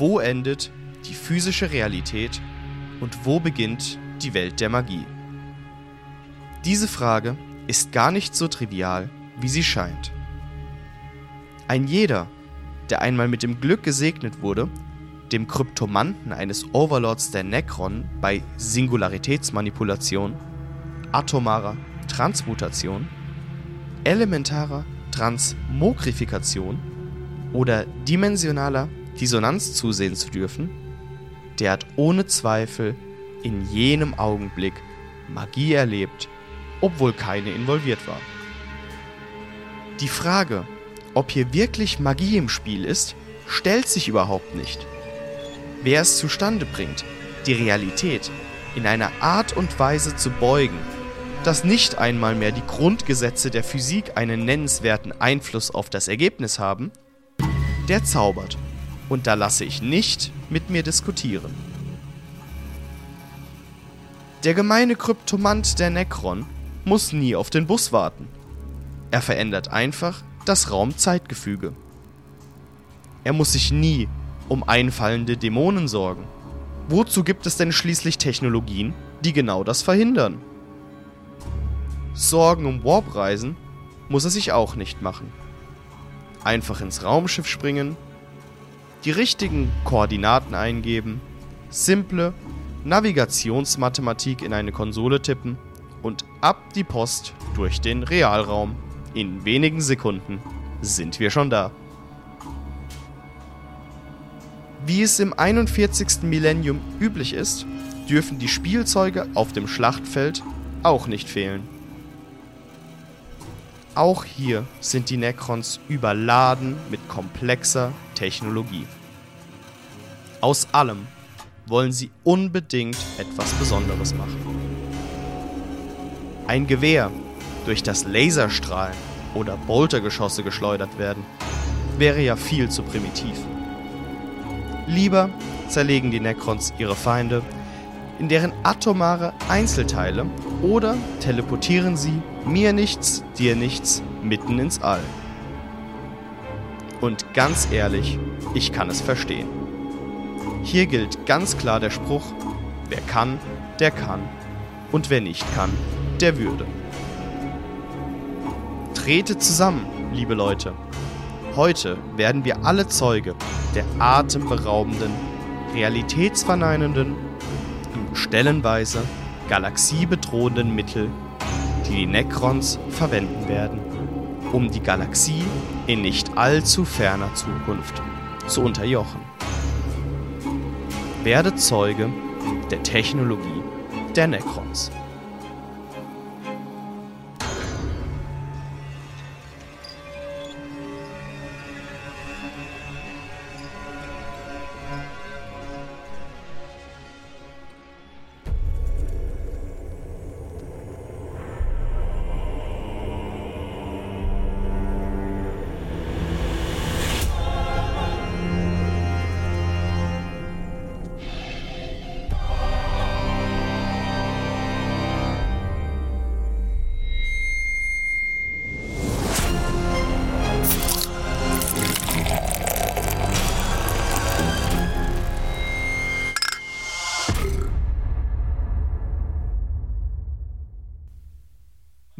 wo endet die physische Realität und wo beginnt die Welt der Magie? Diese Frage ist gar nicht so trivial, wie sie scheint. Ein jeder, der einmal mit dem Glück gesegnet wurde, dem Kryptomanten eines Overlords der Necron bei Singularitätsmanipulation, atomarer Transmutation, elementarer Transmogrifikation oder dimensionaler Dissonanz zusehen zu dürfen, der hat ohne Zweifel in jenem Augenblick Magie erlebt, obwohl keine involviert war. Die Frage, ob hier wirklich Magie im Spiel ist, stellt sich überhaupt nicht. Wer es zustande bringt, die Realität in einer Art und Weise zu beugen, dass nicht einmal mehr die Grundgesetze der Physik einen nennenswerten Einfluss auf das Ergebnis haben, der zaubert. Und da lasse ich nicht mit mir diskutieren. Der gemeine Kryptomant der Necron muss nie auf den Bus warten. Er verändert einfach das Raum-Zeitgefüge. Er muss sich nie um einfallende Dämonen sorgen. Wozu gibt es denn schließlich Technologien, die genau das verhindern? Sorgen um Warp-Reisen muss er sich auch nicht machen. Einfach ins Raumschiff springen, die richtigen Koordinaten eingeben, simple Navigationsmathematik in eine Konsole tippen und ab die Post durch den Realraum. In wenigen Sekunden sind wir schon da. Wie es im 41. Millennium üblich ist, dürfen die Spielzeuge auf dem Schlachtfeld auch nicht fehlen. Auch hier sind die Necrons überladen mit komplexer Technologie. Aus allem wollen sie unbedingt etwas Besonderes machen. Ein Gewehr, durch das Laserstrahlen oder Boltergeschosse geschleudert werden, wäre ja viel zu primitiv. Lieber zerlegen die Necrons ihre Feinde in deren atomare Einzelteile oder teleportieren sie mir nichts, dir nichts mitten ins All. Und ganz ehrlich, ich kann es verstehen. Hier gilt ganz klar der Spruch, wer kann, der kann und wer nicht kann, der würde. Tretet zusammen, liebe Leute. Heute werden wir alle Zeuge der atemberaubenden, realitätsverneinenden und stellenweise galaxiebedrohenden Mittel, die die Necrons verwenden werden, um die Galaxie in nicht allzu ferner Zukunft zu unterjochen. Werde Zeuge der Technologie der Necrons.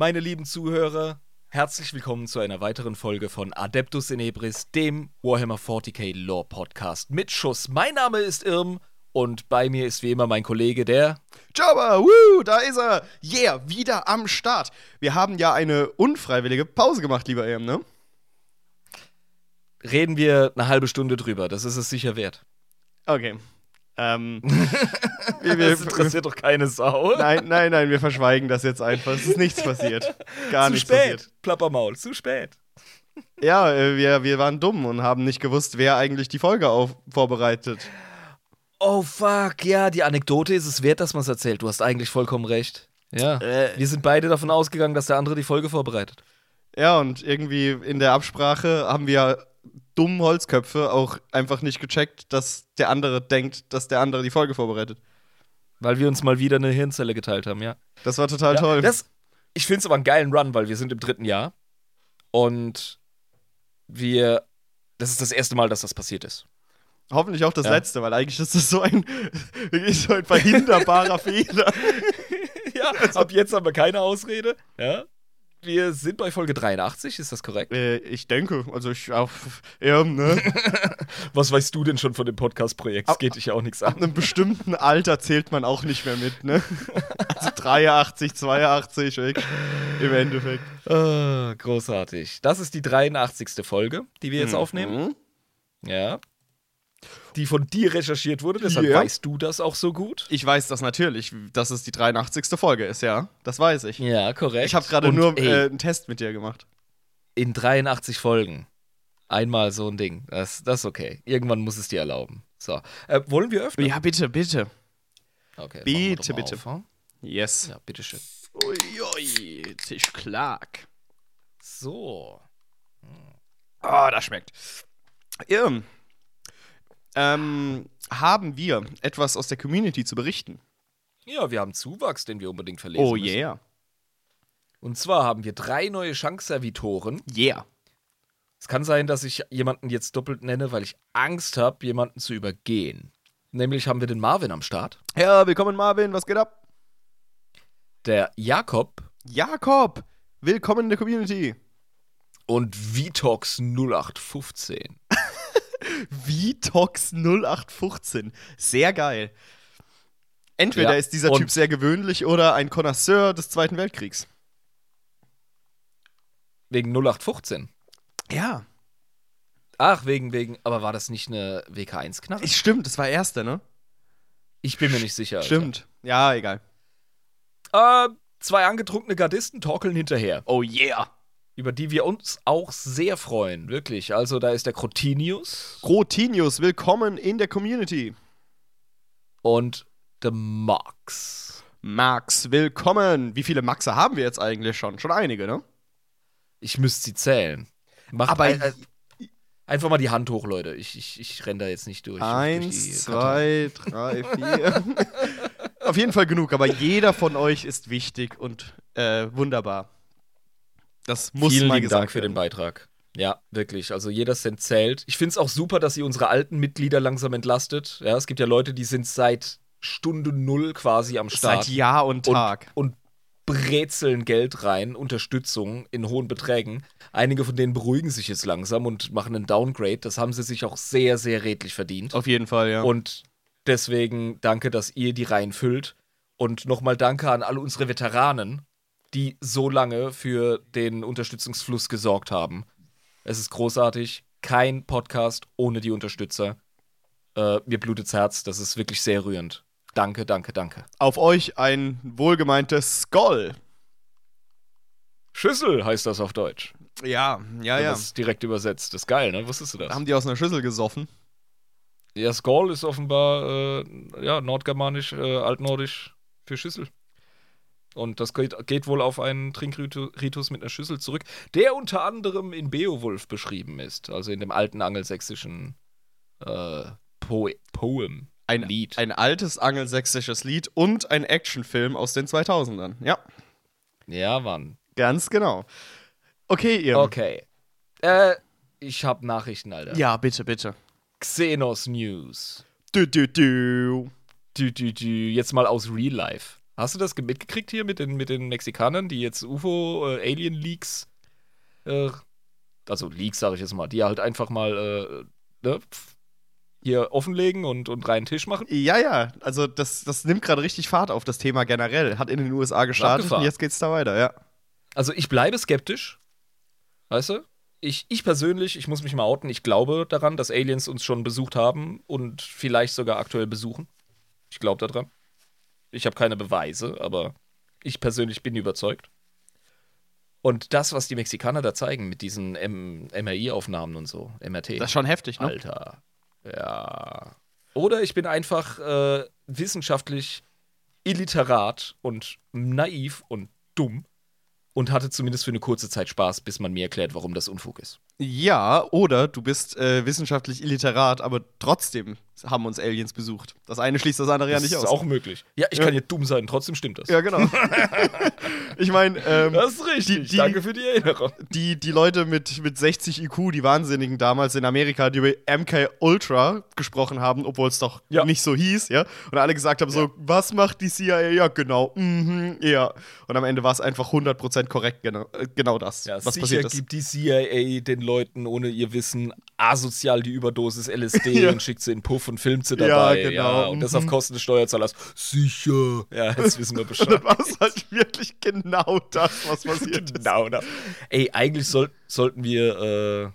Meine lieben Zuhörer, herzlich willkommen zu einer weiteren Folge von Adeptus Inebris, dem Warhammer 40k Lore Podcast mit Schuss. Mein Name ist Irm und bei mir ist wie immer mein Kollege, der Jabba, woo, da ist er. Yeah, wieder am Start. Wir haben ja eine unfreiwillige Pause gemacht, lieber Irm, ne? Reden wir eine halbe Stunde drüber, das ist es sicher wert. Okay. Ähm, das interessiert doch keine Sau. Nein, nein, nein, wir verschweigen das jetzt einfach. Es ist nichts passiert. Gar zu nichts spät, passiert. Plappermaul, zu spät. Ja, äh, wir, wir waren dumm und haben nicht gewusst, wer eigentlich die Folge auf, vorbereitet. Oh fuck, ja, die Anekdote ist es wert, dass man es erzählt. Du hast eigentlich vollkommen recht. Ja. Äh, wir sind beide davon ausgegangen, dass der andere die Folge vorbereitet. Ja, und irgendwie in der Absprache haben wir dummen Holzköpfe auch einfach nicht gecheckt, dass der andere denkt, dass der andere die Folge vorbereitet. Weil wir uns mal wieder eine Hirnzelle geteilt haben, ja. Das war total ja, toll. Das, ich finde es aber einen geilen Run, weil wir sind im dritten Jahr und wir. Das ist das erste Mal, dass das passiert ist. Hoffentlich auch das Ja. letzte, weil eigentlich ist das so ein, so ein verhinderbarer Fehler. ja, ab jetzt haben wir keine Ausrede. Ja. Wir sind bei Folge 83, ist das korrekt? Äh, ich denke, also ich auf, ja, ne? Was weißt du denn schon von dem Podcast-Projekt? Es geht dich ja auch nichts Ab an. einem bestimmten Alter zählt man auch nicht mehr mit, ne? Also 83, 82, wirklich, im Endeffekt. Ah, großartig. Das ist die 83. Folge, die wir jetzt aufnehmen. Mhm. Ja. Die von dir recherchiert wurde, deshalb Ja. weißt du das auch so gut. Ich weiß das natürlich, dass es die 83. Folge ist, ja. Das weiß ich. Ja, korrekt. Ich habe gerade nur ey, äh, einen Test mit dir gemacht. in 83 Folgen. Einmal so ein Ding. Das, das ist okay. Irgendwann muss es dir erlauben. So. Äh, wollen wir öffnen? Ja, bitte, bitte. Okay, Bitte, bitte. Auf, hm? Yes. ja, bitteschön. Uiui, ist Clark. So. Ah, das schmeckt. Irm. Ähm, haben wir etwas aus der Community zu berichten? Ja, wir haben Zuwachs, den wir unbedingt verlesen Oh müssen. yeah. Und zwar haben wir drei neue Schankservitoren. Yeah. Es kann sein, dass ich jemanden jetzt doppelt nenne, weil ich Angst habe, jemanden zu übergehen. Nämlich haben wir den Marvin am Start, Ja, willkommen Marvin, was geht ab? der Jakob Jakob, willkommen in der Community. und Vitox 0815. Vitox 0815. Sehr geil. Entweder Ja, ist dieser Typ sehr gewöhnlich oder ein Connoisseur des Zweiten Weltkriegs. Wegen 0815. Ja. Ach, wegen, wegen, aber war das nicht eine WK1-Knarre? Ich, stimmt, das war erste, ne? Ich bin mir nicht sicher. Alter. Stimmt. Ja, egal. Äh, zwei angetrunkene Gardisten torkeln hinterher, Oh yeah. Über die wir uns auch sehr freuen, wirklich. Also da ist der Crotinius Rotinius, willkommen in der Community. und der Max. Max, willkommen. Wie viele Maxe haben wir jetzt eigentlich schon? Schon einige, ne? Ich müsste sie zählen. Macht Aber ein, ein, einfach mal die Hand hoch, Leute. Ich, ich, ich renne da jetzt nicht durch. durch Eins, Kartei. zwei, drei, vier. Auf jeden Fall genug, aber jeder von euch ist wichtig und äh, wunderbar. Das muss Vielen mal gesagt Dank für den werden. Beitrag. Ja, wirklich. Also jeder Cent zählt. Ich finde es auch super, dass ihr unsere alten Mitglieder langsam entlastet. Ja, es gibt ja Leute, die sind seit Stunde Null quasi am Start. Seit Jahr und Tag. Und, und brezeln Geld rein, Unterstützung in hohen Beträgen. Einige von denen beruhigen sich jetzt langsam und machen einen Downgrade. Das haben sie sich auch sehr, sehr redlich verdient. Auf jeden Fall, ja. Und deswegen danke, dass ihr die Reihen füllt. Und nochmal danke an alle unsere Veteranen, die so lange für den Unterstützungsfluss gesorgt haben. Es ist großartig. Kein Podcast ohne die Unterstützer. Äh, mir blutet's Herz. Das ist wirklich sehr rührend. Danke, danke, danke. Auf euch ein wohlgemeintes Skoll. Schüssel heißt das auf Deutsch. Ja, ja, Wenn ja. das direkt übersetzt. Das ist geil, ne? Wusstest du das? Haben die aus einer Schüssel gesoffen? Ja, Skoll ist offenbar äh, ja, nordgermanisch, äh, altnordisch für Schüssel. Und das geht, geht wohl auf einen Trinkritus mit einer Schüssel zurück, der unter anderem in Beowulf beschrieben ist, also in dem alten angelsächsischen äh, po Poem. Ein Lied. Ein altes angelsächsisches Lied und ein Actionfilm aus den 2000ern. Ja, Ja, Mann. ganz genau. Okay, ihr. Okay. Äh, ich hab Nachrichten, Alter. Ja, bitte, bitte. Xenos News. Du, du, du. Dü, dü, dü. Jetzt mal aus Real Life. Hast du das ge- mitgekriegt hier mit den, mit den Mexikanern, die jetzt UFO-Alien-Leaks, äh, also Leaks sage ich jetzt mal, die halt einfach mal äh, ne, hier offenlegen und, und reinen Tisch machen? Ja, ja, also das, das nimmt gerade richtig Fahrt auf, das Thema generell. Hat in den USA gestartet und jetzt geht's da weiter, ja. Also ich bleibe skeptisch, weißt du? Ich, ich persönlich, ich muss mich mal outen, ich glaube daran, dass Aliens uns schon besucht haben und vielleicht sogar aktuell besuchen. Ich glaube daran. Ich habe keine Beweise, aber ich persönlich bin überzeugt. Und das, was die Mexikaner da zeigen mit diesen MRI-Aufnahmen und so, MRT. Das ist schon heftig, ne? Alter. Ja. Oder ich bin einfach äh, wissenschaftlich illiterat und naiv und dumm und hatte zumindest für eine kurze Zeit Spaß, bis man mir erklärt, warum das Unfug ist. Ja, oder du bist äh, wissenschaftlich illiterat, aber trotzdem haben uns Aliens besucht. Das eine schließt das andere ja Das nicht ist aus. auch möglich. Ja, ich Ja. kann ja dumm sein, trotzdem stimmt das. ja, genau. ich meine, ähm, Das ist richtig. Die- die- Danke für die Erinnerung. die, die Leute mit, mit 60 IQ, die Wahnsinnigen damals in Amerika, die über MK Ultra gesprochen haben, obwohl es doch Ja. nicht so hieß, ja. Und alle gesagt haben so, was macht die CIA? Ja, genau, mhm, ja. Und am Ende war es einfach 100% korrekt, genau, genau das, Ja, was passiert ist. gibt die CIA den Leuten ohne ihr Wissen asozial die Überdosis LSD Ja. und schickt sie in den Puff und filmt sie Ja, dabei. genau, und das mhm. auf Kosten des Steuerzahlers. Sicher. Ja, jetzt wissen wir Bescheid. dann war halt wirklich genau das, was passiert ist. genau, das. Ey, eigentlich soll, sollten wir.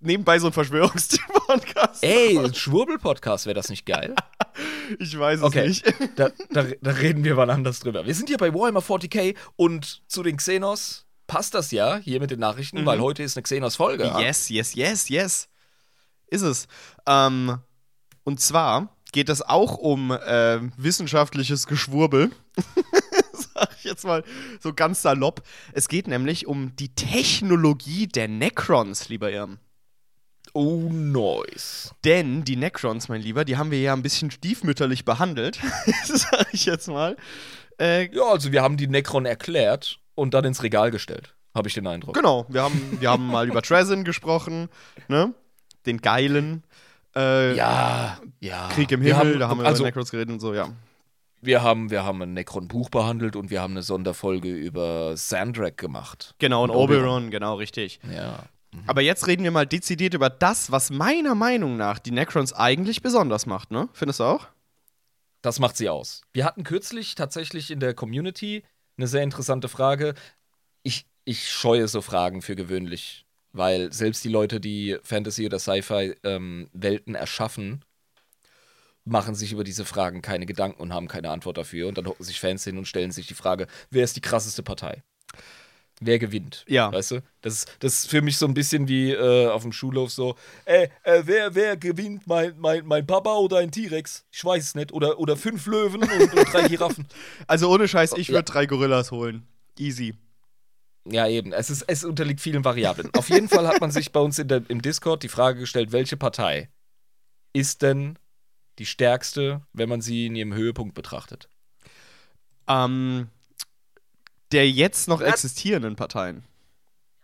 Nebenbei so ein Verschwörungspodcast. Äh, ey, ein Schwurbel-Podcast, wäre das nicht geil? Ich weiß es Okay. nicht. Da, da, da reden wir wann anders drüber. Wir sind hier bei Warhammer 40k und zu den Xenos passt das ja hier mit den Nachrichten, Mhm. weil heute ist eine Xenos-Folge. Yes, yes, yes, yes. Ist es. Ähm, und zwar geht es auch um ähm, wissenschaftliches Geschwurbel. Sag ich jetzt mal so ganz salopp. Es geht nämlich um die Technologie der Necrons, lieber Irm. Oh, nice. Denn die Necrons, mein Lieber, die haben wir ja ein bisschen stiefmütterlich behandelt. Sag ich jetzt mal. Äh, Ja, also wir haben die Necron erklärt und dann ins Regal gestellt, habe ich den Eindruck. Genau, wir haben, wir haben mal über Trezin gesprochen, ne? Den geilen. Äh, Ja, ja. Krieg im Himmel, da haben wir also, über Necrons geredet und so, ja. wir haben, wir haben ein Necron-Buch behandelt und wir haben eine Sonderfolge über Sandrak gemacht. Genau, und Und Oberon. Oberon, genau, richtig. Ja. Aber jetzt reden wir mal dezidiert über das, was meiner Meinung nach die Necrons eigentlich besonders macht, ne? Findest du auch? Das macht sie aus. Wir hatten kürzlich tatsächlich in der Community eine sehr interessante Frage. Ich, ich scheue so Fragen für gewöhnlich, weil selbst die Leute, die Fantasy- oder Sci-Fi-Welten erschaffen, machen sich über diese Fragen keine Gedanken und haben keine Antwort dafür. Und dann hocken sich Fans hin und stellen sich die Frage, wer ist die krasseste Partei? Wer gewinnt? Ja. Weißt du? Das, ist- das ist für mich so ein bisschen wie äh, auf dem Schulhof so, äh, äh, wer, wer gewinnt, mein, mein, mein Papa oder ein T-Rex? Ich weiß es nicht. Oder, oder fünf Löwen und, und drei Giraffen. Also ohne Scheiß, ich Ja. würde drei Gorillas holen. Easy. Ja, eben. Es, ist, es unterliegt vielen Variablen. Auf jeden Fall hat man sich bei uns in der, im Discord die Frage gestellt, welche Partei ist denn die stärkste, wenn man sie in ihrem Höhepunkt betrachtet? Ähm, der jetzt noch Ja. existierenden Parteien.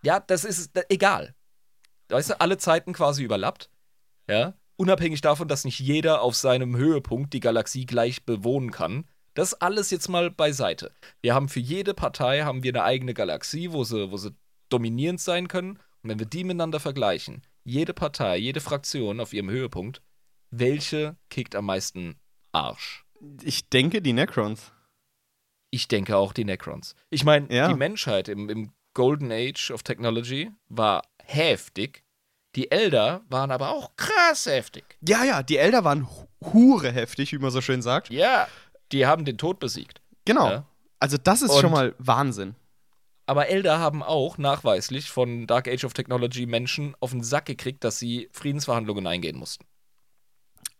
Ja, das ist da, egal. Weißt du, alle Zeiten quasi überlappt. Ja. Unabhängig davon, dass nicht jeder auf seinem Höhepunkt die Galaxie gleich bewohnen kann. Das alles jetzt mal beiseite. Wir haben für jede Partei haben wir eine eigene Galaxie, wo sie, wo sie dominierend sein können. Und wenn wir die miteinander vergleichen, jede Partei, jede Fraktion auf ihrem Höhepunkt, welche kickt am meisten Arsch? Ich denke, die Necrons. Ich denke auch die Necrons. Ich meine, Ja. die Menschheit im, im Golden Age of Technology war heftig. Die Elder waren aber auch krass heftig. Ja, ja, die Elder waren hu- hure heftig, wie man so schön sagt. Ja, die haben den Tod besiegt. Genau. Ja. Also das ist Und- schon mal Wahnsinn. Aber Elder haben auch nachweislich von Dark Age of Technology Menschen auf den Sack gekriegt, dass sie Friedensverhandlungen eingehen mussten.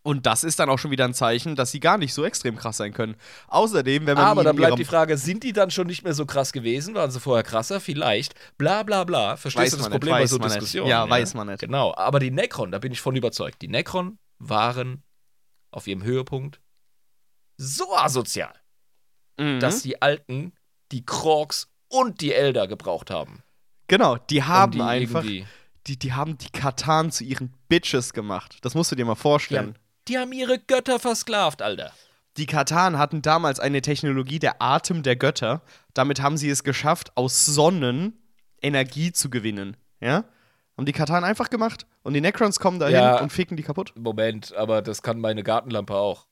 Und das ist dann auch schon wieder ein Zeichen, dass sie gar nicht so extrem krass sein können. Außerdem, wenn man Aber dann bleibt die Frage, sind die dann schon nicht mehr so krass gewesen? Waren sie vorher krasser? Vielleicht. Bla bla bla. Verstehst Weiß du das man nicht, Problem bei so. Diskussionen? Ja, weiß man nicht. Genau. Aber die Necron, da bin ich von überzeugt. Die Necron waren auf ihrem Höhepunkt so asozial, Mhm. dass die Alten die Krogs und die Elder gebraucht haben. genau, die haben die einfach, die, die haben die Katan zu ihren Bitches gemacht. Das musst du dir mal vorstellen. haben, die haben ihre Götter versklavt, Alter. Die Katan hatten damals eine Technologie der Atem der Götter. Damit haben sie es geschafft, aus Sonnen Energie zu gewinnen. Ja? Haben die Katan einfach gemacht und die Necrons kommen dahin Ja. und ficken die kaputt. Moment, aber das kann meine Gartenlampe auch.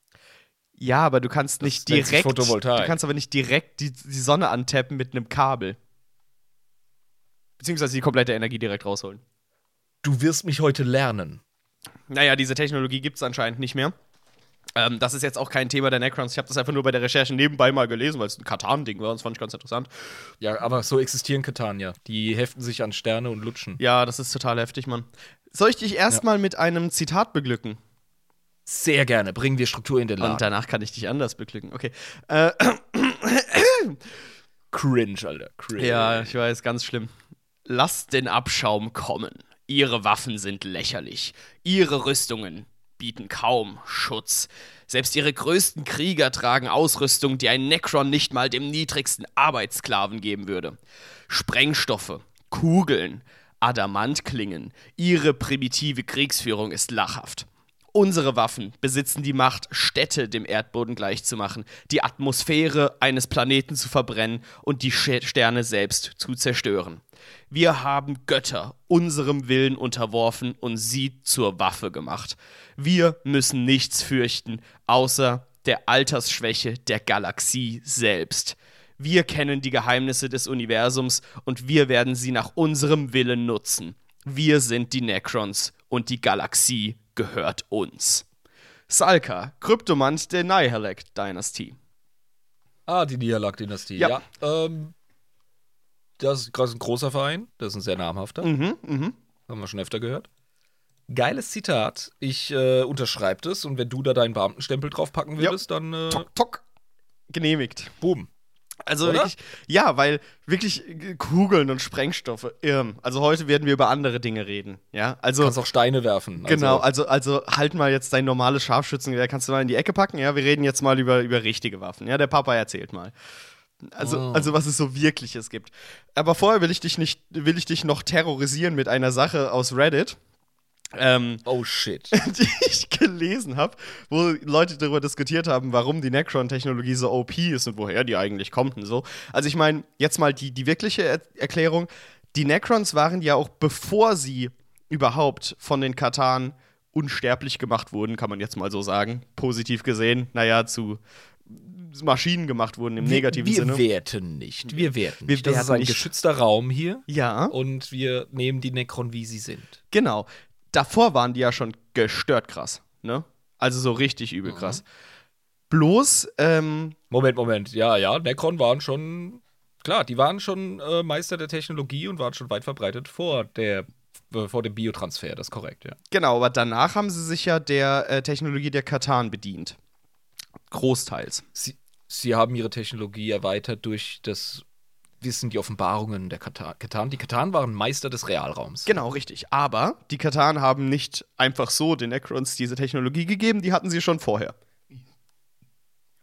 Ja, aber du kannst nicht nennt sich direkt. Photovoltaik. Du kannst aber nicht direkt die, die Sonne antappen mit einem Kabel. Beziehungsweise die komplette Energie direkt rausholen. Du wirst mich heute lernen. Naja, diese Technologie gibt es anscheinend nicht mehr. Ähm, das ist jetzt auch kein Thema der Necrons. Ich habe das einfach nur bei der Recherche nebenbei mal gelesen, weil es ein Katan-Ding war. Das fand ich ganz interessant. Ja, aber so existieren Katania. Die heften sich an Sterne und lutschen. Ja, das ist total heftig, Mann. Soll ich dich erstmal mit einem Zitat beglücken? Sehr gerne. Bringen wir Struktur in den Und Laden. danach kann ich dich anders beglücken. Okay. Äh, Cringe, Alter. Cringe. ja, ich weiß, ganz schlimm. Lasst den Abschaum kommen. Ihre Waffen sind lächerlich. Ihre Rüstungen bieten kaum Schutz. Selbst ihre größten Krieger tragen Ausrüstung, die ein Necron nicht mal dem niedrigsten Arbeitssklaven geben würde. Sprengstoffe, Kugeln, Adamantklingen, ihre primitive Kriegsführung ist lachhaft. Unsere Waffen besitzen die Macht, Städte dem Erdboden gleichzumachen, die Atmosphäre eines Planeten zu verbrennen und die Sterne selbst zu zerstören. Wir haben Götter unserem Willen unterworfen und sie zur Waffe gemacht. Wir müssen nichts fürchten, außer der Altersschwäche der Galaxie selbst. Wir kennen die Geheimnisse des Universums und wir werden sie nach unserem Willen nutzen. Wir sind die Necrons und die Galaxie gehört uns. Salka, Kryptomant der Nihilak-Dynastie. Ah, die Nihilak-Dynastie, ja. ja ähm, das ist ein großer Verein, das ist ein sehr namhafter. Mhm, mhm. Haben wir schon öfter gehört. Geiles Zitat. Ich äh, unterschreibe das und wenn du da deinen Beamtenstempel draufpacken würdest, ja. dann. Äh, tok, tok. Genehmigt. Boom. Also wirklich, ja, weil wirklich Kugeln und Sprengstoffe, irren. Also heute werden wir über andere Dinge reden, ja. Also du kannst auch Steine werfen. Also. Genau, also also halt mal jetzt dein normales Scharfschützengewehr, kannst du mal in die Ecke packen, ja. Wir reden jetzt mal über über richtige Waffen, ja. Der Papa erzählt mal. Also, oh. also was es so wirkliches gibt. Aber vorher will ich dich nicht, will ich dich noch terrorisieren mit einer Sache aus Reddit. Ähm, oh shit. Die ich gelesen habe, wo Leute darüber diskutiert haben, warum die Necron-Technologie so OP ist und woher die eigentlich kommt und so. Also ich meine, jetzt mal die, die wirkliche er Erklärung. Die Necrons waren ja auch, bevor sie überhaupt von den Katan unsterblich gemacht wurden, kann man jetzt mal so sagen, positiv gesehen, naja, zu Maschinen gemacht wurden im negativen wir, Sinne. Wir werten nicht. Wir werten wir nicht. Das ist ein nicht. geschützter Raum hier. Ja. Und wir nehmen die Necron, wie sie sind. Genau davor waren die ja schon gestört krass, ne? Also so richtig übel mhm. krass. Bloß, ähm Moment, Moment, ja, ja, Necron waren schon, klar, die waren schon äh, Meister der Technologie und waren schon weit verbreitet vor der äh, vor dem Biotransfer, das ist korrekt, ja. Genau, aber danach haben sie sich ja der äh, Technologie der Katan bedient. Großteils. Sie, sie haben ihre Technologie erweitert durch das wissen die Offenbarungen der Katan. Die Katan waren Meister des Realraums. Genau, richtig. Aber die Katan haben nicht einfach so den Necrons diese Technologie gegeben, die hatten sie schon vorher.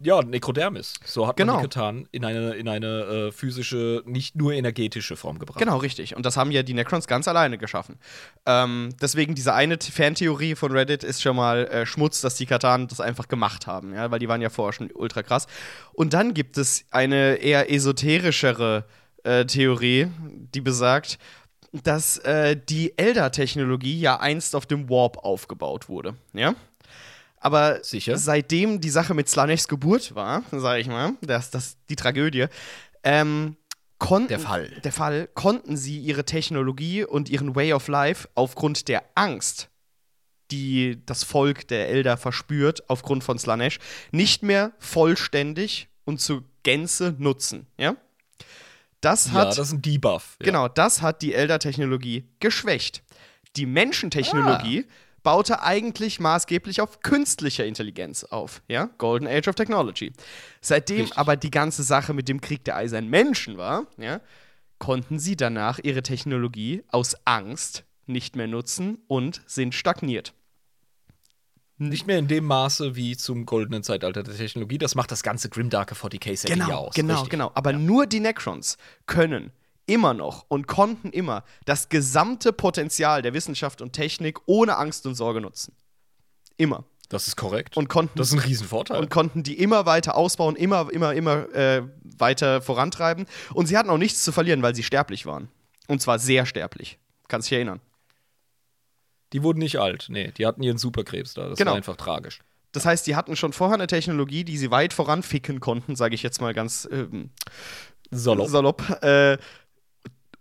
Ja, Nekrodermis. So hat genau. man die Katan in eine, in eine äh, physische, nicht nur energetische Form gebracht. Genau, richtig. Und das haben ja die Necrons ganz alleine geschaffen. Ähm, deswegen diese eine Fantheorie von Reddit ist schon mal äh, Schmutz, dass die Katan das einfach gemacht haben, ja, weil die waren ja vorher schon ultra krass. Und dann gibt es eine eher esoterischere äh, Theorie, die besagt, dass äh, die Elder-Technologie ja einst auf dem Warp aufgebaut wurde, ja? Aber Sicher? seitdem die Sache mit Slaneshs Geburt war, sage ich mal, das, das die Tragödie, ähm, konnten, der Fall. Der Fall, konnten sie ihre Technologie und ihren Way of Life aufgrund der Angst, die das Volk der Elder verspürt, aufgrund von Slanesh, nicht mehr vollständig und zur Gänze nutzen. Ja? Das hat, ja, das ist ein Debuff. Ja. Genau, das hat die Elder-Technologie geschwächt. Die Menschentechnologie ah baute eigentlich maßgeblich auf künstlicher Intelligenz auf, ja? Golden Age of Technology. Seitdem Richtig. aber die ganze Sache mit dem Krieg der eisernen Menschen war, ja, konnten sie danach ihre Technologie aus Angst nicht mehr nutzen und sind stagniert. Nicht mehr in dem Maße wie zum goldenen Zeitalter der Technologie. Das macht das ganze Grimdarker 40k-Setting genau, ja aus. Genau, Richtig. genau. Aber ja. nur die Necrons können immer noch und konnten immer das gesamte Potenzial der Wissenschaft und Technik ohne Angst und Sorge nutzen. Immer. Das ist korrekt. Und konnten, das ist ein Riesenvorteil. Und konnten die immer weiter ausbauen, immer, immer, immer äh, weiter vorantreiben. Und sie hatten auch nichts zu verlieren, weil sie sterblich waren. Und zwar sehr sterblich. Kannst dich erinnern. Die wurden nicht alt, nee. Die hatten ihren Superkrebs da. Das genau. war einfach tragisch. Das heißt, die hatten schon vorher eine Technologie, die sie weit voranficken konnten, sage ich jetzt mal ganz ähm, salopp. salopp äh,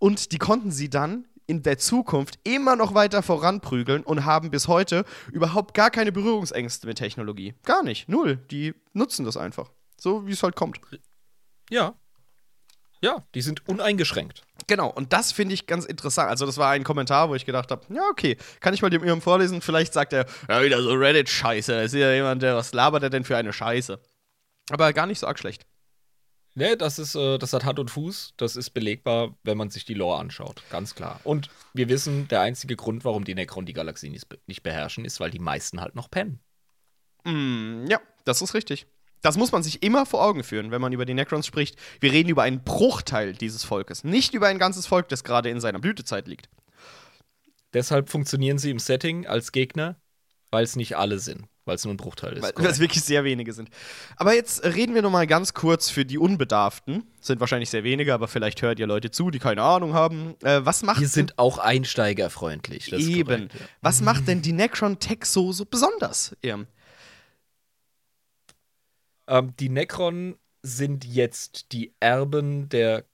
und die konnten sie dann in der Zukunft immer noch weiter voranprügeln und haben bis heute überhaupt gar keine Berührungsängste mit Technologie. Gar nicht. Null. Die nutzen das einfach. So wie es halt kommt. Ja. Ja, die sind uneingeschränkt. Genau, und das finde ich ganz interessant. Also, das war ein Kommentar, wo ich gedacht habe: Ja, okay, kann ich mal dem ihrem vorlesen? Vielleicht sagt er, ja, wieder so Reddit-Scheiße. Ist ja jemand, der, was labert er denn für eine Scheiße? Aber gar nicht so arg schlecht. Ne, das ist, äh, das hat Hand und Fuß. Das ist belegbar, wenn man sich die Lore anschaut. Ganz klar. Und wir wissen, der einzige Grund, warum die Necron die Galaxie nicht, nicht beherrschen, ist, weil die meisten halt noch pennen. Mm, ja, das ist richtig. Das muss man sich immer vor Augen führen, wenn man über die Necrons spricht. Wir reden über einen Bruchteil dieses Volkes, nicht über ein ganzes Volk, das gerade in seiner Blütezeit liegt. Deshalb funktionieren sie im Setting als Gegner, weil es nicht alle sind, weil es nur ein Bruchteil ist. Weil es wirklich sehr wenige sind. Aber jetzt reden wir noch mal ganz kurz für die Unbedarften. Sind wahrscheinlich sehr wenige, aber vielleicht hört ihr Leute zu, die keine Ahnung haben. Äh, was macht Wir sind auch einsteigerfreundlich. Das eben. Korrekt, ja. Was macht denn die Necron Tech so, so besonders? Ja. Ähm, die Necron sind jetzt die Erben der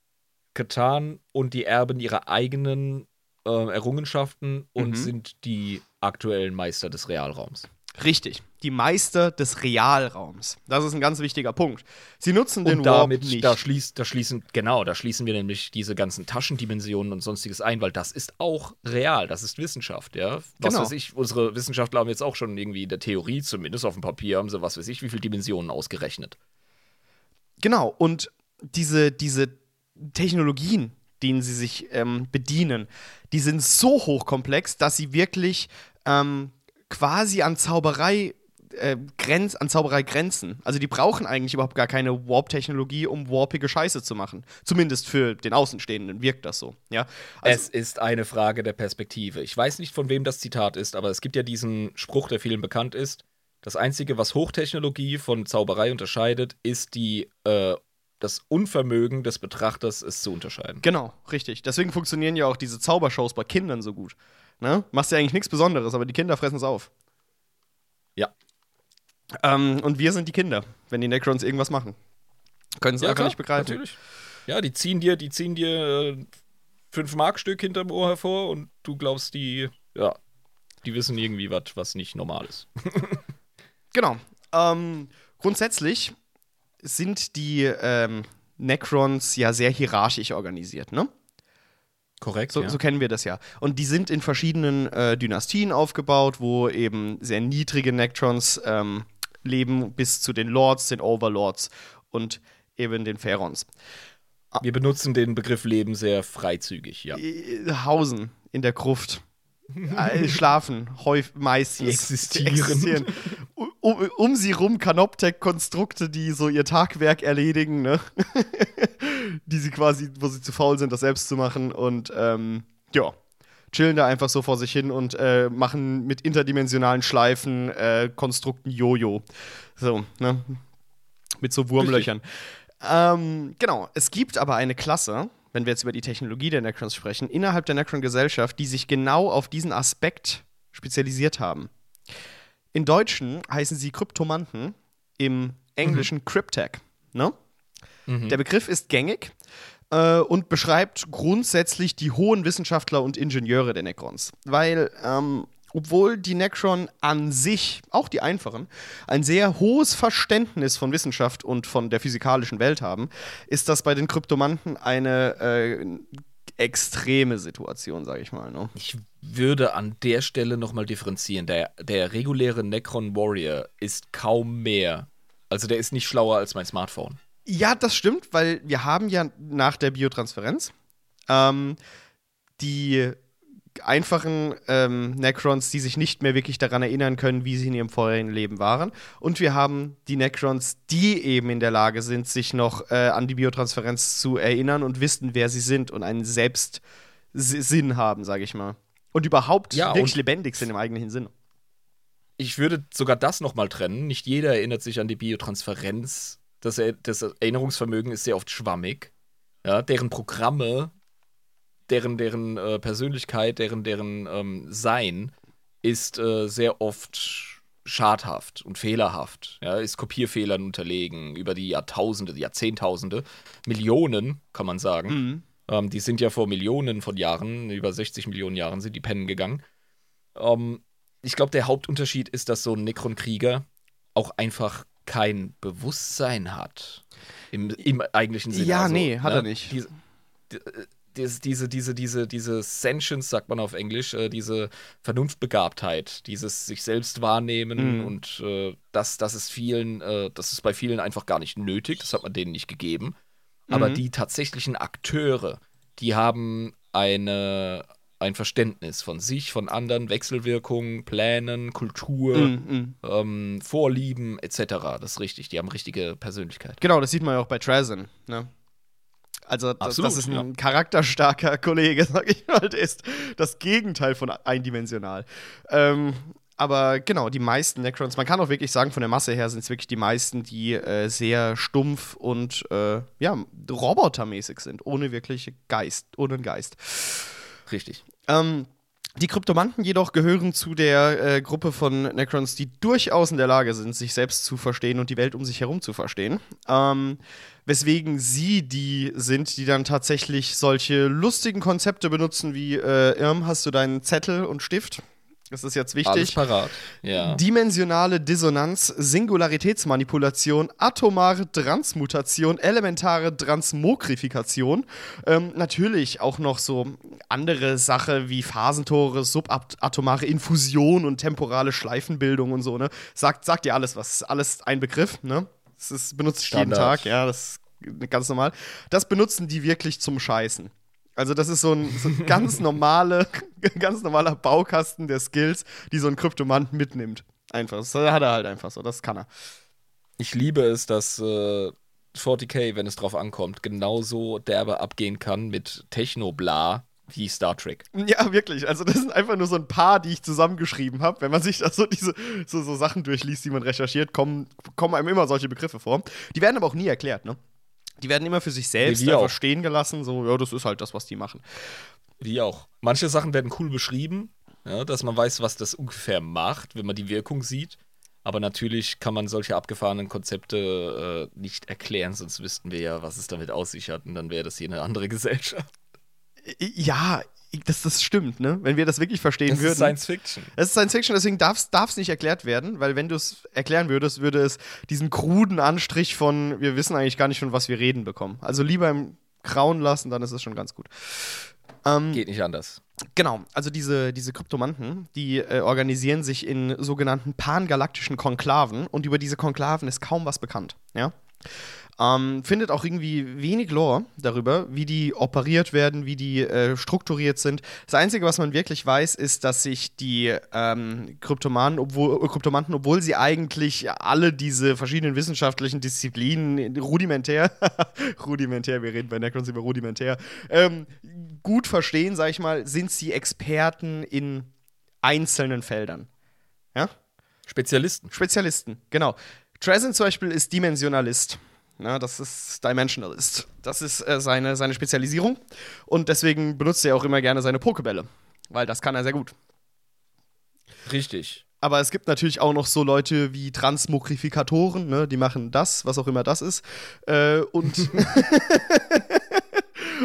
Katan und die Erben ihrer eigenen äh, Errungenschaften und Mhm. sind die aktuellen Meister des Realraums. Richtig. Die Meister des Realraums. Das ist ein ganz wichtiger Punkt. Sie nutzen den Und Warp damit, nicht. da, schließt, da schließen, genau, da schließen wir nämlich diese ganzen Taschendimensionen und sonstiges ein, weil das ist auch real, das ist Wissenschaft, ja. Was Genau. weiß ich, unsere Wissenschaftler haben jetzt auch schon irgendwie in der Theorie, zumindest auf dem Papier, haben sie, was weiß ich, wie viele Dimensionen ausgerechnet. Genau, und diese, diese Technologien, denen sie sich ähm, bedienen, die sind so hochkomplex, dass sie wirklich ähm, quasi an Zauberei, äh, grenz, an Zauberei grenzen. Also die brauchen eigentlich überhaupt gar keine Warp-Technologie, um warpige Scheiße zu machen. Zumindest für den Außenstehenden wirkt das so. Ja? Also, es ist eine Frage der Perspektive. Ich weiß nicht, von wem das Zitat ist, aber es gibt ja diesen Spruch, der vielen bekannt ist. Das Einzige, was Hochtechnologie von Zauberei unterscheidet, ist die, äh, das Unvermögen des Betrachters, es zu unterscheiden. Genau, richtig. Deswegen funktionieren ja auch diese Zaubershows bei Kindern so gut. Ne? Machst ja eigentlich nichts Besonderes, aber die Kinder fressen es auf. Ja. Ähm, und wir sind die Kinder, wenn die Necrons irgendwas machen. Können sie einfach nicht begreifen. Natürlich. Ja, die ziehen dir, die ziehen dir äh, fünf Markstück hinterm Ohr hervor und du glaubst, die, ja, die wissen irgendwie was, was nicht normal ist. Genau. Ähm, grundsätzlich sind die ähm, Necrons ja sehr hierarchisch organisiert, ne? Korrekt. So, so kennen wir das ja. Und die sind in verschiedenen äh, Dynastien aufgebaut, wo eben sehr niedrige Necrons ähm, leben, bis zu den Lords, den Overlords und eben den Pharaons. Wir benutzen den Begriff Leben sehr freizügig, ja. Äh, Hausen in der Gruft. Äh, Schlafen, häufig, meistens. Die existieren. Um, um, um sie rum Canoptech-Konstrukte, die so ihr Tagwerk erledigen, ne? die sie quasi, wo sie zu faul sind, das selbst zu machen. Und ähm, ja, chillen da einfach so vor sich hin und äh, machen mit interdimensionalen Schleifen äh, Konstrukten Jojo. So, ne? Mit so Wurmlöchern. Ähm, genau, es gibt aber eine Klasse, wenn wir jetzt über die Technologie der Necrons sprechen, innerhalb der Necron-Gesellschaft, die sich genau auf diesen Aspekt spezialisiert haben. In Deutschen heißen sie Kryptomanten, im Englischen Cryptech. Ne? Mhm. Der Begriff ist gängig äh, und beschreibt grundsätzlich die hohen Wissenschaftler und Ingenieure der Necrons. Weil, ähm, obwohl die Necron an sich, auch die einfachen, ein sehr hohes Verständnis von Wissenschaft und von der physikalischen Welt haben, ist das bei den Kryptomanten eine äh, extreme Situation, sage ich mal. Ne? Ich würde an der Stelle nochmal differenzieren. Der, der reguläre Necron Warrior ist kaum mehr. Also der ist nicht schlauer als mein Smartphone. Ja, das stimmt, weil wir haben ja nach der Biotransferenz ähm, die einfachen ähm, Necrons, die sich nicht mehr wirklich daran erinnern können, wie sie in ihrem vorherigen Leben waren. Und wir haben die Necrons, die eben in der Lage sind, sich noch äh, an die Biotransferenz zu erinnern und wissen, wer sie sind und einen Selbstsinn haben, sage ich mal. Und überhaupt Ja, wirklich und- lebendig sind im eigentlichen Sinn. Ich würde sogar das nochmal trennen. Nicht jeder erinnert sich an die Biotransferenz. Das, Er- das Erinnerungsvermögen ist sehr oft schwammig. Ja, deren Programme, deren, deren äh, Persönlichkeit, deren, deren ähm, Sein ist äh, sehr oft schadhaft und fehlerhaft. Ja, ist Kopierfehlern unterlegen über die Jahrtausende, die Jahrzehntausende, Millionen, kann man sagen. Mhm. Ähm, die sind ja vor Millionen von Jahren, über 60 Millionen Jahren sind die pennen gegangen. Ähm, ich glaube, der Hauptunterschied ist, dass so ein Necron-Krieger auch einfach kein Bewusstsein hat. Im, im eigentlichen Sinne. Ja, Also, nee, hat ne, er nicht. Diese, die- diese, diese, diese, diese, diese Sentience, sagt man auf Englisch, äh, diese Vernunftbegabtheit, dieses sich selbst wahrnehmen Mhm. und äh, das, das ist vielen, äh, das ist bei vielen einfach gar nicht nötig, das hat man denen nicht gegeben. aber Mhm. die tatsächlichen Akteure, die haben eine, ein Verständnis von sich, von anderen, Wechselwirkungen, Plänen, Kultur, Mhm. ähm, Vorlieben etc. Das ist richtig, die haben richtige Persönlichkeit. Genau, das sieht man ja auch bei Trazen, ne? Also, das, Absolut, das ist ein ja. charakterstarker Kollege, sag ich mal. Der ist das Gegenteil von eindimensional. Ähm, aber genau, die meisten Necrons, man kann auch wirklich sagen, von der Masse her sind es wirklich die meisten, die äh, sehr stumpf und äh, ja, robotermäßig sind, ohne wirklich Geist, ohne einen Geist. Richtig. Ähm, die Kryptomanten jedoch gehören zu der äh, Gruppe von Necrons, die durchaus in der Lage sind, sich selbst zu verstehen und die Welt um sich herum zu verstehen. Ähm, weswegen sie die sind, die dann tatsächlich solche lustigen Konzepte benutzen wie äh, Irm, hast du deinen Zettel und Stift? Das ist jetzt Alles wichtig. parat. Ja. Dimensionale Dissonanz, Singularitätsmanipulation, atomare Transmutation, elementare Transmogrifikation. Ähm, natürlich auch noch so andere Sache wie Phasentore, subatomare Infusion und temporale Schleifenbildung und so, ne? Sagt, sagt dir alles was. Ist alles ein Begriff, ne? Das ist, benutze ich jeden. Tag, ja, das ist ganz normal. Das benutzen die wirklich zum Scheißen. Also das ist so ein, so ein ganz normale, ganz normaler Baukasten der Skills, die so ein Kryptomant mitnimmt. Einfach. Das hat er halt einfach so, das kann er. Ich liebe es, dass äh, 40k, wenn es drauf ankommt, genauso derbe abgehen kann mit Techno-Bla wie Star Trek. Ja, wirklich. Also das sind einfach nur so ein paar, die ich zusammengeschrieben habe. Wenn man sich da so diese so, so Sachen durchliest, die man recherchiert, kommen, kommen einem immer solche Begriffe vor. Die werden aber auch nie erklärt, ne? Die werden immer für sich selbst wir einfach auch. stehen gelassen, so, ja, das ist halt das, was die machen. Wie auch. Manche Sachen werden cool beschrieben, ja, dass man weiß, was das ungefähr macht, wenn man die Wirkung sieht. Aber natürlich kann man solche abgefahrenen Konzepte äh, nicht erklären, sonst wüssten wir ja, was es damit aus sich hat. Und dann wäre das hier eine andere Gesellschaft. Ja, das, das stimmt, ne? Wenn wir das wirklich verstehen Das würden. ist Science Fiction. Es ist Science Fiction, deswegen darf es nicht erklärt werden, weil wenn du es erklären würdest, würde es diesen kruden Anstrich von, wir wissen eigentlich gar nicht, von was wir reden, bekommen. Also lieber im Grauen lassen, dann ist es schon ganz gut. Ähm, Geht nicht anders. Genau, also diese, diese Kryptomanten, die äh, organisieren sich in sogenannten pangalaktischen Konklaven und über diese Konklaven ist kaum was bekannt. Ja? Ähm, findet auch irgendwie wenig Lore darüber, wie die operiert werden, wie die äh, strukturiert sind. Das Einzige, was man wirklich weiß, ist, dass sich die ähm, Kryptomanen, obwohl, Kryptomanten, obwohl sie eigentlich alle diese verschiedenen wissenschaftlichen Disziplinen rudimentär, rudimentär, wir reden bei Necrons über rudimentär, ähm, gut verstehen, sag ich mal, sind sie Experten in einzelnen Feldern. Ja? Spezialisten. Spezialisten, genau. Trazen zum Beispiel ist Dimensionalist. Na, das ist Dimensionalist. Das ist äh, seine, seine Spezialisierung. Und deswegen benutzt er auch immer gerne seine Pokebälle. Weil das kann er sehr gut. Richtig. Aber es gibt natürlich auch noch so Leute wie Transmogrifikatoren, ne? die machen das, was auch immer das ist. Äh, und,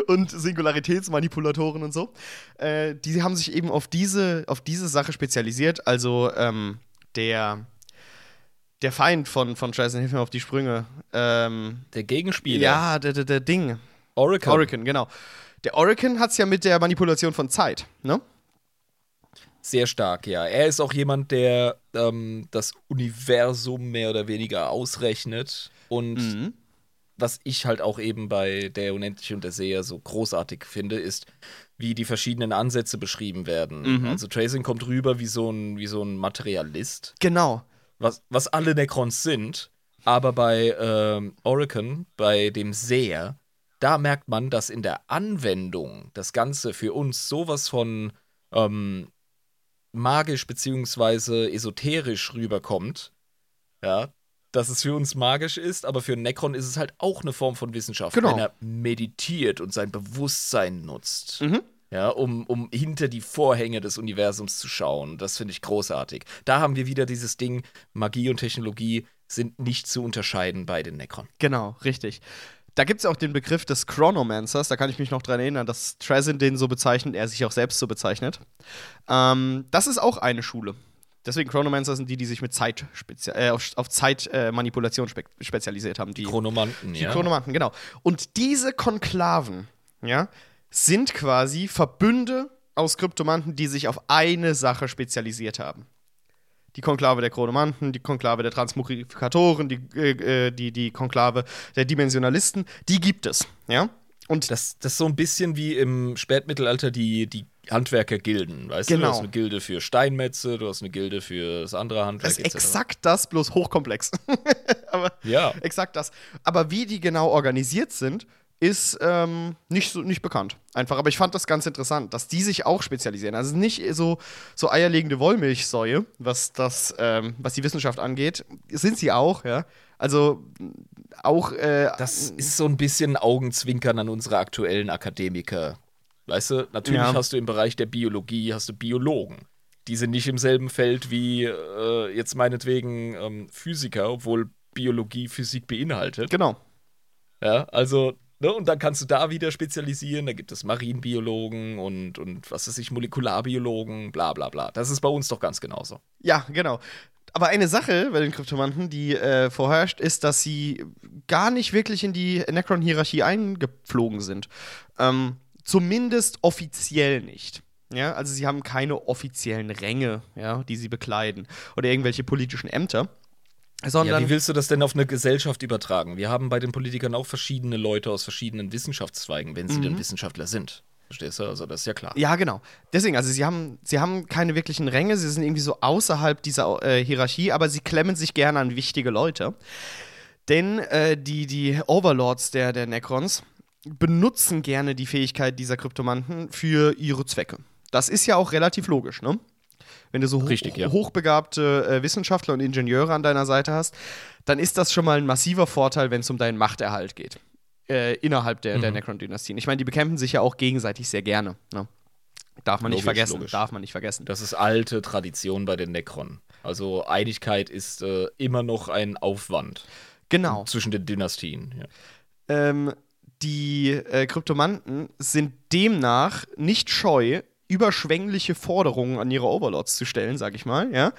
und Singularitätsmanipulatoren und so. Äh, die haben sich eben auf diese, auf diese Sache spezialisiert. Also ähm, der, der Feind von, von Trazen, hilf mir auf die Sprünge. Ähm, Der Gegenspieler. ja, der, der, der Ding. Oracle. Oracle, genau. Der Oracle hat es ja mit der Manipulation von Zeit, ne? Sehr stark, ja. Er ist auch jemand, der ähm, das Universum mehr oder weniger ausrechnet. Und Mhm. was ich halt auch eben bei Der Unendliche und der Seher so großartig finde, ist, wie die verschiedenen Ansätze beschrieben werden. Mhm. Also Tracing kommt rüber wie so ein, wie so ein Materialist, Genau. Was, was alle Necrons sind. Aber bei ähm, Oracle, bei dem Seher, da merkt man, dass in der Anwendung das Ganze für uns sowas von ähm, magisch beziehungsweise esoterisch rüberkommt, ja, dass es für uns magisch ist, aber für Necron ist es halt auch eine Form von Wissenschaft, Genau. wenn er meditiert und sein Bewusstsein nutzt. Mhm. Ja, um, um hinter die Vorhänge des Universums zu schauen. Das finde ich großartig. Da haben wir wieder dieses Ding, Magie und Technologie sind nicht zu unterscheiden bei den Necron. Genau, richtig. Da gibt es auch den Begriff des Chronomancers, da kann ich mich noch dran erinnern, dass Trezin den so bezeichnet, er sich auch selbst so bezeichnet. Ähm, das ist auch eine Schule. Deswegen Chronomancer sind die, die sich mit Zeit äh, auf, auf Zeitmanipulation spe spezialisiert haben. Die, Chronomanten, die ja. Chronomanten, genau. Und diese Konklaven, ja, sind quasi Verbünde aus Kryptomanten, die sich auf eine Sache spezialisiert haben. Die Konklave der Chronomanten, die Konklave der Transmogrifikatoren, die, äh, äh, die, die Konklave der Dimensionalisten, die gibt es, ja. Und das, das ist so ein bisschen wie im Spätmittelalter die, die Handwerkergilden, weißt genau. du? Du hast genau. eine Gilde für Steinmetze, du hast eine Gilde für das andere Handwerk. Das ist exakt das, bloß hochkomplex. Ja. exakt das. Aber wie die genau organisiert sind, ist ähm, nicht, so, nicht bekannt. Einfach. Aber ich fand das ganz interessant, dass die sich auch spezialisieren. Also nicht so, so eierlegende Wollmilchsäue, was, das, ähm, was die Wissenschaft angeht. Sind sie auch, ja. Also auch. Äh, das ist so ein bisschen Augenzwinkern an unsere aktuellen Akademiker. Weißt du, natürlich ja. hast du im Bereich der Biologie hast du Biologen. Die sind nicht im selben Feld wie äh, jetzt meinetwegen ähm, Physiker, obwohl Biologie Physik beinhaltet. Genau. Ja, also Ne? Und dann kannst du da wieder spezialisieren. Da gibt es Marienbiologen und, und was weiß ich, Molekularbiologen, bla bla bla. Das ist bei uns doch ganz genauso. Ja, genau. Aber eine Sache bei den Kryptomanten, die äh, vorherrscht, ist, dass sie gar nicht wirklich in die Necron-Hierarchie eingeflogen sind. Ähm, zumindest offiziell nicht. Ja, also sie haben keine offiziellen Ränge, ja, die sie bekleiden oder irgendwelche politischen Ämter. Sondern ja, wie willst du das denn auf eine Gesellschaft übertragen? Wir haben bei den Politikern auch verschiedene Leute aus verschiedenen Wissenschaftszweigen, wenn sie mhm. denn Wissenschaftler sind. Verstehst du? Also, das ist ja klar. Ja, genau. Deswegen, also, sie haben, sie haben keine wirklichen Ränge, sie sind irgendwie so außerhalb dieser äh, Hierarchie, aber sie klemmen sich gerne an wichtige Leute. Denn äh, die, die Overlords der, der Necrons benutzen gerne die Fähigkeit dieser Kryptomanten für ihre Zwecke. Das ist ja auch relativ logisch, ne? Wenn du so Richtig, ja. hochbegabte äh, Wissenschaftler und Ingenieure an deiner Seite hast, dann ist das schon mal ein massiver Vorteil, wenn es um deinen Machterhalt geht. Äh, innerhalb der, mhm. der Necron-Dynastien. Ich meine, die bekämpfen sich ja auch gegenseitig sehr gerne. Ne? Darf man logisch, nicht vergessen. Logisch. Darf man nicht vergessen. Das ist alte Tradition bei den Necron. Also Einigkeit ist äh, immer noch ein Aufwand. Genau. Zwischen den Dynastien. Ja. Ähm, die äh, Kryptomanten sind demnach nicht scheu, überschwängliche Forderungen an ihre Overlords zu stellen, sag ich mal, ja.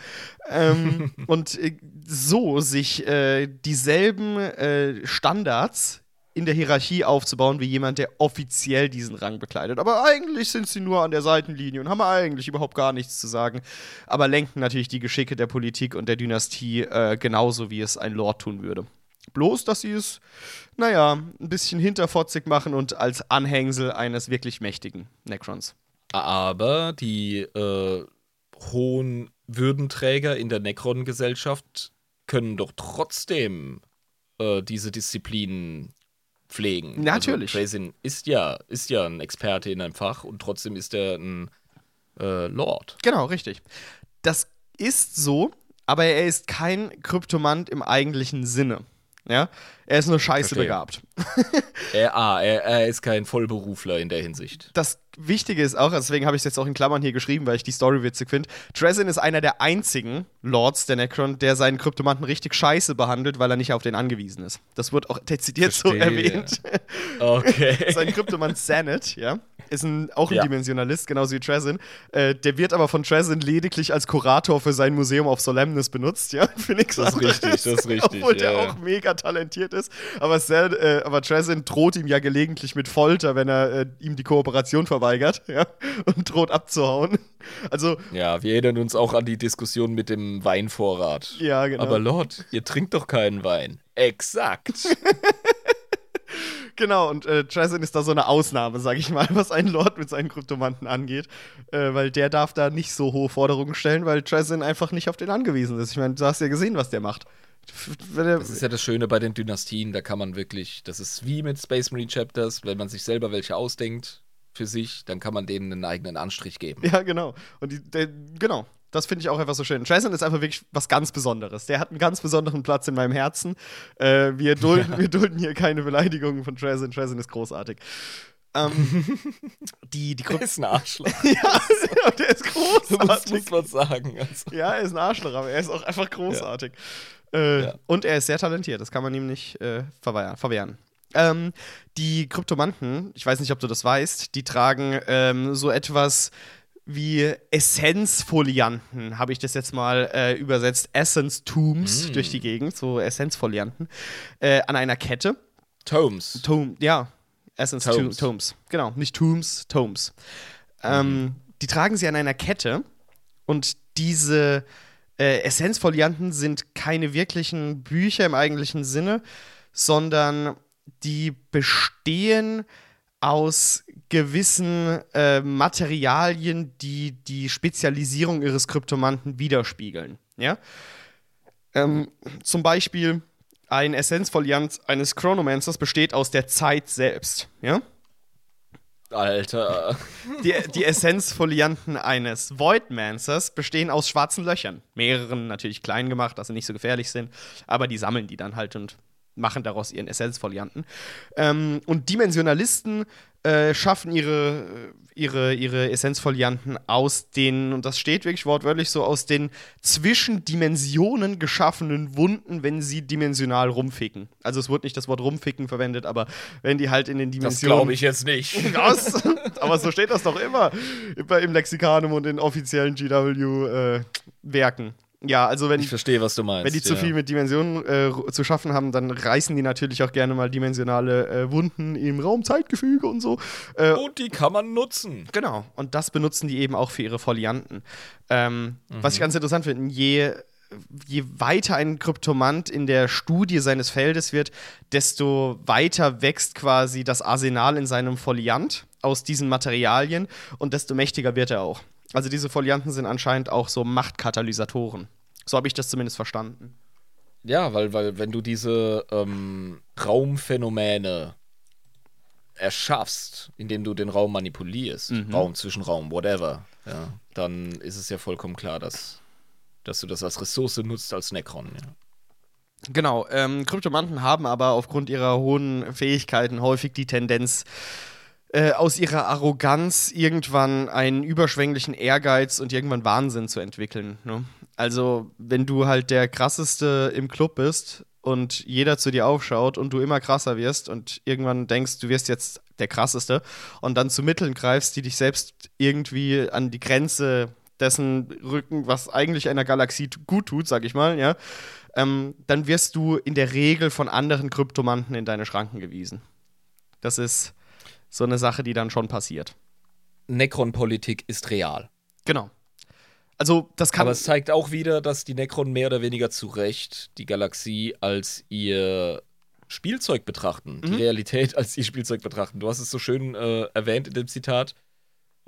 Ähm, und äh, so sich äh, dieselben äh, Standards in der Hierarchie aufzubauen wie jemand, der offiziell diesen Rang bekleidet. Aber eigentlich sind sie nur an der Seitenlinie und haben eigentlich überhaupt gar nichts zu sagen. Aber lenken natürlich die Geschicke der Politik und der Dynastie äh, genauso, wie es ein Lord tun würde. Bloß, dass sie es, naja, ein bisschen hinterfotzig machen und als Anhängsel eines wirklich mächtigen Necrons. Aber die äh, hohen Würdenträger in der Necron-Gesellschaft können doch trotzdem äh, diese Disziplinen pflegen. Natürlich. Also, ist ja, ist ja ein Experte in einem Fach und trotzdem ist er ein äh, Lord. Genau, richtig. Das ist so, aber er ist kein Kryptomant im eigentlichen Sinne. Ja, er ist nur scheiße Verstehe. begabt. er, ah, er, er, ist kein Vollberufler in der Hinsicht. Das Wichtige ist auch, deswegen habe ich es jetzt auch in Klammern hier geschrieben, weil ich die Story witzig finde. Trezin ist einer der einzigen Lords der Necron, der seinen Kryptomanten richtig scheiße behandelt, weil er nicht auf den angewiesen ist. Das wird auch dezidiert Verstehe. so erwähnt. Okay. Sein Kryptomant Zanet, ja, ist ein, auch ein ja. Dimensionalist, genauso wie Trezin. Äh, der wird aber von Trezin lediglich als Kurator für sein Museum auf Solemnis benutzt, ja. Für nichts Das ist richtig, das ist richtig. Obwohl ja, der auch mega talentiert ist. Aber, äh, aber Trezin droht ihm ja gelegentlich mit Folter, wenn er äh, ihm die Kooperation verweigert, ja. Und droht abzuhauen. Also. Ja, wir erinnern uns auch an die Diskussion mit dem Weinvorrat. Ja, genau. Aber Lord, ihr trinkt doch keinen Wein. Exakt. genau, und äh, Trazen ist da so eine Ausnahme, sag ich mal, was ein Lord mit seinen Kryptomanten angeht. Äh, weil der darf da nicht so hohe Forderungen stellen, weil Trazen einfach nicht auf den angewiesen ist. Ich meine, du hast ja gesehen, was der macht. Das ist ja das Schöne bei den Dynastien, da kann man wirklich, das ist wie mit Space Marine Chapters, wenn man sich selber welche ausdenkt für sich, dann kann man denen einen eigenen Anstrich geben. Ja, genau. Und die, der, genau, das finde ich auch einfach so schön. Jason ist einfach wirklich was ganz Besonderes. Der hat einen ganz besonderen Platz in meinem Herzen. Äh, wir, dulden, ja. wir dulden hier keine Beleidigungen von Jason. Jason ist großartig. Ähm, die, die der ist ein Arschloch. ja, der ist großartig. Das muss man sagen. Also. Ja, er ist ein Arschloch, aber er ist auch einfach großartig. Ja. Äh, ja. Und er ist sehr talentiert, das kann man ihm nicht äh, verwehren. Ähm, die Kryptomanten, ich weiß nicht, ob du das weißt, die tragen ähm, so etwas wie Essenzfolianten, habe ich das jetzt mal äh, übersetzt, Essence Tombs mm. durch die Gegend, so Essenzfolianten, äh, an einer Kette. Tomes. Tom, ja, Essence Tomes. Tomes. Genau, nicht Tombs, Tomes. Ähm, mhm. die tragen sie an einer Kette und diese äh, Essenzfolianten sind keine wirklichen Bücher im eigentlichen Sinne, sondern die bestehen aus gewissen äh, Materialien, die die Spezialisierung ihres Kryptomanten widerspiegeln. Ja? Ähm, zum Beispiel ein Essenzfoliant eines Chronomancers besteht aus der Zeit selbst. Ja? Alter. Die, die Essenzfolianten eines Voidmancers bestehen aus schwarzen Löchern. Mehreren natürlich klein gemacht, dass sie nicht so gefährlich sind, aber die sammeln die dann halt und machen daraus ihren Essenzfolianten. Ähm, und Dimensionalisten äh, schaffen ihre, ihre, ihre Essenzfolianten aus den, und das steht wirklich wortwörtlich so, aus den zwischen Dimensionen geschaffenen Wunden, wenn sie dimensional rumficken. Also es wurde nicht das Wort rumficken verwendet, aber wenn die halt in den Dimensionen. Das glaube ich jetzt nicht. Was? aber so steht das doch immer im Lexikanum und in offiziellen GW-Werken. Äh, ja, also wenn ich verstehe, was du meinst. Wenn die zu viel mit Dimensionen äh, zu schaffen haben, dann reißen die natürlich auch gerne mal dimensionale äh, Wunden im Raum-Zeitgefüge und so. Äh, und die kann man nutzen. Genau. Und das benutzen die eben auch für ihre Folianten. Ähm, mhm. Was ich ganz interessant finde, je je weiter ein Kryptomant in der Studie seines Feldes wird, desto weiter wächst quasi das Arsenal in seinem Foliant aus diesen Materialien und desto mächtiger wird er auch. Also diese Folianten sind anscheinend auch so Machtkatalysatoren. So habe ich das zumindest verstanden. Ja, weil, weil wenn du diese ähm, Raumphänomene erschaffst, indem du den Raum manipulierst, mhm. Raum, Zwischenraum, whatever, ja, dann ist es ja vollkommen klar, dass, dass du das als Ressource nutzt als Necron. Ja. Genau, ähm, Kryptomanten haben aber aufgrund ihrer hohen Fähigkeiten häufig die Tendenz, äh, aus ihrer Arroganz irgendwann einen überschwänglichen Ehrgeiz und irgendwann Wahnsinn zu entwickeln. Ne? Also, wenn du halt der krasseste im Club bist und jeder zu dir aufschaut und du immer krasser wirst und irgendwann denkst, du wirst jetzt der krasseste und dann zu Mitteln greifst, die dich selbst irgendwie an die Grenze dessen rücken, was eigentlich einer Galaxie gut tut, sag ich mal, ja, ähm, dann wirst du in der Regel von anderen Kryptomanten in deine Schranken gewiesen. Das ist so eine Sache, die dann schon passiert. Necron-Politik ist real. Genau. Also, das kann. Aber es zeigt auch wieder, dass die Necron mehr oder weniger zu Recht die Galaxie als ihr Spielzeug betrachten, mhm. die Realität als ihr Spielzeug betrachten. Du hast es so schön äh, erwähnt in dem Zitat.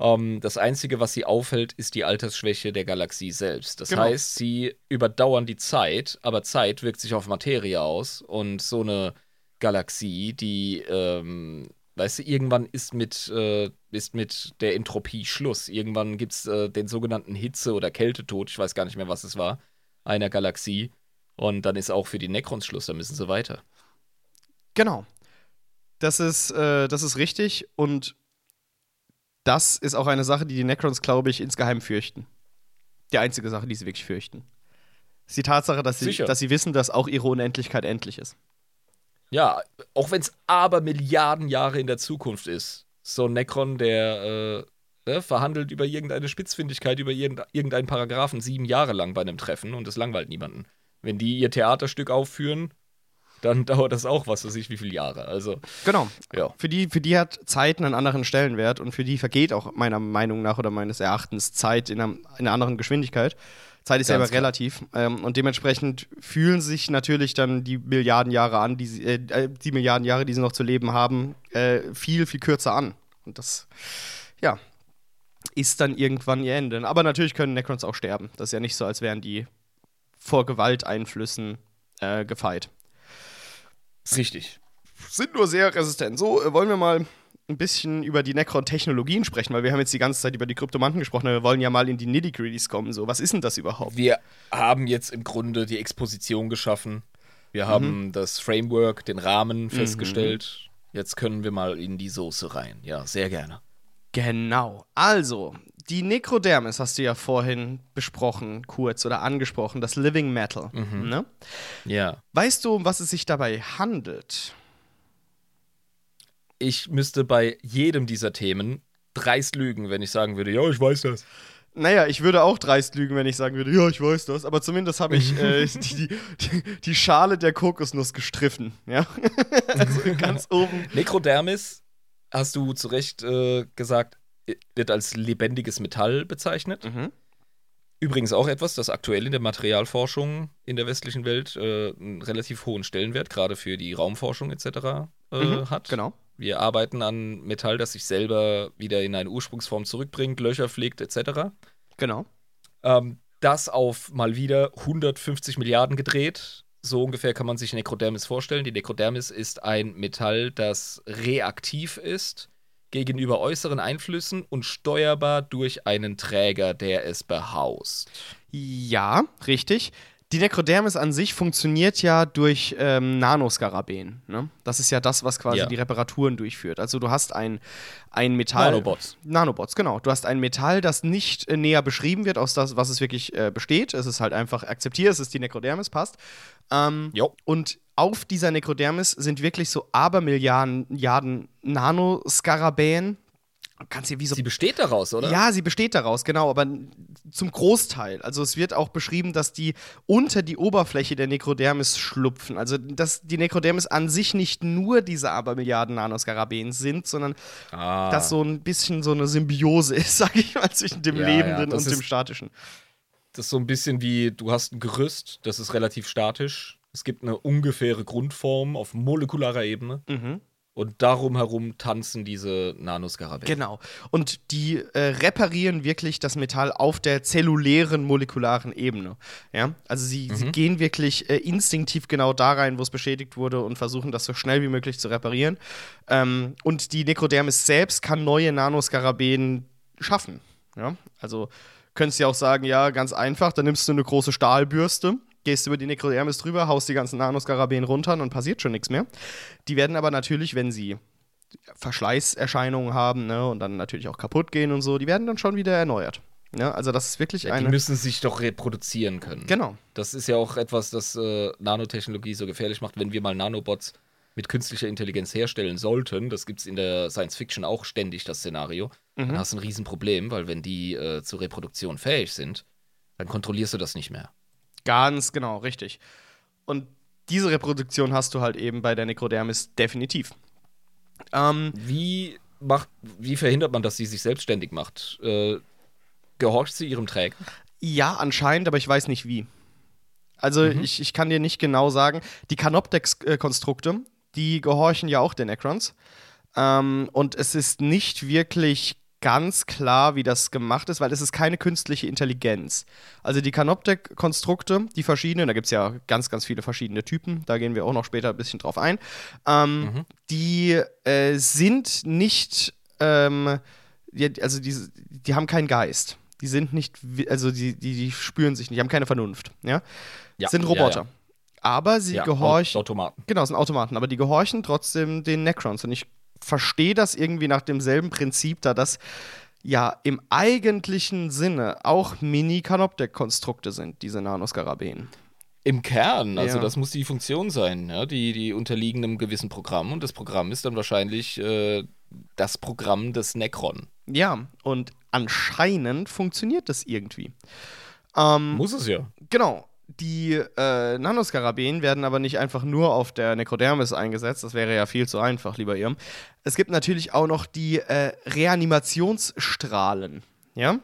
Ähm, das Einzige, was sie aufhält, ist die Altersschwäche der Galaxie selbst. Das genau. heißt, sie überdauern die Zeit, aber Zeit wirkt sich auf Materie aus und so eine Galaxie, die ähm, Weißt du, irgendwann ist mit, äh, ist mit der Entropie Schluss. Irgendwann gibt es äh, den sogenannten Hitze- oder Kältetod, ich weiß gar nicht mehr, was es war, einer Galaxie. Und dann ist auch für die Necrons Schluss, da müssen sie weiter. Genau. Das ist, äh, das ist richtig und das ist auch eine Sache, die die Necrons, glaube ich, insgeheim fürchten. Die einzige Sache, die sie wirklich fürchten. Ist die Tatsache, dass sie, dass sie wissen, dass auch ihre Unendlichkeit endlich ist. Ja, auch wenn es aber Milliarden Jahre in der Zukunft ist. So ein Necron, der äh, ne, verhandelt über irgendeine Spitzfindigkeit, über irgendeinen Paragraphen sieben Jahre lang bei einem Treffen und es langweilt niemanden. Wenn die ihr Theaterstück aufführen, dann dauert das auch, was weiß ich, wie viele Jahre. Also, genau. Ja. Für, die, für die hat Zeit einen anderen Stellenwert und für die vergeht auch meiner Meinung nach oder meines Erachtens Zeit in einer, in einer anderen Geschwindigkeit. Zeit ist ja aber relativ. Ähm, und dementsprechend fühlen sich natürlich dann die Milliarden Jahre an, die, sie, äh, äh, die Milliarden Jahre, die sie noch zu leben haben, äh, viel, viel kürzer an. Und das, ja, ist dann irgendwann ihr Ende. Aber natürlich können Necrons auch sterben. Das ist ja nicht so, als wären die vor Gewalteinflüssen äh, gefeit. Richtig. Sind nur sehr resistent. So, äh, wollen wir mal ein bisschen über die Necron-Technologien sprechen, weil wir haben jetzt die ganze Zeit über die Kryptomanten gesprochen, aber wir wollen ja mal in die Nitty-Gritties kommen. So, was ist denn das überhaupt? Wir haben jetzt im Grunde die Exposition geschaffen. Wir mhm. haben das Framework, den Rahmen mhm. festgestellt. Mhm. Jetzt können wir mal in die Soße rein. Ja, sehr gerne. Genau. Also, die Necrodermis hast du ja vorhin besprochen, kurz oder angesprochen, das Living Metal. Mhm. Ne? Ja. Weißt du, um was es sich dabei handelt? Ich müsste bei jedem dieser Themen dreist lügen, wenn ich sagen würde, ja, ich weiß das. Naja, ich würde auch dreist lügen, wenn ich sagen würde, ja, ich weiß das. Aber zumindest habe ich äh, die, die, die, Schale der Kokosnuss gestriffen. Ja? also ganz oben. Nekrodermis, hast du zu Recht äh, gesagt, wird als lebendiges Metall bezeichnet. Mhm. Übrigens auch etwas, das aktuell in der Materialforschung in der westlichen Welt äh, einen relativ hohen Stellenwert, gerade für die Raumforschung etc. Äh, mhm, hat. Genau. Wir arbeiten an Metall, das sich selber wieder in eine Ursprungsform zurückbringt, Löcher fliegt etc. Genau. Ähm, das auf mal wieder 150 Milliarden gedreht. So ungefähr kann man sich Nekrodermis vorstellen. Die Nekrodermis ist ein Metall, das reaktiv ist gegenüber äußeren Einflüssen und steuerbar durch einen Träger, der es behaust. Ja, richtig. Die Nekrodermis an sich funktioniert ja durch ähm, Nanoskarabäen. Ne? Das ist ja das, was quasi ja. die Reparaturen durchführt. Also du hast ein, ein Metall. Nanobots. Nanobots, genau. Du hast ein Metall, das nicht äh, näher beschrieben wird, aus das, was es wirklich äh, besteht. Es ist halt einfach akzeptiert, es ist die Nekrodermis, passt. Ähm, und auf dieser Nekrodermis sind wirklich so Abermilliarden Nanoskarabäen Kannst wie so sie besteht daraus, oder? Ja, sie besteht daraus, genau, aber zum Großteil. Also es wird auch beschrieben, dass die unter die Oberfläche der Nekrodermis schlupfen. Also dass die Nekrodermis an sich nicht nur diese Abermilliarden Nanoskarabäen sind, sondern ah. dass so ein bisschen so eine Symbiose ist, sag ich mal, zwischen dem ja, Lebenden ja, und dem Statischen. Das ist so ein bisschen wie, du hast ein Gerüst, das ist relativ statisch. Es gibt eine ungefähre Grundform auf molekularer Ebene. Mhm. Und darum herum tanzen diese Nanoskarabäen. Genau. Und die äh, reparieren wirklich das Metall auf der zellulären, molekularen Ebene. Ja? Also sie, mhm. sie gehen wirklich äh, instinktiv genau da rein, wo es beschädigt wurde und versuchen das so schnell wie möglich zu reparieren. Ähm, und die Nekrodermis selbst kann neue Nanoskarabäen schaffen. Ja? Also könntest du ja auch sagen, ja, ganz einfach, dann nimmst du eine große Stahlbürste gehst über die Nekrodermis drüber, haust die ganzen Nanoskarabäen runter und passiert schon nichts mehr. Die werden aber natürlich, wenn sie Verschleißerscheinungen haben ne, und dann natürlich auch kaputt gehen und so, die werden dann schon wieder erneuert. Ja, also das ist wirklich ja, eine. Die müssen sich doch reproduzieren können. Genau. Das ist ja auch etwas, das äh, Nanotechnologie so gefährlich macht, wenn wir mal Nanobots mit künstlicher Intelligenz herstellen sollten. Das gibt es in der Science Fiction auch ständig, das Szenario. Mhm. Dann hast du ein Riesenproblem, weil wenn die äh, zur Reproduktion fähig sind, dann kontrollierst du das nicht mehr. Ganz genau, richtig. Und diese Reproduktion hast du halt eben bei der Necrodermis definitiv. Ähm, wie, macht, wie verhindert man, dass sie sich selbstständig macht? Äh, gehorcht sie ihrem Träger? Ja, anscheinend, aber ich weiß nicht wie. Also mhm. ich, ich kann dir nicht genau sagen. Die Canoptex-Konstrukte, die gehorchen ja auch den Necrons. Ähm, und es ist nicht wirklich ganz klar, wie das gemacht ist, weil es ist keine künstliche Intelligenz. Also die Canoptec-Konstrukte, die verschiedenen, da gibt es ja ganz, ganz viele verschiedene Typen, da gehen wir auch noch später ein bisschen drauf ein, ähm, mhm. die äh, sind nicht, ähm, die, also die, die haben keinen Geist. Die sind nicht, also die, die, die spüren sich nicht, die haben keine Vernunft. Ja? ja sind Roboter. Ja, ja. Aber sie gehorchen. Automaten. Genau, sind Automaten, aber die gehorchen trotzdem den Necrons. Und ich verstehe das irgendwie nach demselben Prinzip, da das ja im eigentlichen Sinne auch Mini-Canoptec-Konstrukte sind, diese Nanoskarabäen. Im Kern, also ja. das muss die Funktion sein, ja? die, die unterliegen einem gewissen Programm und das Programm ist dann wahrscheinlich äh, das Programm des Necron. Ja, und anscheinend funktioniert das irgendwie. Ähm, muss es ja. Genau. Die äh, Nanoskarabäen werden aber nicht einfach nur auf der Necrodermis eingesetzt, das wäre ja viel zu einfach, lieber Irm. Es gibt natürlich auch noch die äh, Reanimationsstrahlen, ja?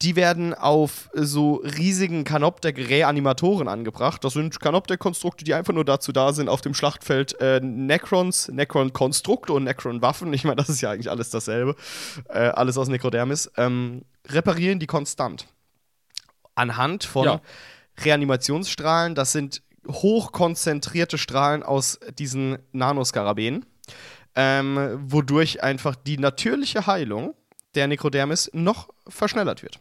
Die werden auf so riesigen Canoptec-Reanimatoren angebracht. Das sind Canoptec-Konstrukte, die einfach nur dazu da sind, auf dem Schlachtfeld äh, Necrons, Necron-Konstrukte und Necron-Waffen, ich meine, das ist ja eigentlich alles dasselbe, äh, alles aus Necrodermis, ähm, reparieren die konstant. Anhand von ja. Reanimationsstrahlen. Das sind hochkonzentrierte Strahlen aus diesen Nanoskarabäen, ähm, wodurch einfach die natürliche Heilung der Nekrodermis noch verschnellert wird.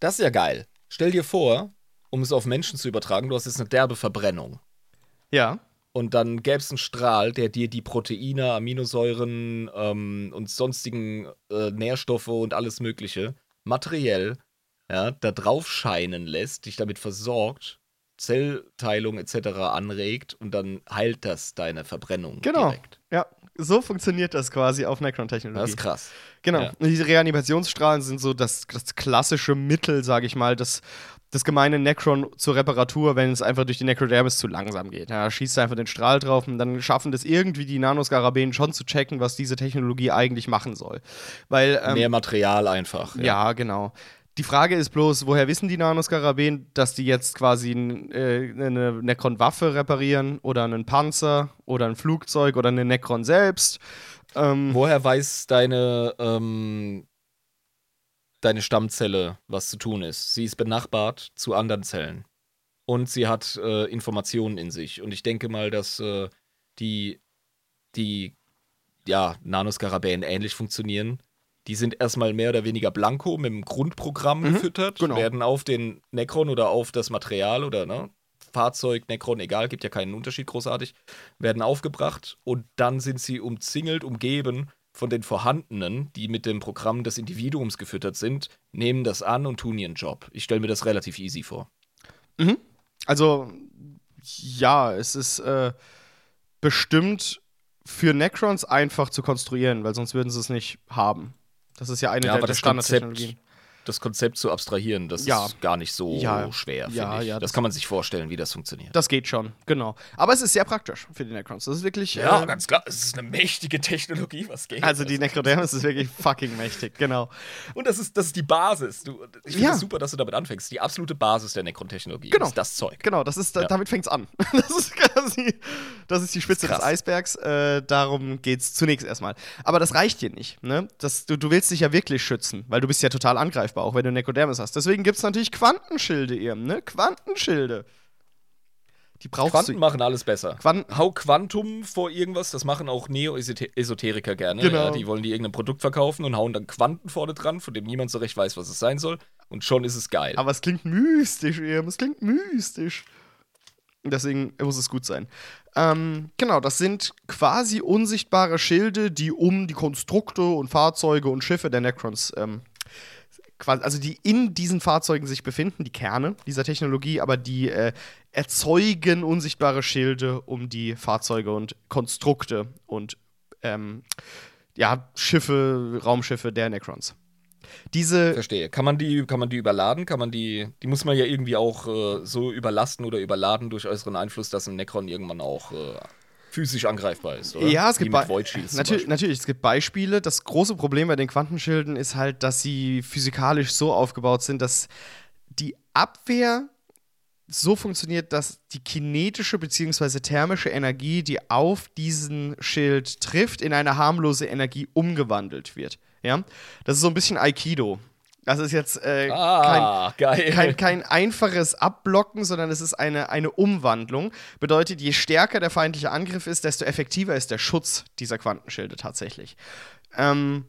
Das ist ja geil. Stell dir vor, um es auf Menschen zu übertragen, du hast jetzt eine derbe Verbrennung. Ja. Und dann gäbe es einen Strahl, der dir die Proteine, Aminosäuren ähm, und sonstigen äh, Nährstoffe und alles Mögliche materiell ja, da drauf scheinen lässt, dich damit versorgt, Zellteilung etc. anregt und dann heilt das deine Verbrennung genau. direkt. Ja, so funktioniert das quasi auf Necron-Technologie. Das ist krass. Genau. Ja. Diese Reanimationsstrahlen sind so das, das klassische Mittel, sage ich mal, das, das gemeine Necron zur Reparatur, wenn es einfach durch die Necrodermis zu langsam geht. Ja, schießt einfach den Strahl drauf und dann schaffen das irgendwie die Nanoskarabäen schon zu checken, was diese Technologie eigentlich machen soll. Weil, ähm, Mehr Material einfach. Ja, ja genau Die Frage ist bloß, woher wissen die Nanoskarabäen, dass die jetzt quasi äh, eine Necron-Waffe reparieren oder einen Panzer oder ein Flugzeug oder eine Necron selbst? Ähm, woher weiß deine, ähm, deine Stammzelle, was zu tun ist? Sie ist benachbart zu anderen Zellen. Und sie hat äh, Informationen in sich. Und ich denke mal, dass äh, die, die ja, Nanoskarabäen ähnlich funktionieren die sind erstmal mehr oder weniger blanko mit dem Grundprogramm mhm, gefüttert, genau. werden auf den Necron oder auf das Material oder ne, Fahrzeug, Necron, egal, gibt ja keinen Unterschied großartig, werden aufgebracht und dann sind sie umzingelt, umgeben von den vorhandenen, die mit dem Programm des Individuums gefüttert sind, nehmen das an und tun ihren Job. Ich stelle mir das relativ easy vor. Mhm. Also, ja, es ist äh, bestimmt für Necrons einfach zu konstruieren, weil sonst würden sie es nicht haben. Das ist ja eine ja, der, der Standardtechnologien das Konzept zu abstrahieren, das ja. ist gar nicht so ja. schwer, ja, ich. Ja, das, das kann man sich vorstellen, wie das funktioniert. Das geht schon, genau. Aber es ist sehr praktisch für die Necrons. Das ist wirklich. Ja, äh, ganz klar. Es ist eine mächtige Technologie, was geht. Also die Necrodermis ist wirklich fucking mächtig, genau. Und das ist, das ist die Basis. Du, ich finde es super, dass du damit anfängst. Die absolute Basis der Necron-Technologie genau. ist das Zeug. Genau, das ist, damit fängt es an. das ist quasi, das ist die Spitze ist des Eisbergs. Äh, darum geht es zunächst erstmal. Aber das reicht dir nicht. Ne? Das, du, du willst dich ja wirklich schützen, weil du bist ja total angreifbar, auch wenn du Necrodermis hast. Deswegen gibt es natürlich Quantenschilde eben, ne? Quantenschilde. Die brauchst Quanten du. machen alles besser. Quanten Hau Quantum vor irgendwas, das machen auch Neo-Esoteriker gerne. Genau. Ja, die wollen die irgendein Produkt verkaufen und hauen dann Quanten vorne dran, von dem niemand so recht weiß, was es sein soll. Und schon ist es geil. Aber es klingt mystisch, eben. Es klingt mystisch. Deswegen muss es gut sein. Ähm, genau, das sind quasi unsichtbare Schilde, die um die Konstrukte und Fahrzeuge und Schiffe der Necrons ähm, quasi, also die in diesen Fahrzeugen sich befinden, die Kerne dieser Technologie, aber die äh, erzeugen unsichtbare Schilde um die Fahrzeuge und Konstrukte und ähm, ja, Schiffe, Raumschiffe der Necrons. Diese Verstehe. Kann man die, kann man die überladen? Kann man die, die muss man ja irgendwie auch äh, so überlasten oder überladen durch äußeren Einfluss, dass ein Necron irgendwann auch äh, physisch angreifbar ist, oder? Ja, es gibt natürlich, natürlich, es gibt Beispiele. Das große Problem bei den Quantenschilden ist halt, dass sie physikalisch so aufgebaut sind, dass die Abwehr so funktioniert, dass die kinetische bzw. thermische Energie, die auf diesen Schild trifft, in eine harmlose Energie umgewandelt wird. Ja? Das ist so ein bisschen Aikido. Das ist jetzt äh, ah, kein, kein, kein, einfaches Abblocken, sondern es ist eine, eine Umwandlung. Bedeutet, je stärker der feindliche Angriff ist, desto effektiver ist der Schutz dieser Quantenschilde tatsächlich. Ähm,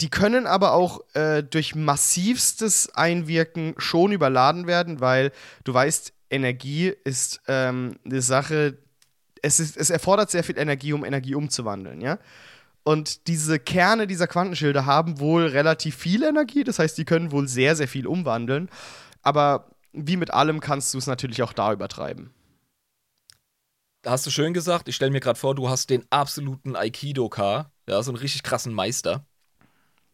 die können aber auch äh, durch massivstes Einwirken schon überladen werden, weil du weißt, Energie ist ähm, eine Sache, es, ist, es erfordert sehr viel Energie, um Energie umzuwandeln, ja. Und diese Kerne dieser Quantenschilde haben wohl relativ viel Energie, das heißt, die können wohl sehr, sehr viel umwandeln. Aber wie mit allem kannst du es natürlich auch da übertreiben. Hast du schön gesagt. Ich stelle mir gerade vor, du hast den absoluten Aikido-K, ja, so einen richtig krassen Meister,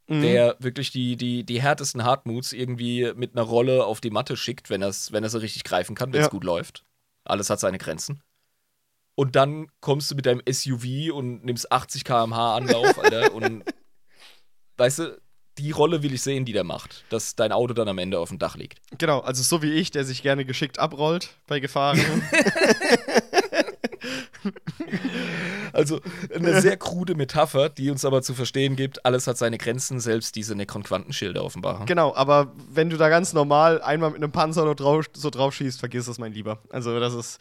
mhm. der wirklich die, die, die härtesten Hardmoots irgendwie mit einer Rolle auf die Matte schickt, wenn, wenn er sie richtig greifen kann, wenn es ja. gut läuft. Alles hat seine Grenzen und dann kommst du mit deinem SUV und nimmst 80 km/h Anlauf, Alter, und weißt du, die Rolle will ich sehen, die der macht, dass dein Auto dann am Ende auf dem Dach liegt. Genau, also so wie ich, der sich gerne geschickt abrollt bei Gefahren. Also eine sehr krude Metapher, die uns aber zu verstehen gibt, alles hat seine Grenzen, selbst diese Necron-Quantenschilder offenbar. Genau, aber wenn du da ganz normal einmal mit einem Panzer so drauf, so drauf schießt, vergiss das, mein Lieber. Also das ist.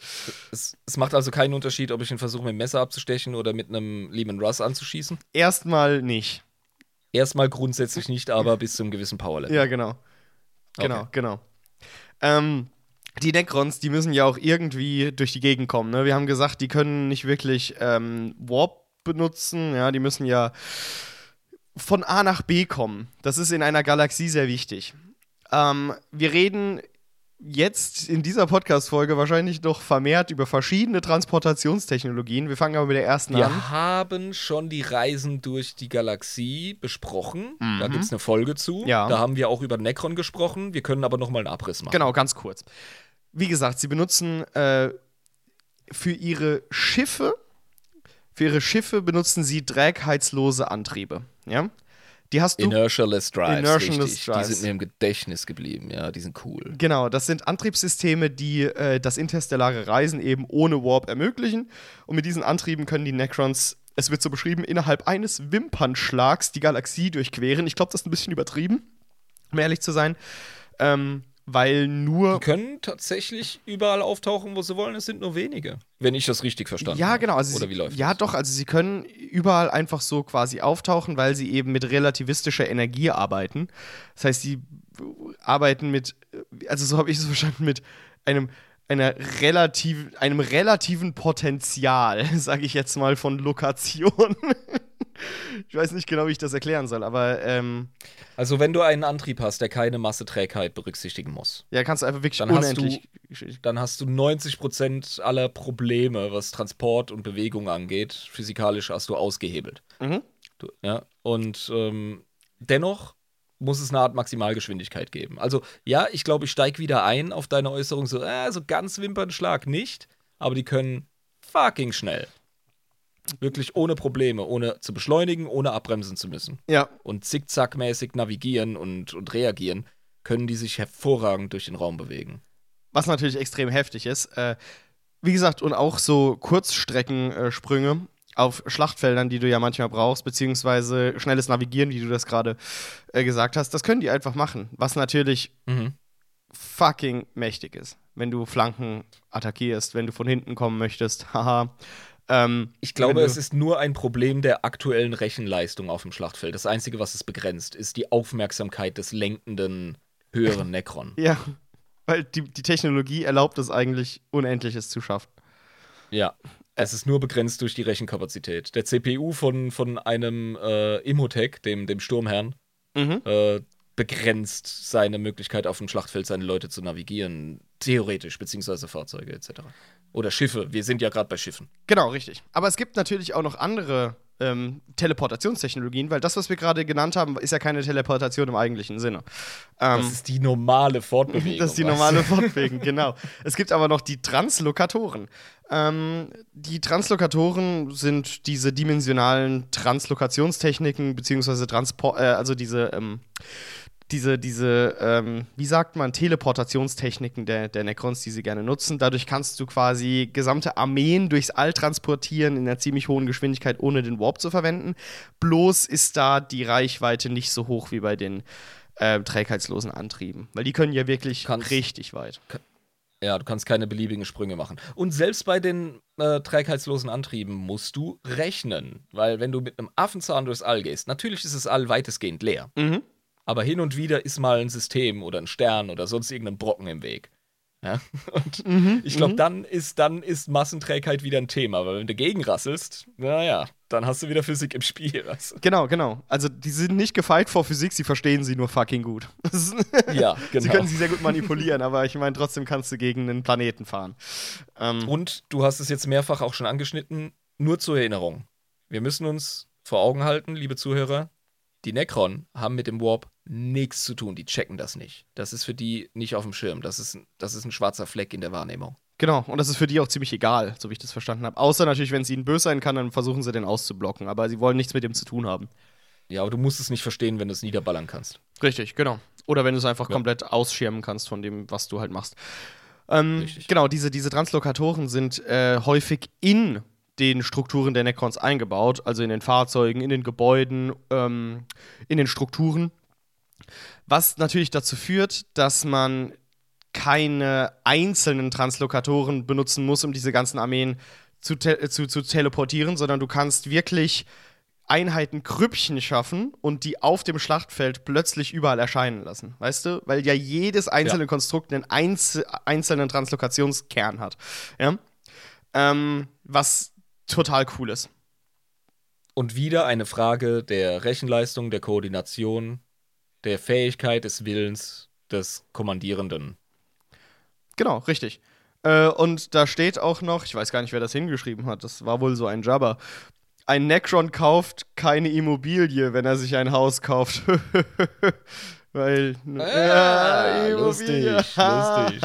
Es, es macht also keinen Unterschied, ob ich ihn versuche, mit dem Messer abzustechen oder mit einem Lehman Russ anzuschießen? Erstmal nicht. Erstmal grundsätzlich nicht, aber bis zu einem gewissen Power-Level. Ja, genau. Genau, okay. genau. Ähm, die Necrons, die müssen ja auch irgendwie durch die Gegend kommen. Ne? Wir haben gesagt, die können nicht wirklich ähm, Warp benutzen. Ja, die müssen ja von A nach B kommen. Das ist in einer Galaxie sehr wichtig. Ähm, wir reden jetzt in dieser Podcast-Folge wahrscheinlich noch vermehrt über verschiedene Transportationstechnologien. Wir fangen aber mit der ersten Wir an. Wir haben schon die Reisen durch die Galaxie besprochen. Mhm. Da gibt es eine Folge zu. Ja. Da haben wir auch über Necron gesprochen. Wir können aber noch mal einen Abriss machen. Genau, ganz kurz wie gesagt, sie benutzen äh, für ihre Schiffe, für ihre Schiffe benutzen sie trägheitslose Antriebe. Ja? Die hast du. Inertialess Drives. Inertialess richtig. Drives. Die sind mir im Gedächtnis geblieben. Ja, die sind cool. Genau, das sind Antriebssysteme, die äh, das interstellare Reisen eben ohne Warp ermöglichen. Und mit diesen Antrieben können die Necrons, es wird so beschrieben, innerhalb eines Wimpernschlags die Galaxie durchqueren. Ich glaube, das ist ein bisschen übertrieben, um ehrlich zu sein. Ähm, weil nur. Die können tatsächlich überall auftauchen, wo sie wollen. Es sind nur wenige. Wenn ich das richtig verstanden Ja, habe. genau. Also Oder sie, wie läuft Ja, das? doch. Also sie können überall einfach so quasi auftauchen, weil sie eben mit relativistischer Energie arbeiten. Das heißt, sie arbeiten mit, also so habe ich es verstanden, mit einem einer relativ, einem relativen Potenzial, sage ich jetzt mal, von Lokation. ich weiß nicht genau, wie ich das erklären soll, aber ähm, Also, wenn du einen Antrieb hast, der keine Masseträgheit berücksichtigen muss, ja, kannst du einfach wirklich Dann hast unendlich. dann hast du 90% aller Probleme, was Transport und Bewegung angeht, physikalisch hast du ausgehebelt. Mhm. Du, ja, und ähm, dennoch muss es eine Art Maximalgeschwindigkeit geben. Also, ja, ich glaube, ich steige wieder ein auf deine Äußerung, so, äh, so ganz Wimpernschlag nicht, aber die können fucking schnell. Wirklich ohne Probleme, ohne zu beschleunigen, ohne abbremsen zu müssen. Ja, Und zickzackmäßig navigieren und, und reagieren, können die sich hervorragend durch den Raum bewegen. was natürlich extrem heftig ist. Äh, wie gesagt, und auch so Kurzstreckensprünge auf Schlachtfeldern, die du ja manchmal brauchst, beziehungsweise schnelles Navigieren, wie du das gerade äh, gesagt hast, das können die einfach machen. Was natürlich Mhm. fucking mächtig ist, wenn du Flanken attackierst, wenn du von hinten kommen möchtest. Haha. ähm, Ich glaube, es ist nur ein Problem der aktuellen Rechenleistung auf dem Schlachtfeld. Das Einzige, was es begrenzt, ist die Aufmerksamkeit des lenkenden, höheren Necron. Ja, weil die, die Technologie erlaubt es eigentlich, Unendliches zu schaffen. Ja. Es ist nur begrenzt durch die Rechenkapazität. Der CPU von, von einem äh, Imhotech, dem, dem Sturmherrn, Mhm. äh, begrenzt seine Möglichkeit, auf dem Schlachtfeld seine Leute zu navigieren. Theoretisch, beziehungsweise Fahrzeuge etc. Oder Schiffe. Wir sind ja gerade bei Schiffen. Genau, richtig. Aber es gibt natürlich auch noch andere ähm, Teleportationstechnologien, weil das, was wir gerade genannt haben, ist ja keine Teleportation im eigentlichen Sinne. Ähm, Das ist die normale Fortbewegung. das ist die normale? Fortbewegung, genau. Es gibt aber noch die Translokatoren. Ähm, die Translokatoren sind diese dimensionalen Translokationstechniken, beziehungsweise Transport, äh, also diese, ähm, diese, diese, ähm, wie sagt man, Teleportationstechniken der, der Necrons, die sie gerne nutzen. Dadurch kannst du quasi gesamte Armeen durchs All transportieren in einer ziemlich hohen Geschwindigkeit, ohne den Warp zu verwenden. Bloß ist da die Reichweite nicht so hoch wie bei den äh, trägheitslosen Antrieben. Weil die können ja wirklich Kannst- richtig weit. Ja, du kannst keine beliebigen Sprünge machen. Und selbst bei den äh, trägheitslosen Antrieben musst du rechnen. Weil wenn du mit einem Affenzahn durchs All gehst, natürlich ist das All weitestgehend leer. Mhm. Aber hin und wieder ist mal ein System oder ein Stern oder sonst irgendein Brocken im Weg. Ja? Und Mhm. ich glaube, dann ist, dann ist Massenträgheit wieder ein Thema. Weil wenn du gegenrasselst, naja, dann hast du wieder Physik im Spiel. Weißt du? Genau, genau. Also die sind nicht gefeit vor Physik, sie verstehen sie nur fucking gut. Ja, Sie genau. können sie sehr gut manipulieren, aber ich meine, trotzdem kannst du gegen einen Planeten fahren. Ähm, Und du hast es jetzt mehrfach auch schon angeschnitten, nur zur Erinnerung. Wir müssen uns vor Augen halten, liebe Zuhörer, die Necron haben mit dem Warp nichts zu tun. Die checken das nicht. Das ist für die nicht auf dem Schirm. Das ist, das ist ein schwarzer Fleck in der Wahrnehmung. genau, und das ist für die auch ziemlich egal, so wie ich das verstanden habe. Außer natürlich, wenn es ihnen böse sein kann, dann versuchen sie den auszublocken, aber sie wollen nichts mit dem zu tun haben. Ja, aber du musst es nicht verstehen, wenn du es niederballern kannst. Richtig, genau. Oder wenn du es einfach Ja. komplett ausschirmen kannst von dem, was du halt machst. Ähm, Richtig. genau, diese, diese Translokatoren sind äh, häufig in den Strukturen der Necrons eingebaut, also in den Fahrzeugen, in den Gebäuden, ähm, in den Strukturen. Was natürlich dazu führt, dass man keine einzelnen Translokatoren benutzen muss, um diese ganzen Armeen zu, te zu, zu teleportieren, sondern du kannst wirklich Einheiten Krüppchen schaffen und die auf dem Schlachtfeld plötzlich überall erscheinen lassen. Weißt du? Weil ja jedes einzelne Konstrukt einen einz einzelnen Translokationskern hat. Ja? Ähm, was total cool ist. Und wieder eine Frage der Rechenleistung, der Koordination, der Fähigkeit des Willens des Kommandierenden. Genau, richtig. Äh, und da steht auch noch, ich weiß gar nicht, wer das hingeschrieben hat, das war wohl so ein Jabber. Ein Necron kauft keine Immobilie, wenn er sich ein Haus kauft. Weil. Ah, ja, lustig, lustig,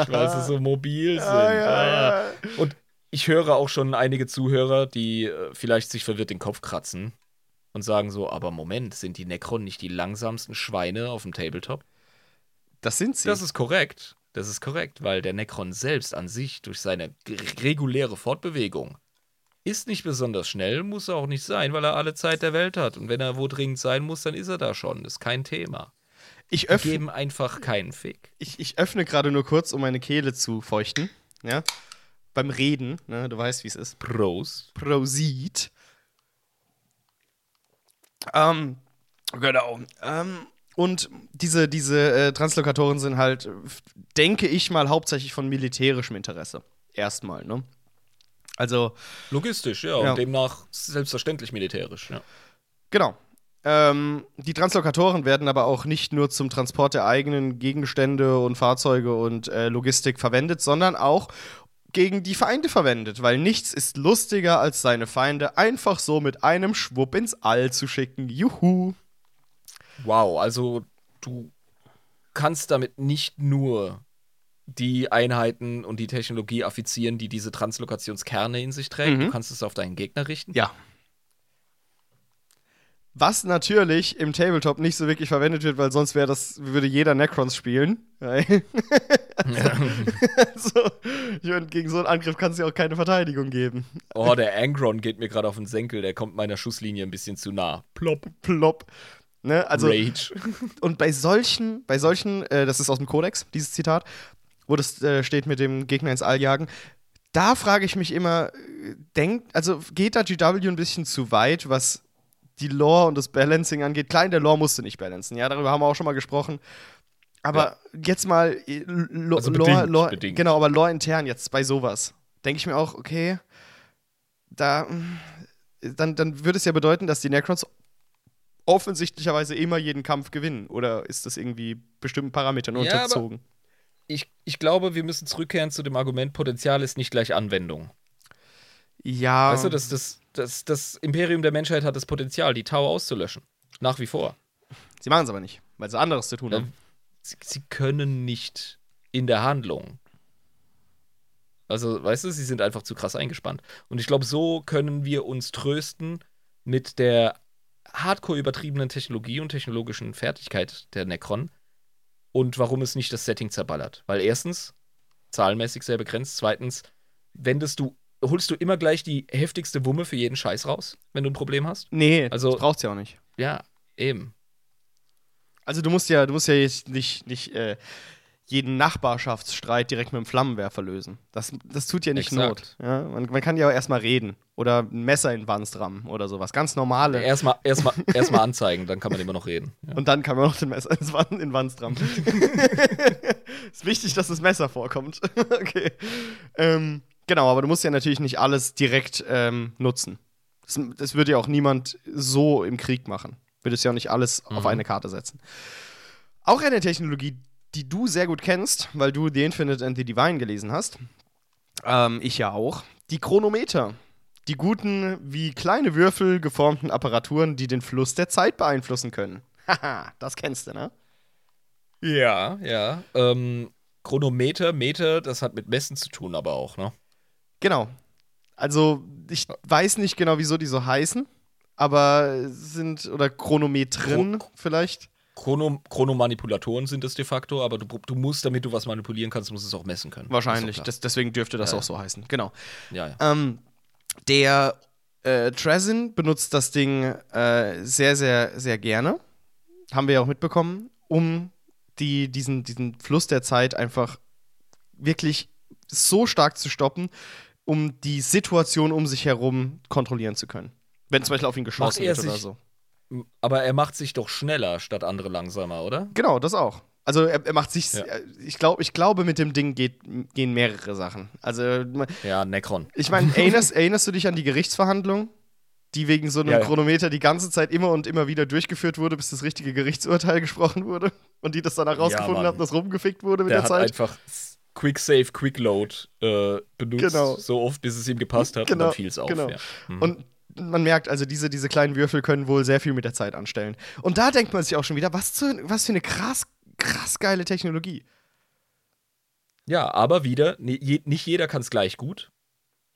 weil sie so mobil sind. Ah, ja, Ah. ja. Und ich höre auch schon einige Zuhörer, die äh, vielleicht sich verwirrt den Kopf kratzen. und sagen so, aber Moment, sind die Necron nicht die langsamsten Schweine auf dem Tabletop? Das sind sie. Das ist korrekt. Das ist korrekt, weil der Necron selbst an sich durch seine reguläre Fortbewegung ist nicht besonders schnell, muss er auch nicht sein, weil er alle Zeit der Welt hat. Und wenn er wo dringend sein muss, dann ist er da schon. Das ist kein Thema. ich, Die öffne, geben einfach keinen Fick. ich, ich öffne gerade nur kurz, um meine Kehle zu feuchten. Ja. Beim Reden, ne, du weißt, wie es ist. Prost. Prosit. Ähm, genau. Ähm, und diese, diese äh, Translokatoren sind halt, denke ich mal, hauptsächlich von militärischem Interesse. Erstmal, ne? Also, Logistisch, ja, Ja. und demnach selbstverständlich militärisch. Ja. genau. Ähm, die Translokatoren werden aber auch nicht nur zum Transport der eigenen Gegenstände und Fahrzeuge und äh, Logistik verwendet, sondern auch gegen die Feinde verwendet, weil nichts ist lustiger, als seine Feinde einfach so mit einem Schwupp ins All zu schicken. Juhu. Wow, also du kannst damit nicht nur die Einheiten und die Technologie affizieren, die diese Translokationskerne in sich trägt. Mhm. Du kannst es auf deinen Gegner richten. Ja. Was natürlich im Tabletop nicht so wirklich verwendet wird, weil sonst wäre das, würde jeder Necrons spielen. Weil- so, ich meine, gegen so einen Angriff kann es ja auch keine Verteidigung geben. Oh, der Angron geht mir gerade auf den Senkel, der kommt meiner Schusslinie ein bisschen zu nah. Plopp. Plopp. Ne? Also, Rage. und bei solchen, bei solchen, äh, das ist aus dem Kodex, dieses Zitat, wo das äh, steht mit dem Gegner ins All jagen, da frage ich mich immer, äh, denkt, also geht da GW ein bisschen zu weit, was die Lore und das Balancing angeht? Klar, in der Lore musste nicht balancen, ja, darüber haben wir auch schon mal gesprochen. Aber jetzt mal äh, Lo Also Lore, bedingt, Lore, bedingt. genau, aber Lore intern jetzt bei sowas, denke ich mir auch, okay, da, mm, dann, dann würde es ja bedeuten, dass die Necrons offensichtlicherweise immer jeden Kampf gewinnen. Oder ist das irgendwie bestimmten Parametern Ja, unterzogen? Ich, ich glaube, wir müssen zurückkehren zu dem Argument, Potenzial ist nicht gleich Anwendung. ja. Weißt du, das, das, das, das Imperium der Menschheit hat das Potenzial, die Tau auszulöschen. Nach wie vor. sie machen es aber nicht, weil sie anderes zu tun Ja, haben. Sie, sie können nicht in der Handlung. Also, weißt du, sie sind einfach zu krass eingespannt. Und ich glaube, so können wir uns trösten mit der hardcore übertriebenen Technologie und technologischen Fertigkeit der Necron und warum es nicht das Setting zerballert. Weil erstens, zahlenmäßig sehr begrenzt, zweitens, wendest du, holst du immer gleich die heftigste Wumme für jeden Scheiß raus, wenn du ein Problem hast? Nee, Also- das braucht's ja auch nicht. Ja, eben. Also du musst ja, du musst ja jetzt nicht, nicht äh, jeden Nachbarschaftsstreit direkt mit dem Flammenwerfer lösen. Das, das tut ja nicht Exakt. Not. Ja? Man, man kann ja auch erstmal reden. Oder ein Messer in den Wanst rammen oder sowas. Ganz normale. Erstmal erst mal, erst mal anzeigen, dann kann man immer noch reden. Ja. Und dann kann man noch den Messer in den Wanst rammen. ist wichtig, dass das Messer vorkommt. okay. Ähm, genau, aber du musst ja natürlich nicht alles direkt ähm, nutzen. Das, das würde ja auch niemand so im Krieg machen. Würdest ja auch nicht alles auf Mhm. eine Karte setzen. Auch eine Technologie, die du sehr gut kennst, weil du The Infinite and the Divine gelesen hast. Ähm, ich ja auch. Die Chronometer. Die guten, wie kleine Würfel geformten Apparaturen, die den Fluss der Zeit beeinflussen können. Haha, das kennst du, ne? Ja, ja. Ähm, Chronometer, Meter, das hat mit Messen zu tun, aber auch, ne? Genau. Also, ich weiß nicht genau, wieso die so heißen, aber sind, oder Chronometren Chro- vielleicht. Chrono, Chronomanipulatoren sind es de facto, aber du, du musst, damit du was manipulieren kannst, musst du es auch messen können. Wahrscheinlich. Das, deswegen dürfte das Ja, auch so heißen. Genau. ja, ja. Ähm, der äh, Trezin benutzt das Ding äh, sehr, sehr, sehr gerne. Haben wir ja auch mitbekommen, um die, diesen, diesen Fluss der Zeit einfach wirklich so stark zu stoppen, um die Situation um sich herum kontrollieren zu können. Wenn zum Beispiel auf ihn geschossen wird oder so. Aber er macht sich doch schneller statt andere langsamer, oder? Genau, das auch. Also er, er macht sich, Ja. äh, ich glaube, ich glaube, mit dem Ding geht, gehen mehrere Sachen. Also Ja, Necron. Ich meine, erinnerst, erinnerst du dich an die Gerichtsverhandlung, die wegen so einem Ja, ja. Chronometer die ganze Zeit immer und immer wieder durchgeführt wurde, bis das richtige Gerichtsurteil gesprochen wurde? Und die das dann herausgefunden Mann. haben, dass rumgefickt wurde mit Der der, hat Zeit? einfach Quick Save, Quick Load äh, benutzt, Genau. so oft, bis es ihm gepasst hat Genau, und dann fiel es auf. genau. Ja. Mhm. Und man merkt also, diese, diese kleinen Würfel können wohl sehr viel mit der Zeit anstellen. Und da denkt man sich auch schon wieder, was, zu, was für eine krass, krass geile Technologie. Ja, aber wieder, je, nicht jeder kann es gleich gut.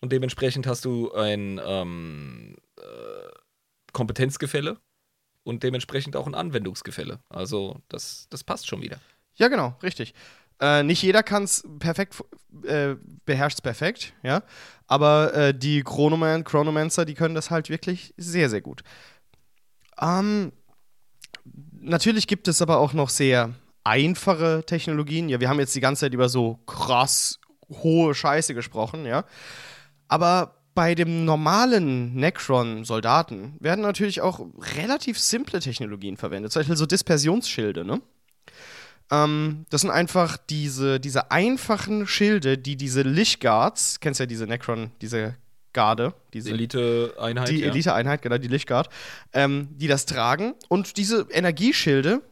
Und dementsprechend hast du ein ähm, äh, Kompetenzgefälle und dementsprechend auch ein Anwendungsgefälle. Also das, das passt schon wieder. Ja, genau, richtig. Äh, nicht jeder kann es perfekt, äh, beherrscht es perfekt, ja. Aber äh, die Chronoman Chronomancer, die können das halt wirklich sehr, sehr gut. Ähm, natürlich gibt es aber auch noch sehr einfache Technologien. Ja, wir haben jetzt die ganze Zeit über so krass hohe Scheiße gesprochen, ja. Aber bei dem normalen Necron-Soldaten werden natürlich auch relativ simple Technologien verwendet. Zum Beispiel so Dispersionsschilde, ne? Ähm, das sind einfach diese, diese einfachen Schilde, die diese Lichtguards, kennst ja diese Necron, diese Garde, diese Elite-Einheit. Die ja. Elite-Einheit, genau, die Lichtguard, ähm, die das tragen. Und diese Energieschilde,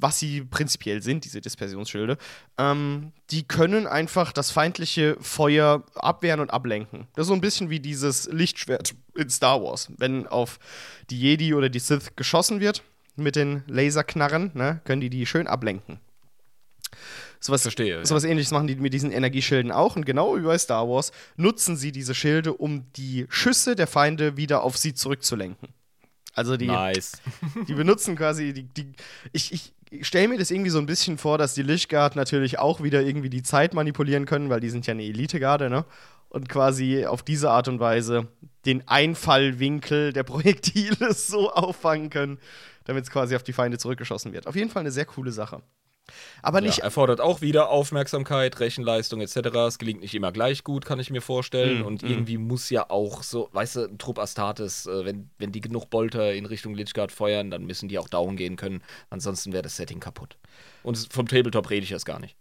was sie prinzipiell sind, diese Dispersionsschilde, ähm, die können einfach das feindliche Feuer abwehren und ablenken. Das ist so ein bisschen wie dieses Lichtschwert in Star Wars. Wenn auf die Jedi oder die Sith geschossen wird mit den Laserknarren, ne, können die die schön ablenken. Sowas, Verstehe. Sowas ähnliches machen die mit diesen Energieschilden auch. Und genau wie bei Star Wars nutzen sie diese Schilde, um die Schüsse der Feinde wieder auf sie zurückzulenken. Also die, nice. die benutzen quasi die. die ich ich stelle mir das irgendwie so ein bisschen vor, dass die Lichtguard natürlich auch wieder irgendwie die Zeit manipulieren können, weil die sind ja eine Elitegarde, ne? Und quasi auf diese Art und Weise den Einfallwinkel der Projektile so auffangen können, damit es quasi auf die Feinde zurückgeschossen wird. Auf jeden Fall eine sehr coole Sache. Aber nicht. Ja, erfordert auch wieder Aufmerksamkeit, Rechenleistung etc. Es gelingt nicht immer gleich gut, kann ich mir vorstellen. Mm, und mm. irgendwie muss ja auch so, weißt du, ein Trupp Astartes, äh, wenn, wenn die genug Bolter in Richtung Lichguard feuern, dann müssen die auch down gehen können. Ansonsten wäre das Setting kaputt. Und vom Tabletop rede ich erst gar nicht.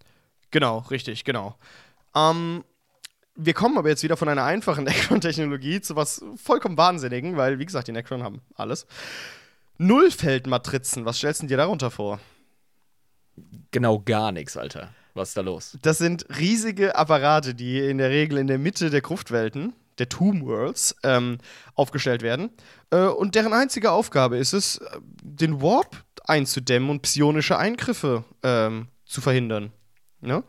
Genau, richtig, genau. Ähm, wir kommen aber jetzt wieder von einer einfachen Necron-Technologie zu was vollkommen Wahnsinnigen, weil, wie gesagt, die Necron haben alles. Nullfeldmatrizen, was stellst du dir darunter vor? Genau gar nichts, Alter. Was ist da los? Das sind riesige Apparate, die in der Regel in der Mitte der Gruftwelten, der Tomb Worlds, ähm, aufgestellt werden. Äh, und deren einzige Aufgabe ist es, äh, den Warp einzudämmen und psionische Eingriffe ähm, zu verhindern. Ne?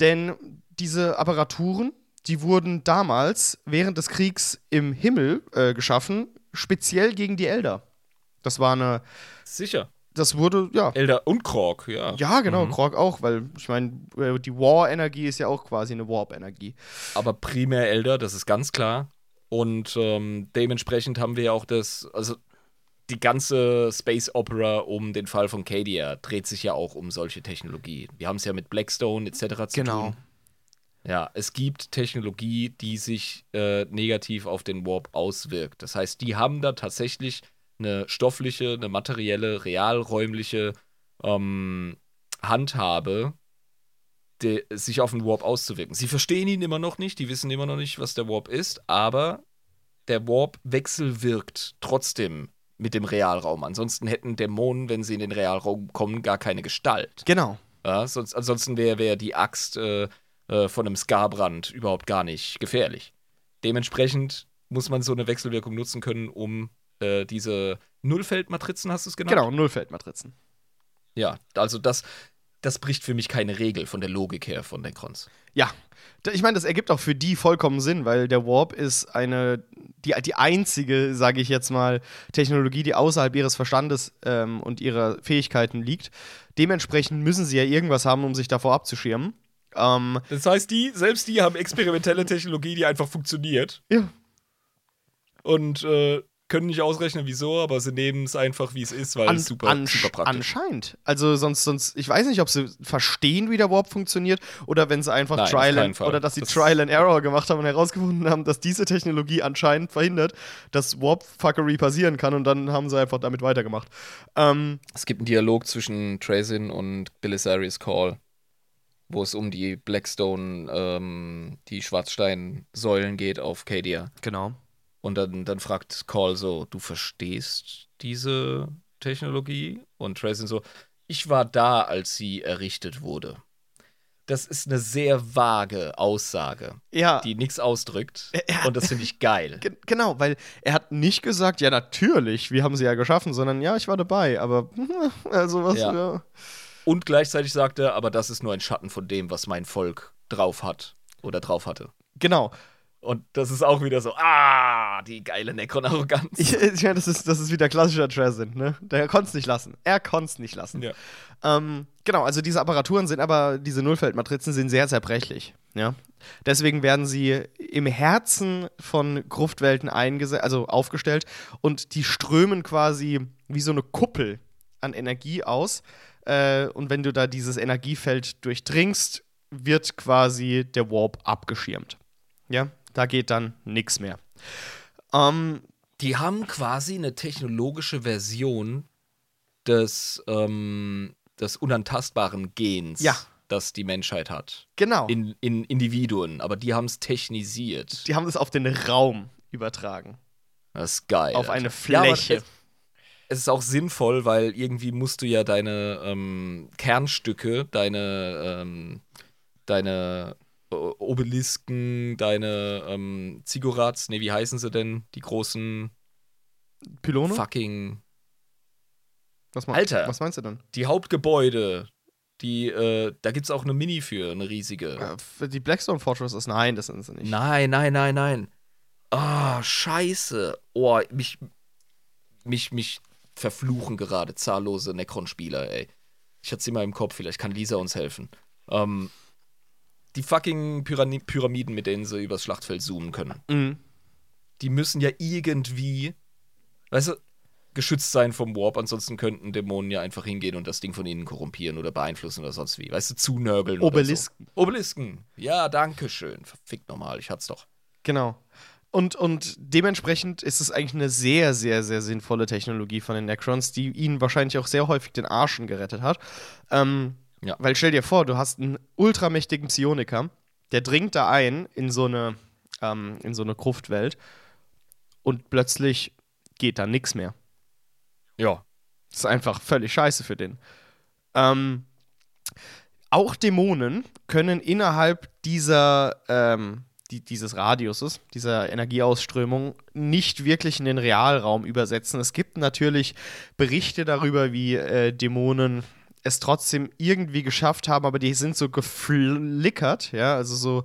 Denn diese Apparaturen, die wurden damals während des Kriegs im Himmel äh, geschaffen, speziell gegen die Elder. Das war eine. Sicher. Das wurde, ja. Elder und Krog, ja. Ja, genau, Mhm. Krog auch, weil ich meine, äh, die War-Energie ist ja auch quasi eine Warp-Energie. Aber primär Elder, das ist ganz klar. Und ähm, dementsprechend haben wir ja auch das, also die ganze Space Opera um den Fall von Cadia dreht sich ja auch um solche Technologie. Wir haben es ja mit Blackstone etc. zu Genau. tun. Ja, es gibt Technologie, die sich äh, negativ auf den Warp auswirkt. Das heißt, die haben da tatsächlich eine stoffliche, eine materielle, realräumliche ähm, Handhabe, de, sich auf den Warp auszuwirken. Sie verstehen ihn immer noch nicht, die wissen immer noch nicht, was der Warp ist, aber der Warp wechselwirkt trotzdem mit dem Realraum. Ansonsten hätten Dämonen, wenn sie in den Realraum kommen, gar keine Gestalt. Genau. Ja, sonst, ansonsten wäre wär die Axt äh, äh, von einem Skarbrand überhaupt gar nicht gefährlich. Dementsprechend muss man so eine Wechselwirkung nutzen können, um äh, diese Nullfeldmatrizen, hast du es genannt? Genau, Nullfeldmatrizen. Ja, also das, das bricht für mich keine Regel von der Logik her von Necrons. Ja. Ich meine, das ergibt auch für die vollkommen Sinn, weil der Warp ist eine, die, die einzige, sage ich jetzt mal, Technologie, die außerhalb ihres Verstandes ähm, und ihrer Fähigkeiten liegt. Dementsprechend müssen sie ja irgendwas haben, um sich davor abzuschirmen. Ähm, Das heißt, die, selbst die haben experimentelle Technologie, die einfach funktioniert ja, und äh, können nicht ausrechnen, wieso, aber sie nehmen es einfach, wie es ist, weil An, es super, super praktisch Anscheinend. Also sonst, sonst, ich weiß nicht, ob sie verstehen, wie der Warp funktioniert, oder wenn sie einfach Nein, Trial and, oder dass sie Das- Trial and Error gemacht haben und herausgefunden haben, dass diese Technologie anscheinend verhindert, dass Warp-Fuckery passieren kann und dann haben sie einfach damit weitergemacht. Ähm, Es gibt einen Dialog zwischen Trazin und Belisarius Call, wo es um die Blackstone, ähm, die Schwarzsteinsäulen geht auf Cadia. genau. Und dann, dann fragt Call so, du verstehst diese Technologie? Und Trazin so, ich war da, als sie errichtet wurde. Das ist eine sehr vage Aussage, Ja. die nichts ausdrückt. Ja. Und das finde ich geil. Ge- Genau, weil er hat nicht gesagt, ja, natürlich, wir haben sie ja geschaffen, sondern ja, ich war dabei, aber also was, Ja. ja. Und gleichzeitig sagt er, aber das ist nur ein Schatten von dem, was mein Volk drauf hat oder drauf hatte. Genau. Und das ist auch wieder so, ah! Die geile Necron-Arroganz. Meine, das ist, das ist wieder klassischer Trazyn, ne? Der konnte es nicht lassen. Er konnte es nicht lassen. Ja. Ähm, genau, also diese Apparaturen sind aber, diese Nullfeldmatrizen sind sehr zerbrechlich. Ja? Deswegen werden sie im Herzen von Gruftwelten eingesetzt, also aufgestellt und die strömen quasi wie so eine Kuppel an Energie aus. Äh, und wenn du da dieses Energiefeld durchdringst, wird quasi der Warp abgeschirmt. Ja, da geht dann nichts mehr. Ähm, Die haben quasi eine technologische Version des, ähm, des unantastbaren Gens, Ja. das die Menschheit hat. genau. In, in Individuen, aber die haben es technisiert. die haben das auf den Raum übertragen. Das ist geil. auf eine Ja, Fläche. es, es ist auch sinnvoll, weil irgendwie musst du ja deine ähm, Kernstücke, deine, ähm, deine Obelisken, deine ähm, Ziggurats, nee, wie heißen sie denn? Die großen Pylone? fucking Was, mein- Alter. was meinst du denn? die Hauptgebäude, die, äh, da gibt's auch eine Mini für, eine riesige. Äh, die Blackstone Fortresses? Nein, das sind sie nicht. Nein, nein, nein, nein. Ah, scheiße. Oh, mich, mich, mich verfluchen gerade zahllose Necron-Spieler, ey. Ich hatte sie mal im Kopf, vielleicht kann Lisa uns helfen. Ähm, die fucking Pyrani- Pyramiden, mit denen sie übers Schlachtfeld zoomen können, Mhm. die müssen ja irgendwie, weißt du, geschützt sein vom Warp, ansonsten könnten Dämonen ja einfach hingehen und das Ding von ihnen korrumpieren oder beeinflussen oder sonst wie. Weißt du, zunörgeln Obelisken. oder so. Obelisken. Ja, danke schön. Verfickt nochmal, ich hat's doch. Genau. Und, und dementsprechend ist es eigentlich eine sehr, sehr, sehr sinnvolle Technologie von den Necrons, die ihnen wahrscheinlich auch sehr häufig den Arschen gerettet hat. Ähm, Ja. Weil stell dir vor, du hast einen ultramächtigen Psioniker, der dringt da ein in so eine, ähm, in so eine Gruftwelt und plötzlich geht da nichts mehr. Ja. Das ist einfach völlig scheiße für den. Ähm, auch Dämonen können innerhalb dieser, ähm, die, dieses Radiuses, dieser Energieausströmung, nicht wirklich in den Realraum übersetzen. Es gibt natürlich Berichte darüber, wie äh, Dämonen es trotzdem irgendwie geschafft haben, aber die sind so geflickert, ja, also so,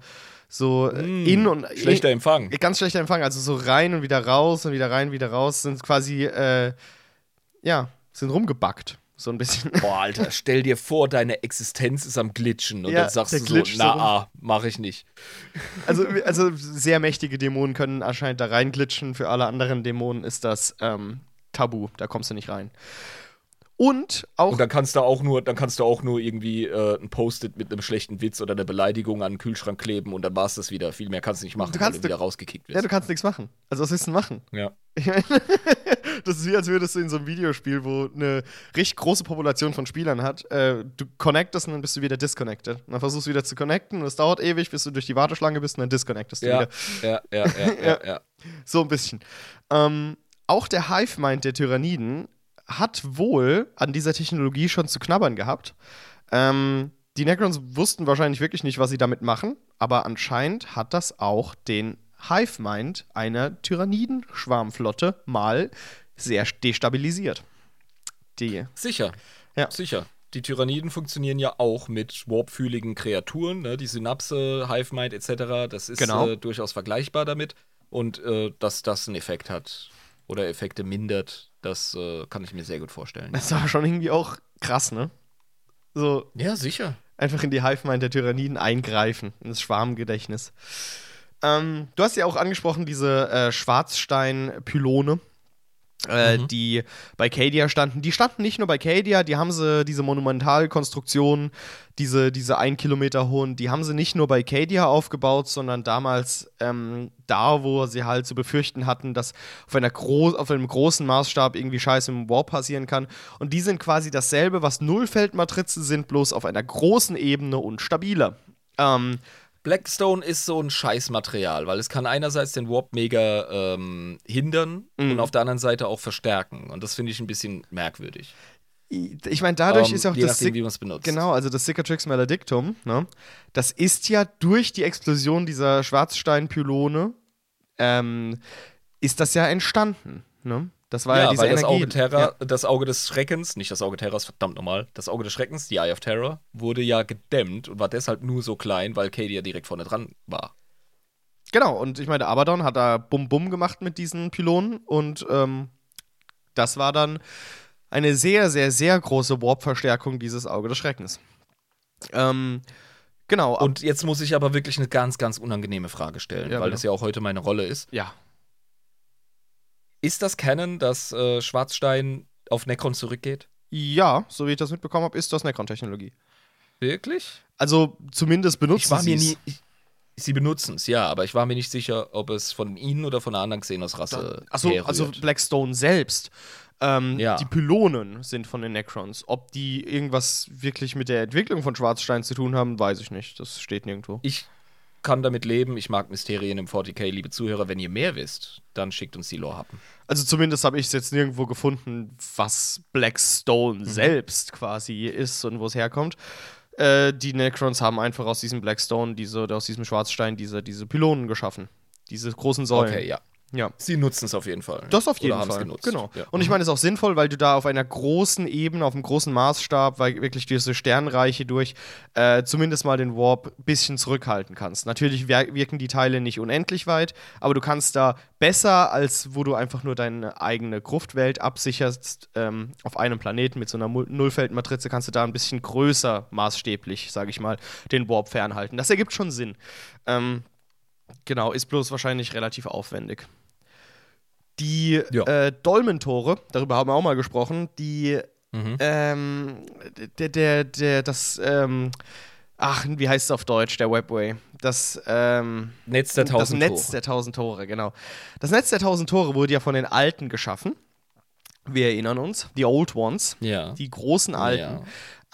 so äh, Mm, in und Schlechter Empfang. Ganz schlechter Empfang, also so rein und wieder raus und wieder rein, wieder raus, sind quasi, äh, ja, sind rumgebackt. So ein bisschen. Boah, Alter, stell dir vor, deine Existenz ist am Glitchen und Ja, dann sagst du so, so na, rum. ah, mach ich nicht. Also, also sehr mächtige Dämonen können anscheinend da reinglitschen. Für alle anderen Dämonen ist das ähm, Tabu. Da kommst du nicht rein. Und auch. Und dann kannst du auch nur, dann kannst du auch nur irgendwie äh, ein Post-it mit einem schlechten Witz oder einer Beleidigung an den Kühlschrank kleben und dann war's das wieder. Viel mehr kannst du nicht machen, Du kannst- weil du wieder rausgekickt ja, wirst. du kannst nichts machen. Also, was willst du denn machen? Ja. Ich meine, das ist wie, als würdest du in so einem Videospiel, wo eine richtig große Population von Spielern hat, äh, du connectest und dann bist du wieder disconnected. Und dann versuchst du wieder zu connecten und es dauert ewig, bis du durch die Warteschlange bist und dann disconnectest du Ja, wieder. ja, ja, ja, ja, ja. So ein bisschen. Ähm, auch der Hive-Mind der Tyranniden hat wohl an dieser Technologie schon zu knabbern gehabt. Ähm, die Necrons wussten wahrscheinlich wirklich nicht, was sie damit machen, aber anscheinend hat das auch den Hive-Mind einer Tyranniden-Schwarmflotte mal sehr destabilisiert. Die. Sicher. Ja. Sicher. Die Tyranniden funktionieren ja auch mit warpfühligen Kreaturen, ne? die Synapse, Hive-Mind etc. Das ist Genau. äh, durchaus vergleichbar damit. Und äh, dass das einen Effekt hat oder Effekte mindert, das äh, kann ich mir sehr gut vorstellen. Das war schon irgendwie auch krass, ne? So Ja, sicher. einfach in die Hive-Mind der Tyranniden eingreifen, in das Schwarmgedächtnis. Ähm, du hast ja auch angesprochen, diese äh, Schwarzstein-Pylone, äh, Mhm. die bei Cadia standen. Die standen nicht nur bei Cadia, die haben sie, diese Monumentalkonstruktionen, diese, diese ein Kilometer hohen, die haben sie nicht nur bei Cadia aufgebaut, sondern damals ähm, da, wo sie halt zu befürchten hatten, dass auf, einer gro auf einem großen Maßstab irgendwie Scheiße im Warp passieren kann. Und die sind quasi dasselbe, was Nullfeldmatrizen sind, bloß auf einer großen Ebene und stabiler. Ähm, Blackstone ist so ein Scheißmaterial, weil es kann einerseits den Warp mega ähm, hindern Mhm. und auf der anderen Seite auch verstärken. Und das finde ich ein bisschen merkwürdig. ich meine, dadurch Ähm, ist auch das nachdem, benutzt. Genau, also das Cicatrix Maledictum, ne? Das ist ja durch die Explosion dieser Schwarzsteinpylone, ähm, ist das ja entstanden, ne? Das war ja, ja, diese weil das Energie. Auge, Terra, Ja. das Auge des Schreckens, nicht das Auge Terras, verdammt nochmal, das Auge des Schreckens, die Eye of Terror, wurde ja gedämmt und war deshalb nur so klein, weil Katie ja direkt vorne dran war. Genau, und ich meine, Abaddon hat da Bum-Bum gemacht mit diesen Pylonen und ähm, das war dann eine sehr, sehr, sehr große Warp-Verstärkung dieses Auge des Schreckens. Ähm, genau. Und jetzt muss ich aber wirklich eine ganz, ganz unangenehme Frage stellen, Ja, weil bitte. das ja auch heute meine Rolle ist. ja. Ist das Canon, dass äh, Schwarzstein auf Necron zurückgeht? Ja, so wie ich das mitbekommen habe, ist das Necron-Technologie. Wirklich? Also zumindest benutzen Ich war mir nie. Ich, sie benutzen es, ja, aber ich war mir nicht sicher, ob es von ihnen oder von einer anderen Xenos-Rasse Achso, herrührt. also Blackstone selbst. Ähm, Ja. Die Pylonen sind von den Necrons. Ob die irgendwas wirklich mit der Entwicklung von Schwarzstein zu tun haben, weiß ich nicht. Das steht nirgendwo. Ich kann damit leben. Ich mag Mysterien im 40k, liebe Zuhörer. Wenn ihr mehr wisst, dann schickt uns die Lore-Happen. Also zumindest habe ich es jetzt nirgendwo gefunden, was Blackstone Mhm. selbst quasi ist und wo es herkommt. Äh, die Necrons haben einfach aus diesem Blackstone, diese, aus diesem Schwarzstein, diese, diese Pylonen geschaffen. Diese großen Säulen. Okay, ja. Ja. Sie nutzen es auf jeden Fall. Das auf Oder jeden haben's Fall. genutzt. Genau. Ja. Und ich meine, es ist auch sinnvoll, weil du da auf einer großen Ebene, auf einem großen Maßstab, weil wirklich diese Sternreiche durch, äh, zumindest mal den Warp ein bisschen zurückhalten kannst. Natürlich wir wirken die Teile nicht unendlich weit, aber du kannst da besser, als wo du einfach nur deine eigene Gruftwelt absicherst, ähm, auf einem Planeten mit so einer Nullfeldmatrize, kannst du da ein bisschen größer maßstäblich, sage ich mal, den Warp fernhalten. Das ergibt schon Sinn. Ähm, genau, ist bloß wahrscheinlich relativ aufwendig. Die Ja. äh, Dolmentore, darüber haben wir auch mal gesprochen, die, Mhm. ähm, der, der, der, das, ähm, ach, wie heißt es auf Deutsch, der Webway? Das, ähm, Netz der das tausend Netz Tore. der tausend Tore, genau. Das Netz der tausend Tore wurde ja von den Alten geschaffen. Wir erinnern uns, die Old Ones, Ja. die großen Alten.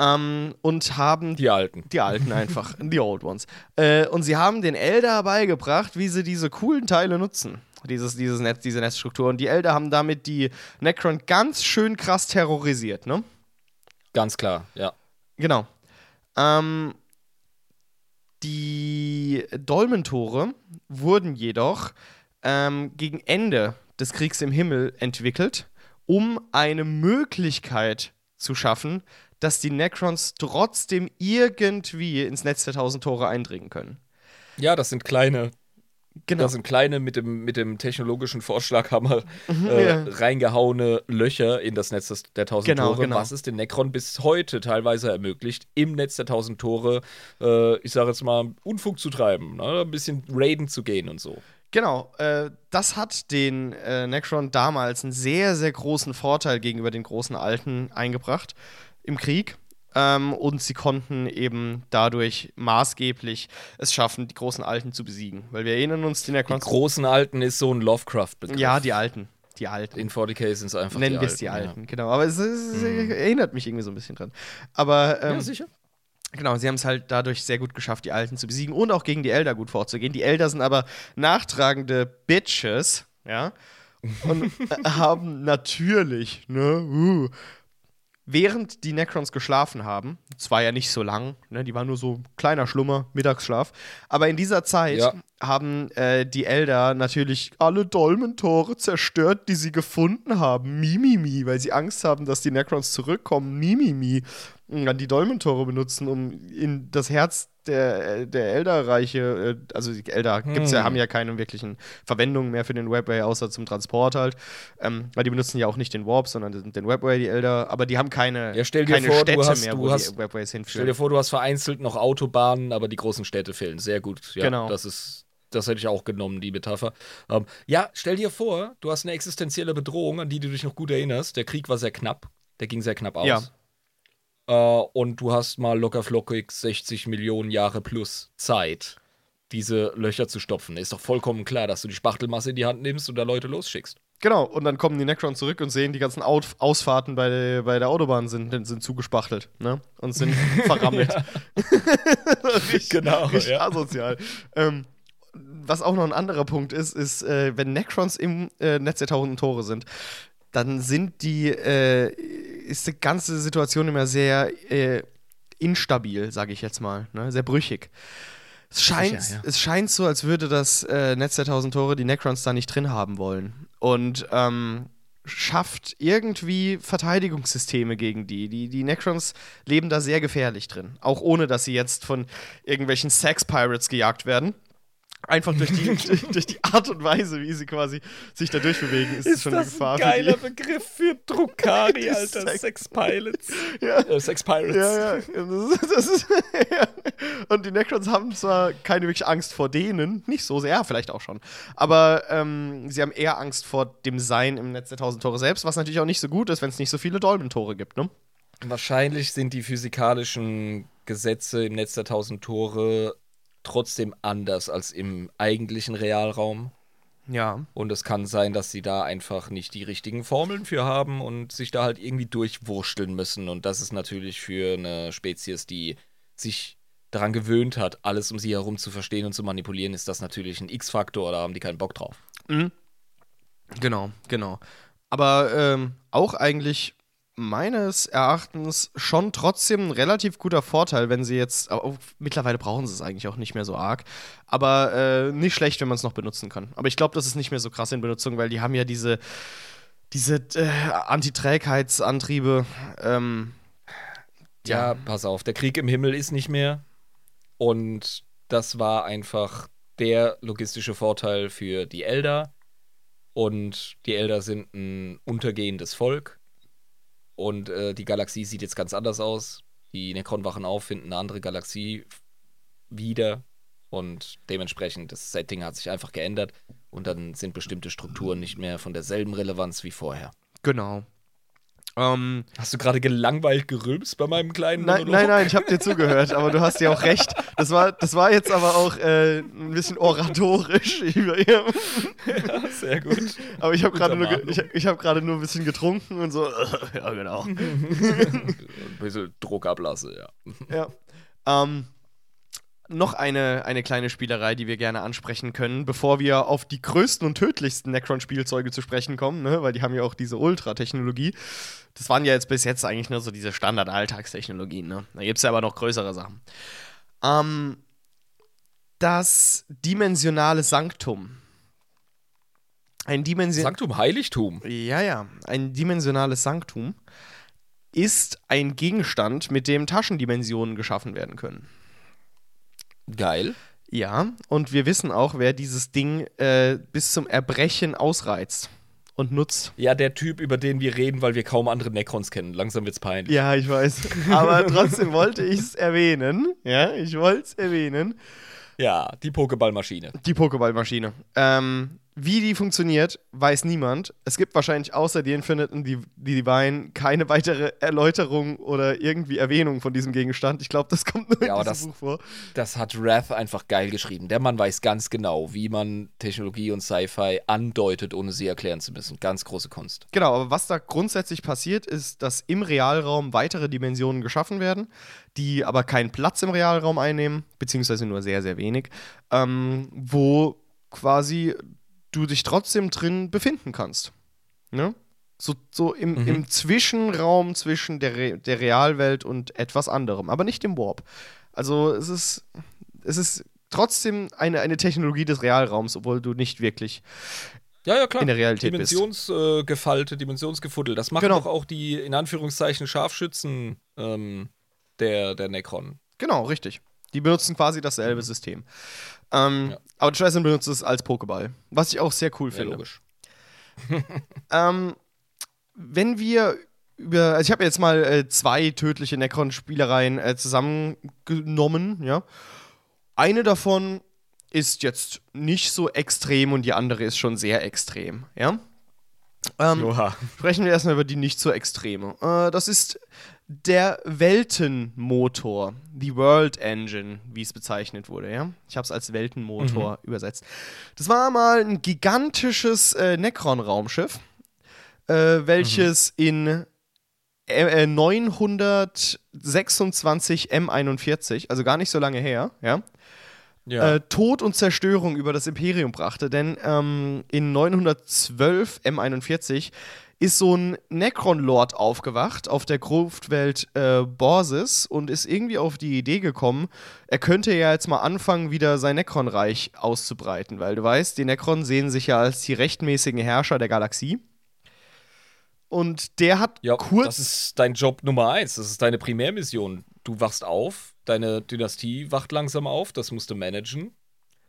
Ähm, und haben Die Alten. die Alten einfach, die Old Ones. Äh, und sie haben den Elder beigebracht, wie sie diese coolen Teile nutzen. Dieses, dieses Netz, diese Netzstruktur. Und die Elder haben damit die Necron ganz schön krass terrorisiert, ne? Ganz klar, ja. Genau. Ähm, die Dolmentore wurden jedoch ähm, gegen Ende des Kriegs im Himmel entwickelt, um eine Möglichkeit zu schaffen, dass die Necrons trotzdem irgendwie ins Netz der tausend Tore eindringen können. Ja, das sind kleine, Genau. das sind kleine mit dem, mit dem technologischen Vorschlaghammer äh, ja. reingehauene Löcher in das Netz des, der tausend Genau, Tore, genau. was es den Necron bis heute teilweise ermöglicht, im Netz der tausend Tore, äh, ich sage jetzt mal, Unfug zu treiben, ne? ein bisschen raiden zu gehen und so. Genau, äh, das hat den äh, Necron damals einen sehr, sehr großen Vorteil gegenüber den großen Alten eingebracht im Krieg. Ähm, und sie konnten eben dadurch maßgeblich es schaffen, die großen Alten zu besiegen. Weil wir erinnern uns, die Die Necrons. großen Alten ist so ein Lovecraft-Begriff. ja, die Alten. Die Alten. In 40k sind es einfach Nennen die wir es die ja. Alten, genau. Aber es, es erinnert mich irgendwie so ein bisschen dran. Aber ähm, Ja, sicher. Genau, sie haben es halt dadurch sehr gut geschafft, die Alten zu besiegen und auch gegen die Elder gut vorzugehen. Die Elder sind aber nachtragende Bitches, ja, und haben natürlich, ne, uh, während die Necrons geschlafen haben, es war ja nicht so lang, ne, die waren nur so ein kleiner Schlummer, Mittagsschlaf, aber in dieser Zeit Ja. Haben äh, die Elder natürlich alle Dolmentore zerstört, die sie gefunden haben. Mimimi, weil sie Angst haben, dass die Necrons zurückkommen. Mimimi. Und dann die Dolmentore benutzen, um in das Herz der, der Elder-Reiche, äh, also die Elder gibt's ja, Hm. haben ja keine wirklichen Verwendungen mehr für den Webway, außer zum Transport halt. Ähm, weil die benutzen ja auch nicht den Warp, sondern den, den Webway, die Elder, aber die haben keine, Ja, stell dir keine vor, du Städte hast- mehr, du wo hast- die Webways Stell hinführen. dir vor, du hast vereinzelt noch Autobahnen, aber die großen Städte fehlen. Sehr gut. Ja, Genau. Das ist. Das hätte ich auch genommen, die Metapher. Ähm, ja, stell dir vor, du hast eine existenzielle Bedrohung, an die du dich noch gut erinnerst. Der Krieg war sehr knapp. Der ging sehr knapp aus. Ja. Äh, und du hast mal locker flockig 60 Millionen Jahre plus Zeit, diese Löcher zu stopfen. Ist doch vollkommen klar, dass du die Spachtelmasse in die Hand nimmst und da Leute losschickst. Genau, und dann kommen die Necrons zurück und sehen, die ganzen Out Ausfahrten bei, der- bei der Autobahn sind, sind zugespachtelt, ne? Und sind verrammelt. richtig, Genau, Richtig ja. asozial. Ähm, was auch noch ein anderer Punkt ist, ist, äh, wenn Necrons im äh, Netz der tausenden Tore sind, dann sind die, äh, ist die ganze Situation immer sehr äh, instabil, sage ich jetzt mal, ne? sehr brüchig. Es scheint, Sicher, ja. es scheint so, als würde das äh, Netz der tausend Tore die Necrons da nicht drin haben wollen. Und ähm, schafft irgendwie Verteidigungssysteme gegen die. die. Die Necrons leben da sehr gefährlich drin. Auch ohne, dass sie jetzt von irgendwelchen Sex-Pirates gejagt werden. Einfach durch die, durch, die Art und Weise, wie sie quasi sich da durchbewegen, ist, Ist schon das eine Gefahr ein geiler für Begriff für Druckari, Alter. Sex- Sex Pilots. Ja. Äh, Sex Pirates. Ja, ja. Das ist, das ist, ja. Und die Necrons haben zwar keine wirkliche Angst vor denen, nicht so sehr, vielleicht auch schon, aber ähm, sie haben eher Angst vor dem Sein im Netz der tausend Tore selbst, was natürlich auch nicht so gut ist, wenn es nicht so viele Dolmen-Tore gibt, ne? Wahrscheinlich sind die physikalischen Gesetze im Netz der tausend Tore trotzdem anders als im eigentlichen Realraum. Ja. Und es kann sein, dass sie da einfach nicht die richtigen Formeln für haben und sich da halt irgendwie durchwursteln müssen. Und das ist natürlich für eine Spezies, die sich daran gewöhnt hat, alles um sie herum zu verstehen und zu manipulieren, ist das natürlich ein X-Faktor, da haben die keinen Bock drauf. Mhm. Genau, genau. Aber ähm, auch eigentlich meines Erachtens schon trotzdem ein relativ guter Vorteil, wenn sie jetzt, auch, mittlerweile brauchen sie es eigentlich auch nicht mehr so arg, aber äh, nicht schlecht, wenn man es noch benutzen kann. Aber ich glaube, das ist nicht mehr so krass in Benutzung, weil die haben ja diese, diese äh, Antiträgheitsantriebe. Ähm, Ja, pass auf, der Krieg im Himmel ist nicht mehr. Und das war einfach der logistische Vorteil für die Elder. Und die Elder sind ein untergehendes Volk. Und äh, die Galaxie sieht jetzt ganz anders aus. Die Necron wachen auf, finden eine andere Galaxie wieder. Und dementsprechend, das Setting hat sich einfach geändert. Und dann sind bestimmte Strukturen nicht mehr von derselben Relevanz wie vorher. genau. Ähm, Hast du gerade gelangweilt gerülpst bei meinem kleinen Nein, Monolog? nein, nein, ich habe dir zugehört, aber du hast ja auch recht. Das war, das war jetzt aber auch äh, ein bisschen oratorisch. über ihr. Ja, sehr gut. aber ich habe gerade nur, ge- ich, ich hab gerade nur ein bisschen getrunken und so. ja, genau. Ein bisschen Druck ablasse, ja. Ja. Ähm, noch eine, eine kleine Spielerei, die wir gerne ansprechen können, bevor wir auf die größten und tödlichsten Necron-Spielzeuge zu sprechen kommen, ne? weil die haben ja auch diese Ultra-Technologie. Das waren ja jetzt bis jetzt eigentlich nur so diese Standard-Alltagstechnologien. Ne? Da gibt es ja aber noch größere Sachen. Ähm, das dimensionale Sanktum. Ein Dimension Sanktum Heiligtum. ja, ja. Ein dimensionales Sanktum ist ein Gegenstand, mit dem Taschendimensionen geschaffen werden können. Geil. Ja, und wir wissen auch, wer dieses Ding äh, bis zum Erbrechen ausreizt und nutzt. Ja, der Typ, über den wir reden, weil wir kaum andere Necrons kennen. Langsam wird's peinlich. Ja, ich weiß. Aber trotzdem wollte ich es erwähnen. Ja, ich wollte es erwähnen. Ja, die Pokéballmaschine. Die Pokéballmaschine. Ähm, wie die funktioniert, weiß niemand. Es gibt wahrscheinlich außer die Infinite und die, die Divine keine weitere Erläuterung oder irgendwie Erwähnung von diesem Gegenstand. Ich glaube, das kommt nur Ja, in diesem das- Buch vor. Das hat Wrath einfach geil geschrieben. Der Mann weiß ganz genau, wie man Technologie und Sci-Fi andeutet, ohne sie erklären zu müssen. Ganz große Kunst. Genau, aber was da grundsätzlich passiert, ist, dass im Realraum weitere Dimensionen geschaffen werden, die aber keinen Platz im Realraum einnehmen, beziehungsweise nur sehr, sehr wenig, ähm, wo quasi du dich trotzdem drin befinden kannst. Ne? So, so im, Mhm. im Zwischenraum zwischen der, Re der Realwelt und etwas anderem, aber nicht im Warp. Also es ist, es ist trotzdem eine, eine Technologie des Realraums, obwohl du nicht wirklich Ja, ja, klar. in der Realität bist. Dimensionsgefalte, Dimensionsgefuddel. Das machen Genau. doch auch die, in Anführungszeichen, Scharfschützen ähm, der, der Necron. Genau, richtig. Die benutzen quasi dasselbe System. Ähm, Ja. Aber Tristan benutzt es als Pokéball, was ich auch sehr cool Ja, finde. logisch. Ähm, wenn wir über, also ich habe jetzt mal äh, zwei tödliche Necron-Spielereien äh, zusammengenommen, ja. Eine davon ist jetzt nicht so extrem und die andere ist schon sehr extrem, ja. Ähm. Sprechen wir erstmal über die nicht so extreme. Äh, das ist der Weltenmotor, die World Engine, wie es bezeichnet wurde, ja. Ich habe es als Weltenmotor übersetzt. Das war mal ein gigantisches äh, Necron-Raumschiff, äh, welches in äh, äh, 926 M41, also gar nicht so lange her, ja, Ja. äh, Tod und Zerstörung über das Imperium brachte. Denn ähm, in 912 M41 ist so ein Necron-Lord aufgewacht auf der Gruftwelt äh, Borsis und ist irgendwie auf die Idee gekommen, er könnte ja jetzt mal anfangen, wieder sein Necron-Reich auszubreiten, weil du weißt, die Necron sehen sich ja als die rechtmäßigen Herrscher der Galaxie. Und der hat ja, kurz. das ist dein Job Nummer eins. Das ist deine Primärmission. Du wachst auf, deine Dynastie wacht langsam auf, das musst du managen.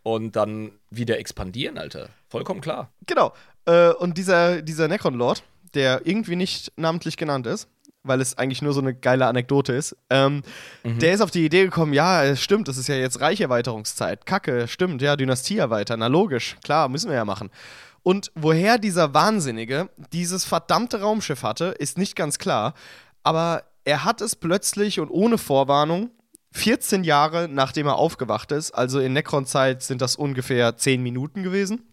und dann wieder expandieren, Alter. Vollkommen klar. Genau. Äh, und dieser, dieser Necron-Lord, der irgendwie nicht namentlich genannt ist, weil es eigentlich nur so eine geile Anekdote ist, ähm, mhm. der ist auf die Idee gekommen, ja, es stimmt, das ist ja jetzt Reicherweiterungszeit. Kacke, stimmt, ja, Dynastie erweitern, na logisch, klar, müssen wir ja machen. Und woher dieser Wahnsinnige dieses verdammte Raumschiff hatte, ist nicht ganz klar, aber er hat es plötzlich und ohne Vorwarnung 14 Jahre nachdem er aufgewacht ist, also in Necron-Zeit sind das ungefähr 10 Minuten gewesen.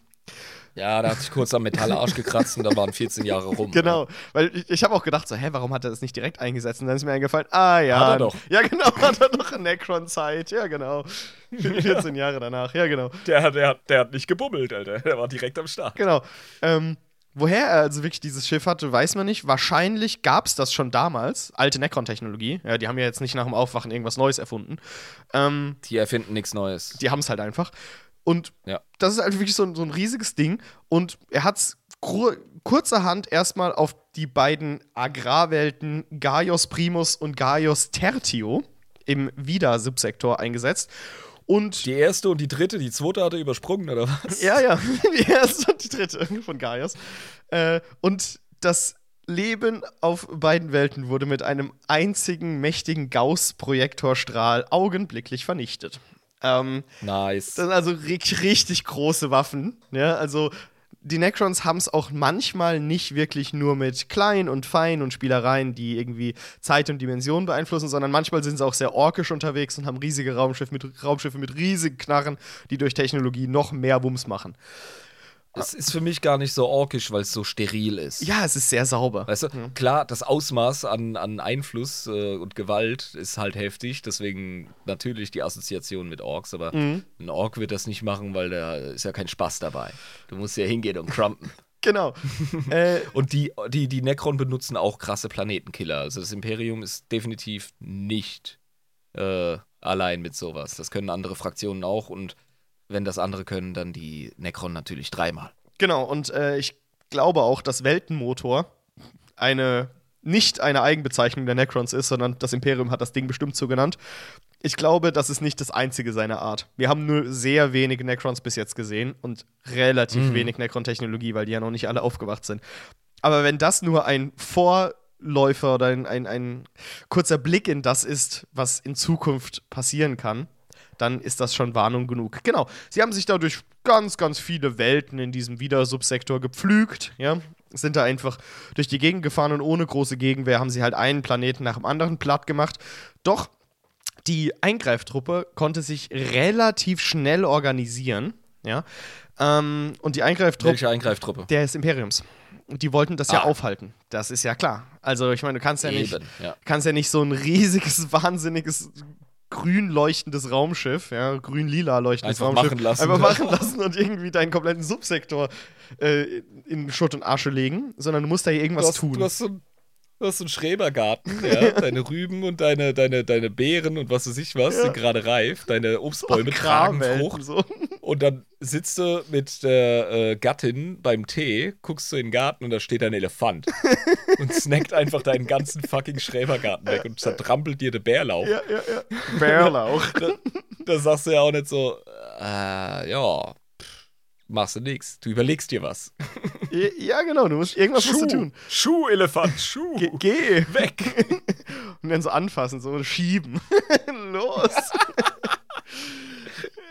Ja, da hat sich kurz am Metallarsch gekratzt und da waren 14 Jahre rum. Genau, ja. weil ich, ich habe auch gedacht, so, hä, warum hat er das nicht direkt eingesetzt? Und dann ist mir eingefallen, ah ja. Hat er doch. Ja, genau, hat er doch in Necron-Zeit, ja, genau. 14 Jahre danach, ja, genau. Der, der, der hat nicht gebummelt, Alter. Der war direkt am Start. Genau. Ähm, Woher er also wirklich dieses Schiff hatte, weiß man nicht. Wahrscheinlich gab es das schon damals. Alte Necron-Technologie. Ja, die haben ja jetzt nicht nach dem Aufwachen irgendwas Neues erfunden. Ähm, die erfinden nichts Neues. Die haben es halt einfach. Und ja. das ist halt wirklich so, so ein riesiges Ding. Und er hat es kurzerhand erstmal auf die beiden Agrarwelten Gaios Primus und Gaios Tertio im Vida-Subsektor eingesetzt. Und die erste und die dritte, die zweite hat er übersprungen, oder was? Ja, ja, die erste und die dritte von Gaius. Äh, und das Leben auf beiden Welten wurde mit einem einzigen mächtigen Gauss-Projektorstrahl augenblicklich vernichtet. Ähm, nice. Das sind also richtig, richtig große Waffen. Ja, also die Necrons haben es auch manchmal nicht wirklich nur mit klein und fein und Spielereien, die irgendwie Zeit und Dimension beeinflussen, sondern manchmal sind sie auch sehr orkisch unterwegs und haben riesige Raumschiffe mit, Raumschiffe mit riesigen Knarren, die durch Technologie noch mehr Wumms machen. Es ist für mich gar nicht so orkisch, weil es so steril ist. Ja, es ist sehr sauber. Weißt du, ja. klar, das Ausmaß an, an Einfluss äh, und Gewalt ist halt heftig, deswegen natürlich die Assoziation mit Orks, aber mhm. ein Ork wird das nicht machen, weil da ist ja kein Spaß dabei. Du musst ja hingehen und crumpen. Genau. äh, und die, die, die Necron benutzen auch krasse Planetenkiller. Also das Imperium ist definitiv nicht äh, allein mit sowas. Das können andere Fraktionen auch und wenn das andere können, dann die Necron natürlich dreimal. Genau, und äh, ich glaube auch, dass Weltenmotor eine nicht eine Eigenbezeichnung der Necrons ist, sondern das Imperium hat das Ding bestimmt so genannt. Ich glaube, das ist nicht das einzige seiner Art. Wir haben nur sehr wenige Necrons bis jetzt gesehen und relativ mhm. wenig Necron-Technologie, weil die ja noch nicht alle aufgewacht sind. Aber wenn das nur ein Vorläufer oder ein, ein, ein kurzer Blick in das ist, was in Zukunft passieren kann, dann ist das schon Warnung genug. Genau. Sie haben sich dadurch ganz, ganz viele Welten in diesem Wiedersubsektor gepflügt, ja. Sind da einfach durch die Gegend gefahren und ohne große Gegenwehr haben sie halt einen Planeten nach dem anderen platt gemacht. Doch die Eingreiftruppe konnte sich relativ schnell organisieren, ja. Ähm, und die Eingreiftruppe. Welche Eingreiftruppe? Der des Imperiums. Und die wollten das ah. ja aufhalten. Das ist ja klar. Also, ich meine, du kannst ja Eben, nicht, ja. kannst ja nicht so ein riesiges, wahnsinniges grün leuchtendes Raumschiff, ja, grün-lila leuchtendes einfach Raumschiff machen lassen, einfach machen lassen und irgendwie deinen kompletten Subsektor äh, in Schutt und Asche legen, sondern du musst da hier irgendwas du hast, tun. Du hast so Du hast so einen Schrebergarten, ja, deine Rüben und deine, deine, deine Beeren und was weiß ich was ja. sind gerade reif, deine Obstbäume tragen Frucht. So. Und dann sitzt du mit der äh, Gattin beim Tee, guckst du in den Garten und da steht ein Elefant und snackt einfach deinen ganzen fucking Schrebergarten weg und zertrampelt dir den Bärlauch. Ja, ja, ja. Bärlauch. da, da sagst du ja auch nicht so, äh, ja, machst du nichts. Du überlegst dir was. Ja, genau, du musst irgendwas Schuh, musst du tun. Schuh, Elefant, Schuh. Ge geh. Weg. Und dann so anfassen, so schieben. Los.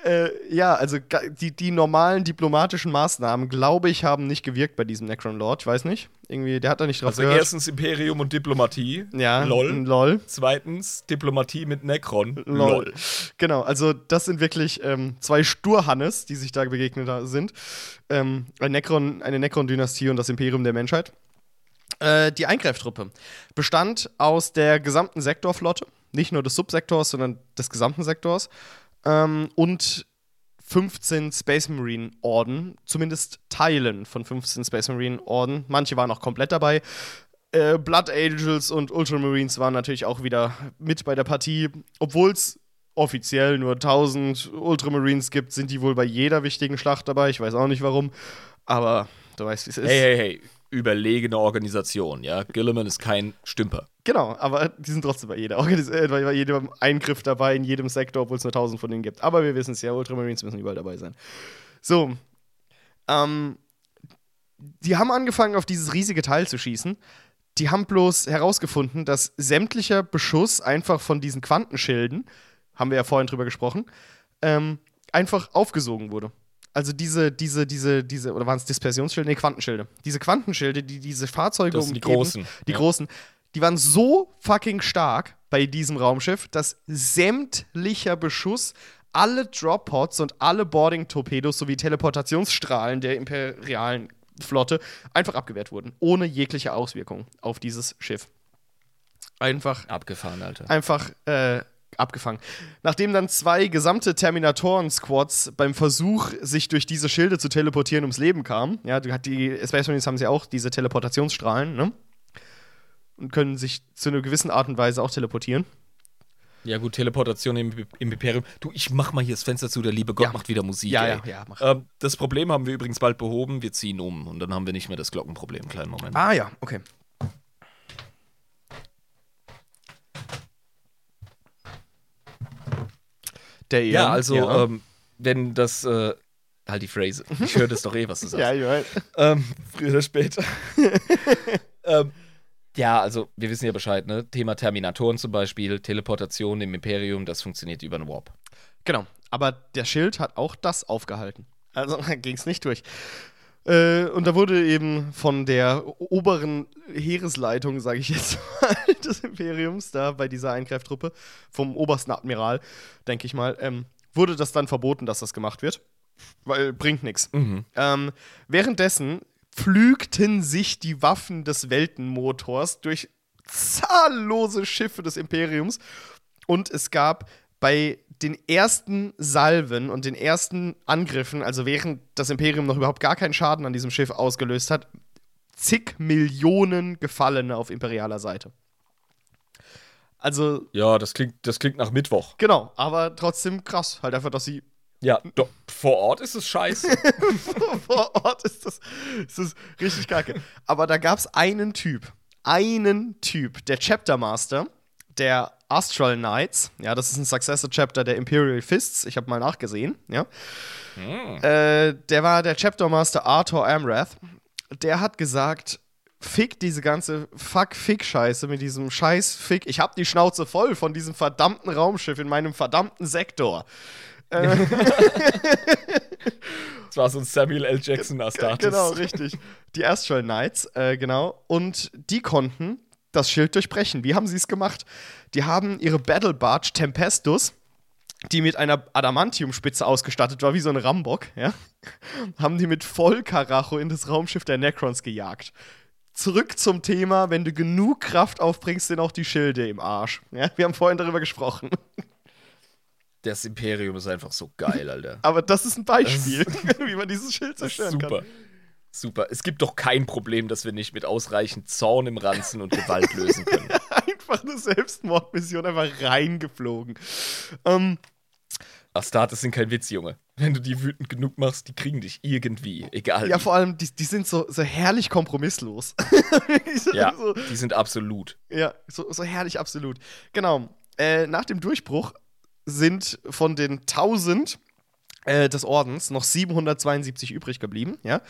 Äh, ja, also die, die normalen diplomatischen Maßnahmen, glaube ich, haben nicht gewirkt bei diesem Necron Lord. Ich weiß nicht. Irgendwie, der hat da nicht drauf Also gehört. erstens Imperium und Diplomatie. Ja. Lol. Lol. Zweitens Diplomatie mit Necron. Lol. Lol. Genau, also das sind wirklich ähm, zwei Sturhannes, die sich da begegnet sind. Ähm, ein Necron, eine Necron-Dynastie und das Imperium der Menschheit. Äh, die Eingreiftruppe bestand aus der gesamten Sektorflotte, nicht nur des Subsektors, sondern des gesamten Sektors ähm, und 15 Space Marine Orden, zumindest Teilen von 15 Space Marine Orden. Manche waren auch komplett dabei. Äh, Blood Angels und Ultramarines waren natürlich auch wieder mit bei der Partie. Obwohl es offiziell nur 1000 Ultramarines gibt, sind die wohl bei jeder wichtigen Schlacht dabei. Ich weiß auch nicht warum, aber du weißt, wie es ist. Hey, hey, hey, überlegene Organisation, ja. Gilliman ist kein Stümper. Genau, aber die sind trotzdem bei jeder, äh, bei jedem Eingriff dabei, in jedem Sektor, obwohl es nur tausend von denen gibt. Aber wir wissen es ja, Ultramarines müssen überall dabei sein. So, ähm, die haben angefangen, auf dieses riesige Teil zu schießen. Die haben bloß herausgefunden, dass sämtlicher Beschuss einfach von diesen Quantenschilden, haben wir ja vorhin drüber gesprochen, ähm, einfach aufgesogen wurde. Also diese, diese, diese, diese, oder waren es Dispersionsschilde? Nee, Quantenschilde. Diese Quantenschilde, die diese Fahrzeuge das sind die großen. Die ja. großen, die waren so fucking stark bei diesem Raumschiff, dass sämtlicher Beschuss alle Drop-Pods und alle Boarding-Torpedos sowie Teleportationsstrahlen der imperialen Flotte einfach abgewehrt wurden, ohne jegliche Auswirkung auf dieses Schiff. Einfach abgefahren, Alter. Einfach äh, abgefangen. Nachdem dann zwei gesamte Terminatoren-Squads beim Versuch, sich durch diese Schilde zu teleportieren, ums Leben kamen, ja, die Space Marines haben sie auch diese Teleportationsstrahlen, ne? Und können sich zu einer gewissen Art und Weise auch teleportieren. Ja, gut, Teleportation im, im, Imperium. Du, ich mach mal hier das Fenster zu, der liebe Gott Ja. macht wieder Musik. Ja, ey. ja, ja, mach. Ähm, das Problem haben wir übrigens bald behoben. Wir ziehen um und dann haben wir nicht mehr das Glockenproblem. Kleinen Moment. Ah ja, okay. Der ja, Eon, also, ja. Ähm, wenn das. Äh, halt die Phrase. Ich höre das doch eh, was du sagst. ja, ich weiß. Ähm, früher oder später. ähm, ja, also wir wissen ja Bescheid, ne? Thema Terminatoren zum Beispiel, Teleportation im Imperium, das funktioniert über einen Warp. Genau. Aber der Schild hat auch das aufgehalten. Also ging es nicht durch. Äh, und da wurde eben von der oberen Heeresleitung, sage ich jetzt mal, des Imperiums, da bei dieser Eingreiftruppe, vom obersten Admiral, denke ich mal, ähm, wurde das dann verboten, dass das gemacht wird. Weil bringt nichts. Ähm, währenddessen pflügten sich die Waffen des Weltenmotors durch zahllose Schiffe des Imperiums und es gab bei den ersten Salven und den ersten Angriffen, also während das Imperium noch überhaupt gar keinen Schaden an diesem Schiff ausgelöst hat, zig Millionen Gefallene auf imperialer Seite. Also, Ja, das klingt, das klingt nach Mittwoch. genau, aber trotzdem krass. Halt einfach, dass sie Ja, do, vor Ort ist es scheiße. vor Ort ist das, ist das richtig kacke. Aber da gab es einen Typ, einen Typ, der Chapter Master der Astral Knights. Ja, das ist ein Successor Chapter der Imperial Fists. Ich habe mal nachgesehen. Ja. Äh, der war der Chapter Master Arthur Amrath. Der hat gesagt, Fick diese ganze Fuck-Fick-Scheiße mit diesem scheiß Fick. Ich hab die Schnauze voll von diesem verdammten Raumschiff in meinem verdammten Sektor. Das war so ein Samuel L. Jackson Astartes. Genau, richtig. Die Astral Knights, äh, genau. Und die konnten das Schild durchbrechen. Wie haben sie es gemacht? Die haben ihre Battle Barge Tempestus, die mit einer Adamantiumspitze ausgestattet war, wie so ein Rambock, ja, haben die mit Vollkaracho in das Raumschiff der Necrons gejagt. Zurück zum Thema, wenn du genug Kraft aufbringst, sind auch die Schilde im Arsch. Ja, wir haben vorhin darüber gesprochen. Das Imperium ist einfach so geil, Alter. Aber das ist ein Beispiel, wie man dieses Schild zerstören Super. kann. Super. Es gibt doch kein Problem, das wir nicht mit ausreichend Zorn im Ranzen und Gewalt lösen können. einfach eine Selbstmordmission, einfach reingeflogen. Ähm, Astartes sind kein Witz, Junge. Wenn du die wütend genug machst, die kriegen dich irgendwie. Egal. ja, wie. vor allem, die, die sind so, so herrlich kompromisslos. ja so, die sind absolut. ja so, so herrlich absolut. Genau. Äh, nach dem Durchbruch sind von den 1000 äh, des Ordens noch 772 übrig geblieben, ja.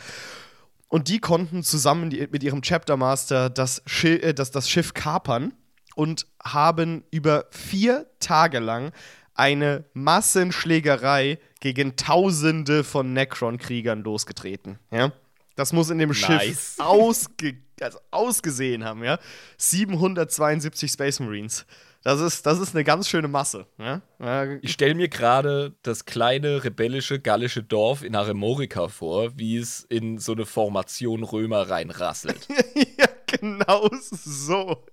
Und die konnten zusammen mit ihrem Chapter Master das, Schi äh, das, das Schiff kapern und haben über vier Tage lang eine Massenschlägerei gegen Tausende von Necron-Kriegern losgetreten. Ja? Das muss in dem Nice. Schiff ausge also ausgesehen haben, ja. 772 Space Marines. Das ist, das ist eine ganz schöne Masse. Ja? Ja, Ich stelle mir gerade das kleine rebellische gallische Dorf in Aremorica vor, wie es in so eine Formation Römer reinrasselt. ja, genau so.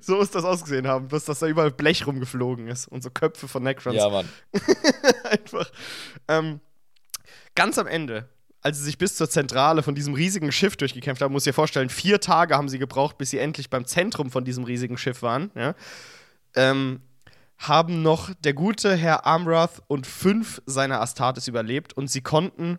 So ist das ausgesehen haben, bis dass da überall Blech rumgeflogen ist und so Köpfe von Necrons. ja, Mann. Einfach. Ähm, ganz am Ende, als sie sich bis zur Zentrale von diesem riesigen Schiff durchgekämpft haben, muss ich dir vorstellen, vier Tage haben sie gebraucht, bis sie endlich beim Zentrum von diesem riesigen Schiff waren. Ja? Ähm, haben noch der gute Herr Amrath und fünf seiner Astartes überlebt und sie konnten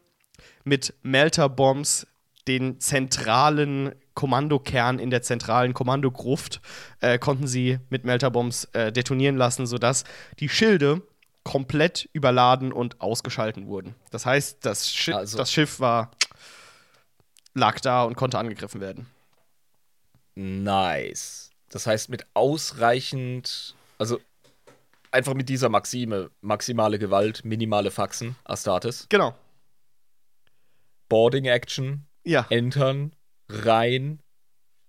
mit Melter-Bombs den zentralen Kommandokern in der zentralen Kommandogruft äh, konnten sie mit Melterbombs äh, detonieren lassen, sodass die Schilde komplett überladen und ausgeschalten wurden. Das heißt, das, Schi Also- das Schiff war lag da und konnte angegriffen werden. Nice. Das heißt, mit ausreichend, also einfach mit dieser Maxime, maximale Gewalt, minimale Faxen, Astartes, Genau. Boarding Action, Ja. entern, rein,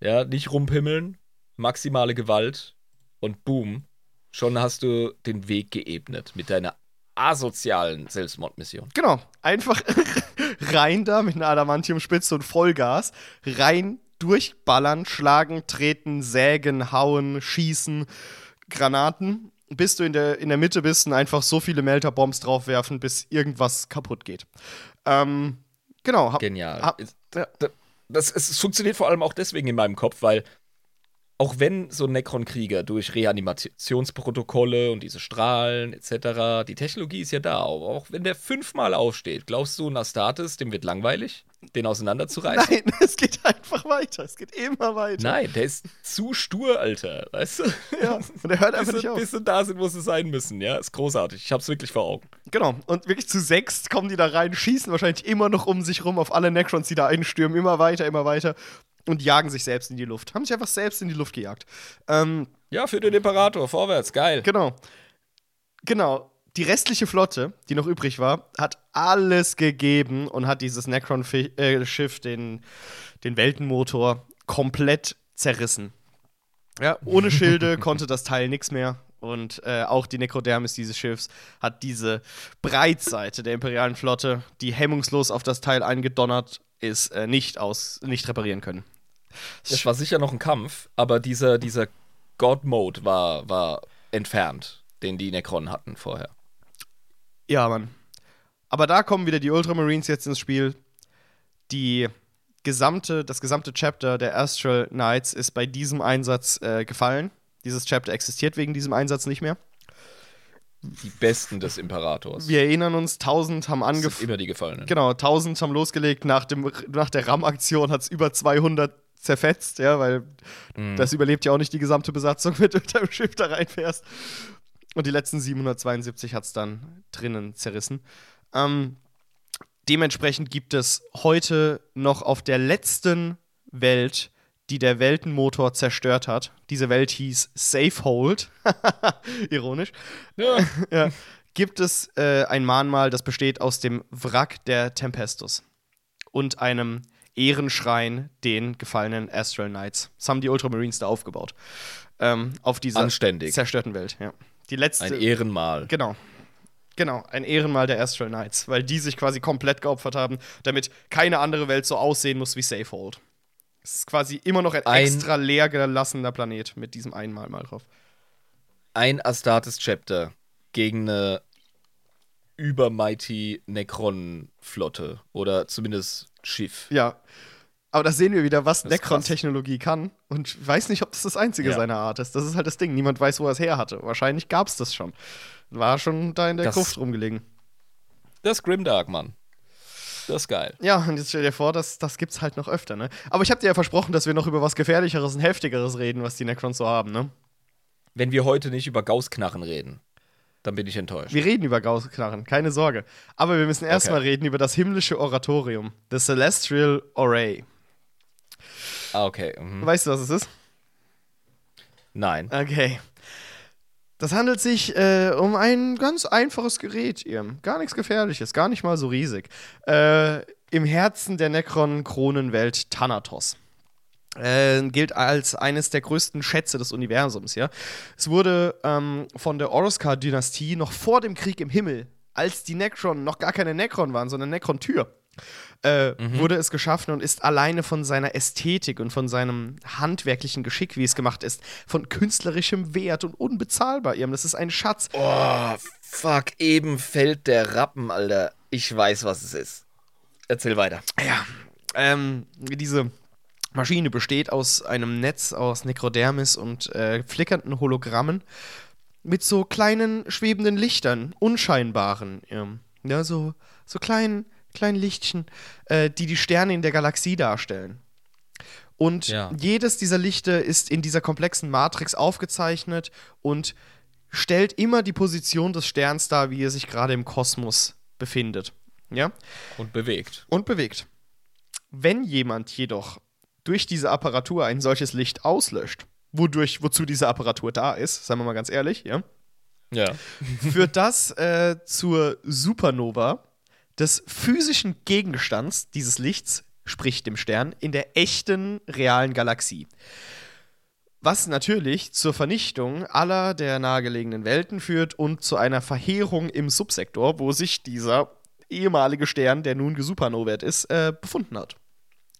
ja, nicht rumpimmeln, maximale Gewalt. Und boom, schon hast du den Weg geebnet mit deiner asozialen Selbstmordmission. Genau, einfach rein da mit einer Adamantiumspitze und Vollgas, rein durchballern, schlagen, treten, sägen, hauen, schießen, Granaten, bis du in der, in der Mitte bist und einfach so viele Melterbombs draufwerfen, bis irgendwas kaputt geht. Ähm, genau, hab, Genial. hab, ja, da- das, es funktioniert vor allem auch deswegen in meinem Kopf, weil auch wenn so ein Necron-Krieger durch Reanimationsprotokolle und diese Strahlen etc., die Technologie ist ja da, aber auch wenn der fünfmal aufsteht, glaubst du, ein Astartes, dem wird langweilig, den auseinanderzureißen? nein, es geht einfach weiter, es geht immer weiter. Nein, der ist zu stur, Alter, weißt du? Ja, und er hört einfach nicht auf. bis sie da sind, wo sie sein müssen, ja, ist großartig. Ich hab's wirklich vor Augen. Genau, und wirklich zu sechs kommen die da rein, schießen wahrscheinlich immer noch um sich rum auf alle Necrons, die da einstürmen, immer weiter, immer weiter und jagen sich selbst in die Luft. Haben sich einfach selbst in die Luft gejagt. Ähm, Ja, für den Imperator, vorwärts, geil. genau. Genau. Die restliche Flotte, die noch übrig war, hat alles gegeben und hat dieses Necron-Schiff, den, den Weltenmotor, komplett zerrissen. Ja, ohne Schilde konnte das Teil nichts mehr. Und äh, auch die Nekrodermis dieses Schiffs hat diese Breitseite der imperialen Flotte, die hemmungslos auf das Teil eingedonnert ist, äh, nicht, aus, nicht reparieren können. Es war sicher noch ein Kampf, aber dieser, dieser God-Mode war, war entfernt, den die Necron hatten vorher. Ja, Mann. Aber da kommen wieder die Ultramarines jetzt ins Spiel. Die gesamte, das gesamte Chapter der Astral Knights ist bei diesem Einsatz äh, gefallen. Dieses Chapter existiert wegen diesem Einsatz nicht mehr. Die Besten des Imperators. Wir erinnern uns, 1000 haben angefangen. immer die Gefallenen. Genau, 1000 haben losgelegt. Nach, dem, nach der RAM-Aktion hat es über 200 zerfetzt, ja, weil Mhm. das überlebt ja auch nicht die gesamte Besatzung, wenn du mit deinem Schiff da reinfährst. Und die letzten 772 hat es dann drinnen zerrissen. Ähm, dementsprechend gibt es heute noch auf der letzten Welt, die der Weltenmotor zerstört hat. Diese Welt hieß Safehold. Ironisch Ja. ja, gibt es äh, ein Mahnmal, das besteht aus dem Wrack der Tempestus und einem Ehrenschrein den gefallenen Astral Knights. Das haben die Ultramarines da aufgebaut. Ähm, auf dieser Anständig. zerstörten Welt, ja. Die letzte. Ein Ehrenmal. Genau. Genau, ein Ehrenmal der Astral Knights, weil die sich quasi komplett geopfert haben, damit keine andere Welt so aussehen muss wie Safehold. Es ist quasi immer noch ein, Ein- extra leer gelassener Planet mit diesem einmal mal drauf. Ein Astartes-Chapter gegen eine übermighty Necron-Flotte. Oder zumindest Schiff. Ja. Aber da sehen wir wieder, was Necron-Technologie kann. Und ich weiß nicht, ob das das einzige Ja. seiner Art ist. Das ist halt das Ding. Niemand weiß, wo er es her hatte. Wahrscheinlich gab es das schon. War schon da in der Das- Gruft rumgelegen. Das Grimdark, Mann. Das ist geil. Ja, und jetzt stell dir vor, das, das gibt's halt noch öfter, ne? Aber ich habe dir ja versprochen, dass wir noch über was Gefährlicheres und Heftigeres reden, was die Necrons so haben, ne? Wenn wir heute nicht über Gaußknarren reden, dann bin ich enttäuscht. Wir reden über Gaußknarren, keine Sorge. Aber wir müssen erstmal reden über das himmlische Oratorium, the Celestial Array. Ah, okay. Mhm. Weißt du, was es ist? Nein. Okay. Das handelt sich äh, um ein ganz einfaches Gerät, ihr. Gar nichts Gefährliches, gar nicht mal so riesig. Äh, Im Herzen der Necron-Kronenwelt Thanatos. Äh, gilt als eines der größten Schätze des Universums, ja. Es wurde ähm, von der Oroskar-Dynastie noch vor dem Krieg im Himmel, als die Necron noch gar keine Necron waren, sondern Necron-Tür, äh, wurde es geschaffen und ist alleine von seiner Ästhetik und von seinem handwerklichen Geschick, wie es gemacht ist, von künstlerischem Wert und unbezahlbar. Ihrem. Das ist ein Schatz. Oh, fuck, eben fällt der Rappen, Alter. Ich weiß, was es ist. Erzähl weiter. Ja, ähm, diese Maschine besteht aus einem Netz aus Nekrodermis und äh, flickernden Hologrammen mit so kleinen schwebenden Lichtern, unscheinbaren, ähm, ja, so, so kleinen, kleinen Lichtchen, äh, die die Sterne in der Galaxie darstellen. Und Ja. jedes dieser Lichte ist in dieser komplexen Matrix aufgezeichnet und stellt immer die Position des Sterns dar, wie er sich gerade im Kosmos befindet. Ja? Und bewegt. Und bewegt. Wenn jemand jedoch durch diese Apparatur ein solches Licht auslöscht, wodurch, wozu diese Apparatur da ist, sagen wir mal ganz ehrlich, ja, Ja. führt das äh, zur Supernova des physischen Gegenstands dieses Lichts, sprich dem Stern, in der echten, realen Galaxie. Was natürlich zur Vernichtung aller der nahegelegenen Welten führt und zu einer Verheerung im Subsektor, wo sich dieser ehemalige Stern, der nun gesupernovet ist, äh, befunden hat.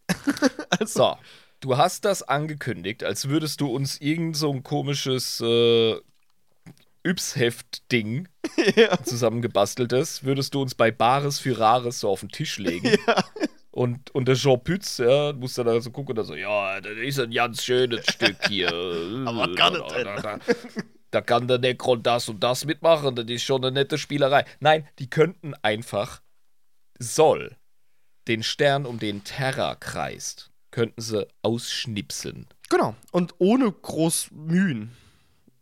So, du hast das angekündigt, als würdest du uns irgend so ein komisches äh, Yps-Heft-Ding ja. zusammengebasteltes, würdest du uns bei Bares für Rares so auf den Tisch legen. Und, und der Jean Pütz, ja, muss dann da so gucken und da so, ja, das ist ein ganz schönes Stück hier. Aber kann das denn? Da, da, da kann der Necron das und das mitmachen, das ist schon eine nette Spielerei. Nein, die könnten einfach, soll, den Stern, um den Terra kreist, könnten sie ausschnipseln. Genau. Und ohne groß Mühen.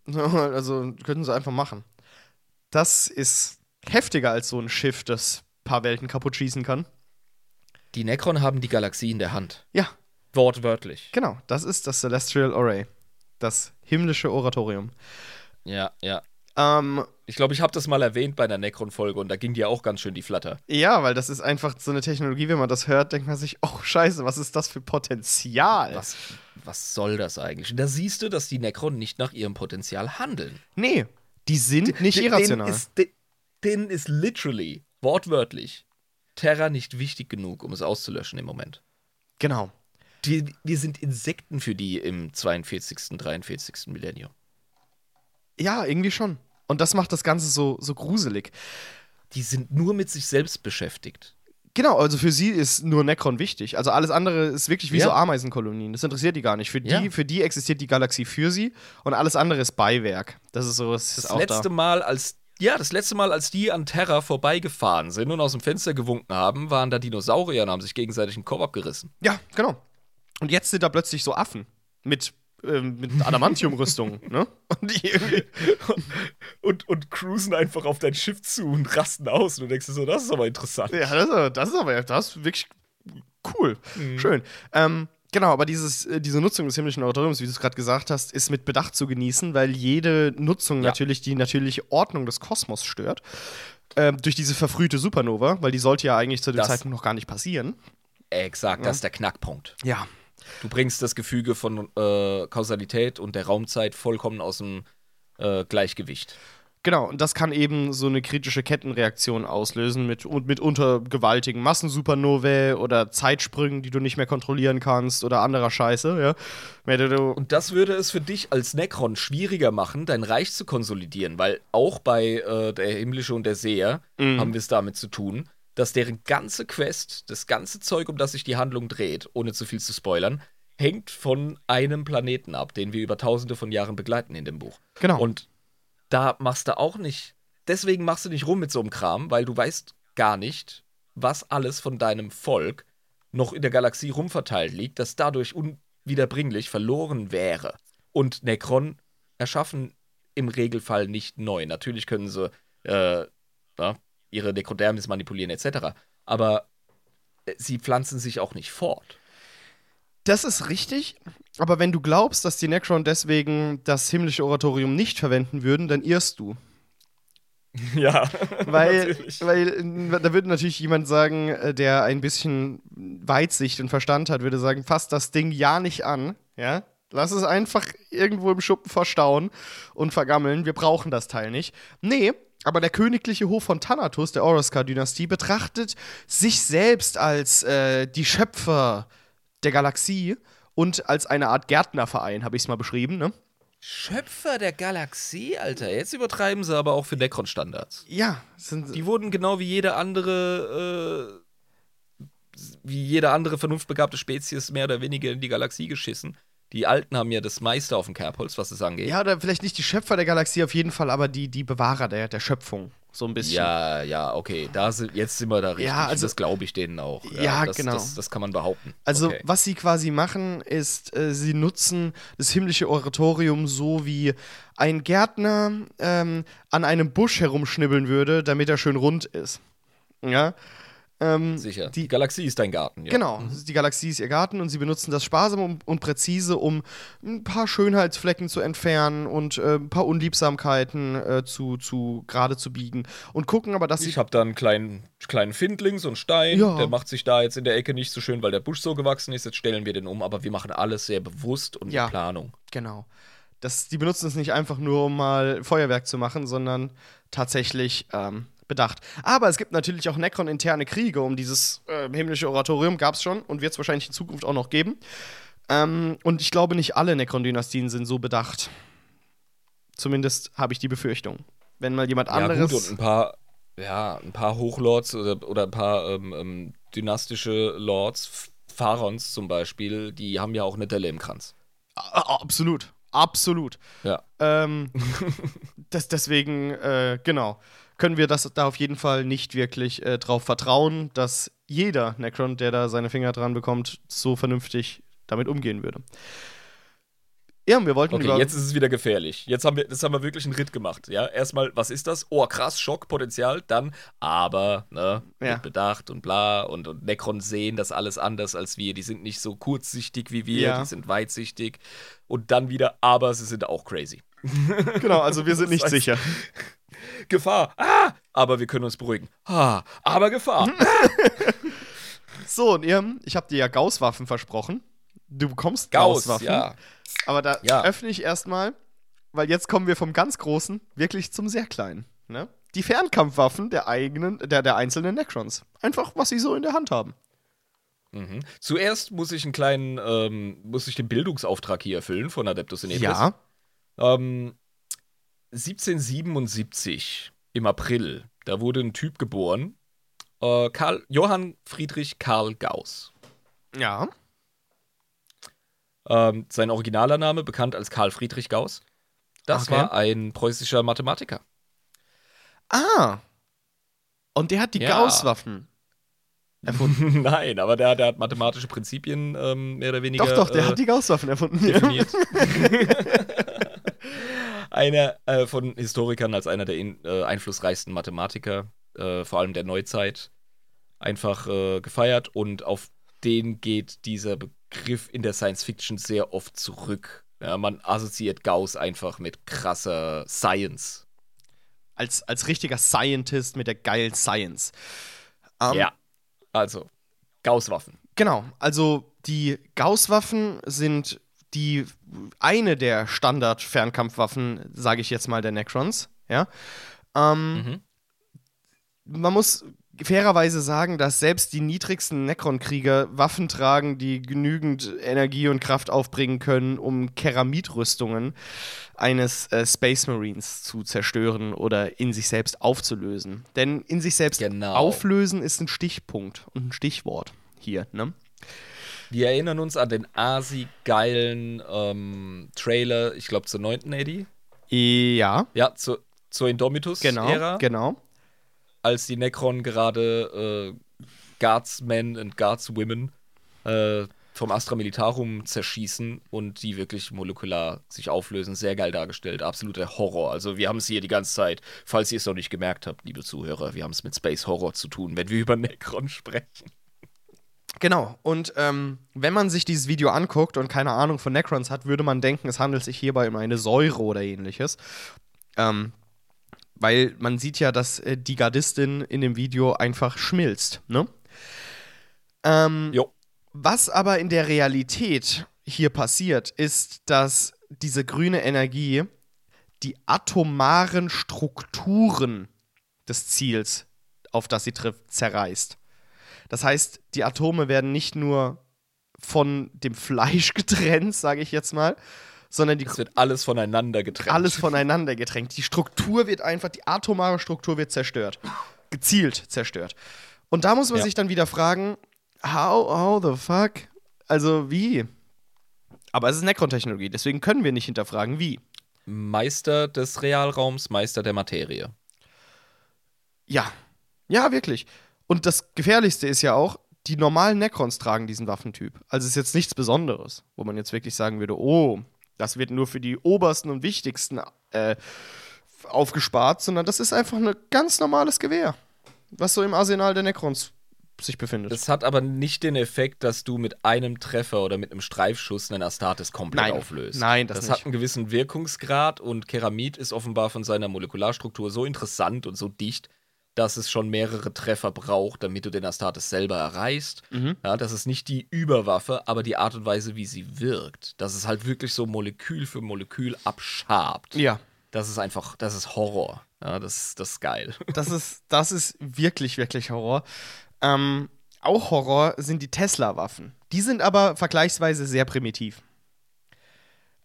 Also könnten sie einfach machen. Das ist heftiger als so ein Schiff, das ein paar Welten kaputt schießen kann. Die Necron haben die Galaxie in der Hand. Ja, Wortwörtlich. genau. Das ist das Celestial Array. Das himmlische Oratorium. Ja, ja. Ähm, Ich glaube, ich habe das mal erwähnt bei einer Necron-Folge und da ging dir auch ganz schön die Flatter. ja, weil das ist einfach so eine Technologie, wenn man das hört, denkt man sich, oh scheiße, was ist das für Potenzial? Was, was soll das eigentlich? Und da siehst du, dass die Necron nicht nach ihrem Potenzial handeln. Nee, die sind nicht Den- irrational. Denen ist, de- denen ist literally, wortwörtlich, Terra nicht wichtig genug, um es auszulöschen im Moment. genau. Die, wir sind Insekten für die im 42., 43. Millennium. Ja, irgendwie schon. Und das macht das Ganze so, so gruselig. Die sind nur mit sich selbst beschäftigt. Genau, also für sie ist nur Necron wichtig. Also alles andere ist wirklich wie Ja. so Ameisenkolonien. Das interessiert die gar nicht. Für die, Ja. für die existiert die Galaxie für sie und alles andere ist Beiwerk. Das ist so, das ist Das auch letzte da. Mal, als ja, das letzte Mal, als die an Terra vorbeigefahren sind und aus dem Fenster gewunken haben, waren da Dinosaurier und haben sich gegenseitig den Kopf abgerissen. Ja, genau. Und jetzt sind da plötzlich so Affen mit, mit Adamantium-Rüstungen, ne? Und. Und, und cruisen einfach auf dein Schiff zu und rasten aus. Und du denkst dir so, das ist aber interessant. Ja, das ist aber, das ist, aber das ist wirklich cool. Schön. Ähm, genau, aber dieses, äh, diese Nutzung des himmlischen Oratoriums, wie du es gerade gesagt hast, ist mit Bedacht zu genießen, weil jede Nutzung Ja. natürlich die natürliche Ordnung des Kosmos stört. Ähm, durch diese verfrühte Supernova, weil die sollte ja eigentlich zu dem Das- Zeitpunkt noch gar nicht passieren. Exakt, das ist der Knackpunkt. Ja. Du bringst das Gefüge von äh, Kausalität und der Raumzeit vollkommen aus dem äh, Gleichgewicht. Genau, und das kann eben so eine kritische Kettenreaktion auslösen mit und mitunter gewaltigen Massensupernovae oder Zeitsprüngen, die du nicht mehr kontrollieren kannst oder anderer Scheiße, ja. Und das würde es für dich als Necron schwieriger machen, dein Reich zu konsolidieren, weil auch bei äh, der Himmlische und der Seher Mhm. haben wir es damit zu tun, dass deren ganze Quest, das ganze Zeug, um das sich die Handlung dreht, ohne zu viel zu spoilern, hängt von einem Planeten ab, den wir über tausende von Jahren begleiten in dem Buch. Genau. Und da machst du auch nicht, deswegen machst du nicht rum mit so einem Kram, weil du weißt gar nicht, was alles von deinem Volk noch in der Galaxie rumverteilt liegt, das dadurch unwiederbringlich verloren wäre. Und Necron erschaffen im Regelfall nicht neu. Natürlich können sie äh, ja, ihre Nekrodermis manipulieren etc. Aber äh, sie pflanzen sich auch nicht fort. Das ist richtig, aber wenn du glaubst, dass die Necron deswegen das himmlische Oratorium nicht verwenden würden, dann irrst du. Ja, Weil, weil äh, da würde natürlich jemand sagen, äh, der ein bisschen Weitsicht und Verstand hat, würde sagen, fass das Ding ja nicht an, ja? Lass es einfach irgendwo im Schuppen verstauen und vergammeln. Wir brauchen das Teil nicht. Nee, aber der königliche Hof von Thanatos, der Oroskar-Dynastie, betrachtet sich selbst als äh, die Schöpfer der Galaxie und als eine Art Gärtnerverein, habe ich es mal beschrieben, ne? Schöpfer der Galaxie, Alter. Jetzt übertreiben sie aber auch für Necron-Standards. Ja, sind, Die wurden genau wie jede andere, äh, wie jede andere vernunftbegabte Spezies mehr oder weniger in die Galaxie geschissen. Die Alten haben ja das meiste auf dem Kerbholz, was es angeht. Ja, oder vielleicht nicht die Schöpfer der Galaxie auf jeden Fall, aber die, die Bewahrer der, der Schöpfung. so ein bisschen. Ja, ja, okay. Da sind, jetzt sind wir da richtig. Ja, also- das glaube ich denen auch. Ja, das, genau. Das, das kann man behaupten. Also, okay. was sie quasi machen, ist, äh, sie nutzen das himmlische Oratorium so, wie ein Gärtner ähm, an einem Busch herumschnibbeln würde, damit er schön rund ist. Ja. Ähm, Sicher. die- Die Galaxie ist dein Garten, ja. Genau, die Galaxie ist ihr Garten und sie benutzen das sparsam und, und präzise, um ein paar Schönheitsflecken zu entfernen und äh, ein paar Unliebsamkeiten äh, zu, zu gerade zu biegen und gucken aber, dass sie Ich habe da einen kleinen, kleinen Findling, so einen Stein. Ja. Der macht sich da jetzt in der Ecke nicht so schön, weil der Busch so gewachsen ist. Jetzt stellen wir den um, aber wir machen alles sehr bewusst und Ja. mit Planung. Genau. Das, die benutzen es nicht einfach nur, um mal Feuerwerk zu machen, sondern tatsächlich ähm, bedacht. Aber es gibt natürlich auch Necron-interne Kriege um dieses äh, himmlische Oratorium, gab es schon und wird es wahrscheinlich in Zukunft auch noch geben. Ähm, und ich glaube, nicht alle Necron-Dynastien sind so bedacht. Zumindest habe ich die Befürchtung. Wenn mal jemand Ja, anderes. gut, und ein paar, ja, ein paar Hochlords oder, oder ein paar ähm, ähm, dynastische Lords, Pharaons zum Beispiel, die haben ja auch eine Delle im Kranz. Absolut. Absolut. Ja. Ähm, das, deswegen, äh, genau, können wir das da auf jeden Fall nicht wirklich äh, drauf vertrauen, dass jeder Necron, der da seine Finger dran bekommt, so vernünftig damit umgehen würde. Ja, wir wollten Okay, jetzt ist es wieder gefährlich. Jetzt haben wir, das haben wir wirklich einen Ritt gemacht. Ja, erstmal, was ist das? Oh, krass, Schock, Potenzial. Dann, aber, ne, Ja. mit Bedacht und bla. Und, und Necron sehen das alles anders als wir. Die sind nicht so kurzsichtig wie wir, Ja. die sind weitsichtig. Und dann wieder, aber sie sind auch crazy. genau, also wir sind nicht Das heißt- sicher. Gefahr, ah, aber wir können uns beruhigen. Ah, aber Gefahr. So, und ihr, ich habe dir ja Gauss-Waffen versprochen. Du bekommst Gauss, Gauss-Waffen. ja. Aber da Ja. öffne ich erstmal, weil jetzt kommen wir vom ganz Großen wirklich zum sehr Kleinen. Ne? Die Fernkampfwaffen der eigenen, der, der einzelnen Necrons. Einfach, was sie so in der Hand haben. Mhm. Zuerst muss ich einen kleinen, ähm, muss ich den Bildungsauftrag hier erfüllen von Adeptus in Ja. Ähm, 1777 im April, da wurde ein Typ geboren, äh, Karl, Johann Friedrich Karl Gauss. Ja. Ähm, sein originaler Name, bekannt als Karl Friedrich Gauss. Das Okay. war ein preußischer Mathematiker. Ah. Und der hat die Ja. Gauss-Waffen erfunden. Nein, aber der, der hat mathematische Prinzipien ähm, mehr oder weniger. doch, doch, der äh, hat die Gauss-Waffen erfunden. definiert. einer äh, von Historikern als einer der in, äh, einflussreichsten Mathematiker, äh, vor allem der Neuzeit, einfach äh, gefeiert und auf den geht dieser Begriff in der Science Fiction sehr oft zurück. Ja, man assoziiert Gauss einfach mit krasser Science. als, als richtiger Scientist mit der geilen Science. Ähm, ja. Also, Gauss-Waffen. Genau, also die Gauss-Waffen sind die eine der Standard-Fernkampfwaffen, sage ich jetzt mal, der Necrons. Ja. Ähm, Mhm. Man muss fairerweise sagen, dass selbst die niedrigsten Necron-Krieger Waffen tragen, die genügend Energie und Kraft aufbringen können, um Keramidrüstungen eines äh, Space Marines zu zerstören oder in sich selbst aufzulösen. Denn in sich selbst Genau. auflösen ist ein Stichpunkt und ein Stichwort hier, ne? Wir erinnern uns an den asi-geilen ähm, Trailer, ich glaube zur 9. Eddie. Ja, Ja, zur, zur genau, Indomitus-Ära. genau. als die Necron gerade äh, Guardsmen und Guardswomen äh, vom Astra Militarum zerschießen und die wirklich molekular sich auflösen. Sehr geil dargestellt. Absoluter Horror. Also wir haben es hier die ganze Zeit, falls ihr es noch nicht gemerkt habt, liebe Zuhörer, wir haben es mit Space Horror zu tun, wenn wir über Necron sprechen. Genau. Und ähm, wenn man sich dieses Video anguckt und keine Ahnung von Necrons hat, würde man denken, es handelt sich hierbei um eine Säure oder ähnliches. Ähm, weil man sieht ja, dass äh, die Gardistin in dem Video einfach schmilzt, ne? Ähm, Jo. was aber in der Realität hier passiert, ist, dass diese grüne Energie die atomaren Strukturen des Ziels, auf das sie trifft, zerreißt. Das heißt, die Atome werden nicht nur von dem Fleisch getrennt, sage ich jetzt mal, sondern die Es wird alles voneinander getrennt. alles voneinander getrennt. Die Struktur wird einfach, die atomare Struktur wird zerstört. Gezielt zerstört. Und da muss man Ja. sich dann wieder fragen, how, how the fuck? Also wie? Aber es ist Necron-Technologie, deswegen können wir nicht hinterfragen, wie. Meister des Realraums, Meister der Materie. Ja. Ja, wirklich. Und das Gefährlichste ist ja auch, die normalen Necrons tragen diesen Waffentyp. Also es ist jetzt nichts Besonderes, wo man jetzt wirklich sagen würde, oh, das wird nur für die obersten und wichtigsten äh, aufgespart, sondern das ist einfach ein ganz normales Gewehr, was so im Arsenal der Necrons sich befindet. Das hat aber nicht den Effekt, dass du mit einem Treffer oder mit einem Streifschuss einen Astartes komplett Nein. auflöst. Nein, das das hat einen gewissen Wirkungsgrad und Keramid ist offenbar von seiner Molekularstruktur so interessant und so dicht, dass es schon mehrere Treffer braucht, damit du den Astartes selber erreichst. Mhm. Ja, das ist nicht die Überwaffe, aber die Art und Weise, wie sie wirkt. Dass es halt wirklich so Molekül für Molekül abschabt. ja, Das ist einfach, das ist Horror. Ja, das, das ist geil. das ist, das ist wirklich, wirklich Horror. Ähm, auch Horror sind die Tesla-Waffen. Die sind aber vergleichsweise sehr primitiv.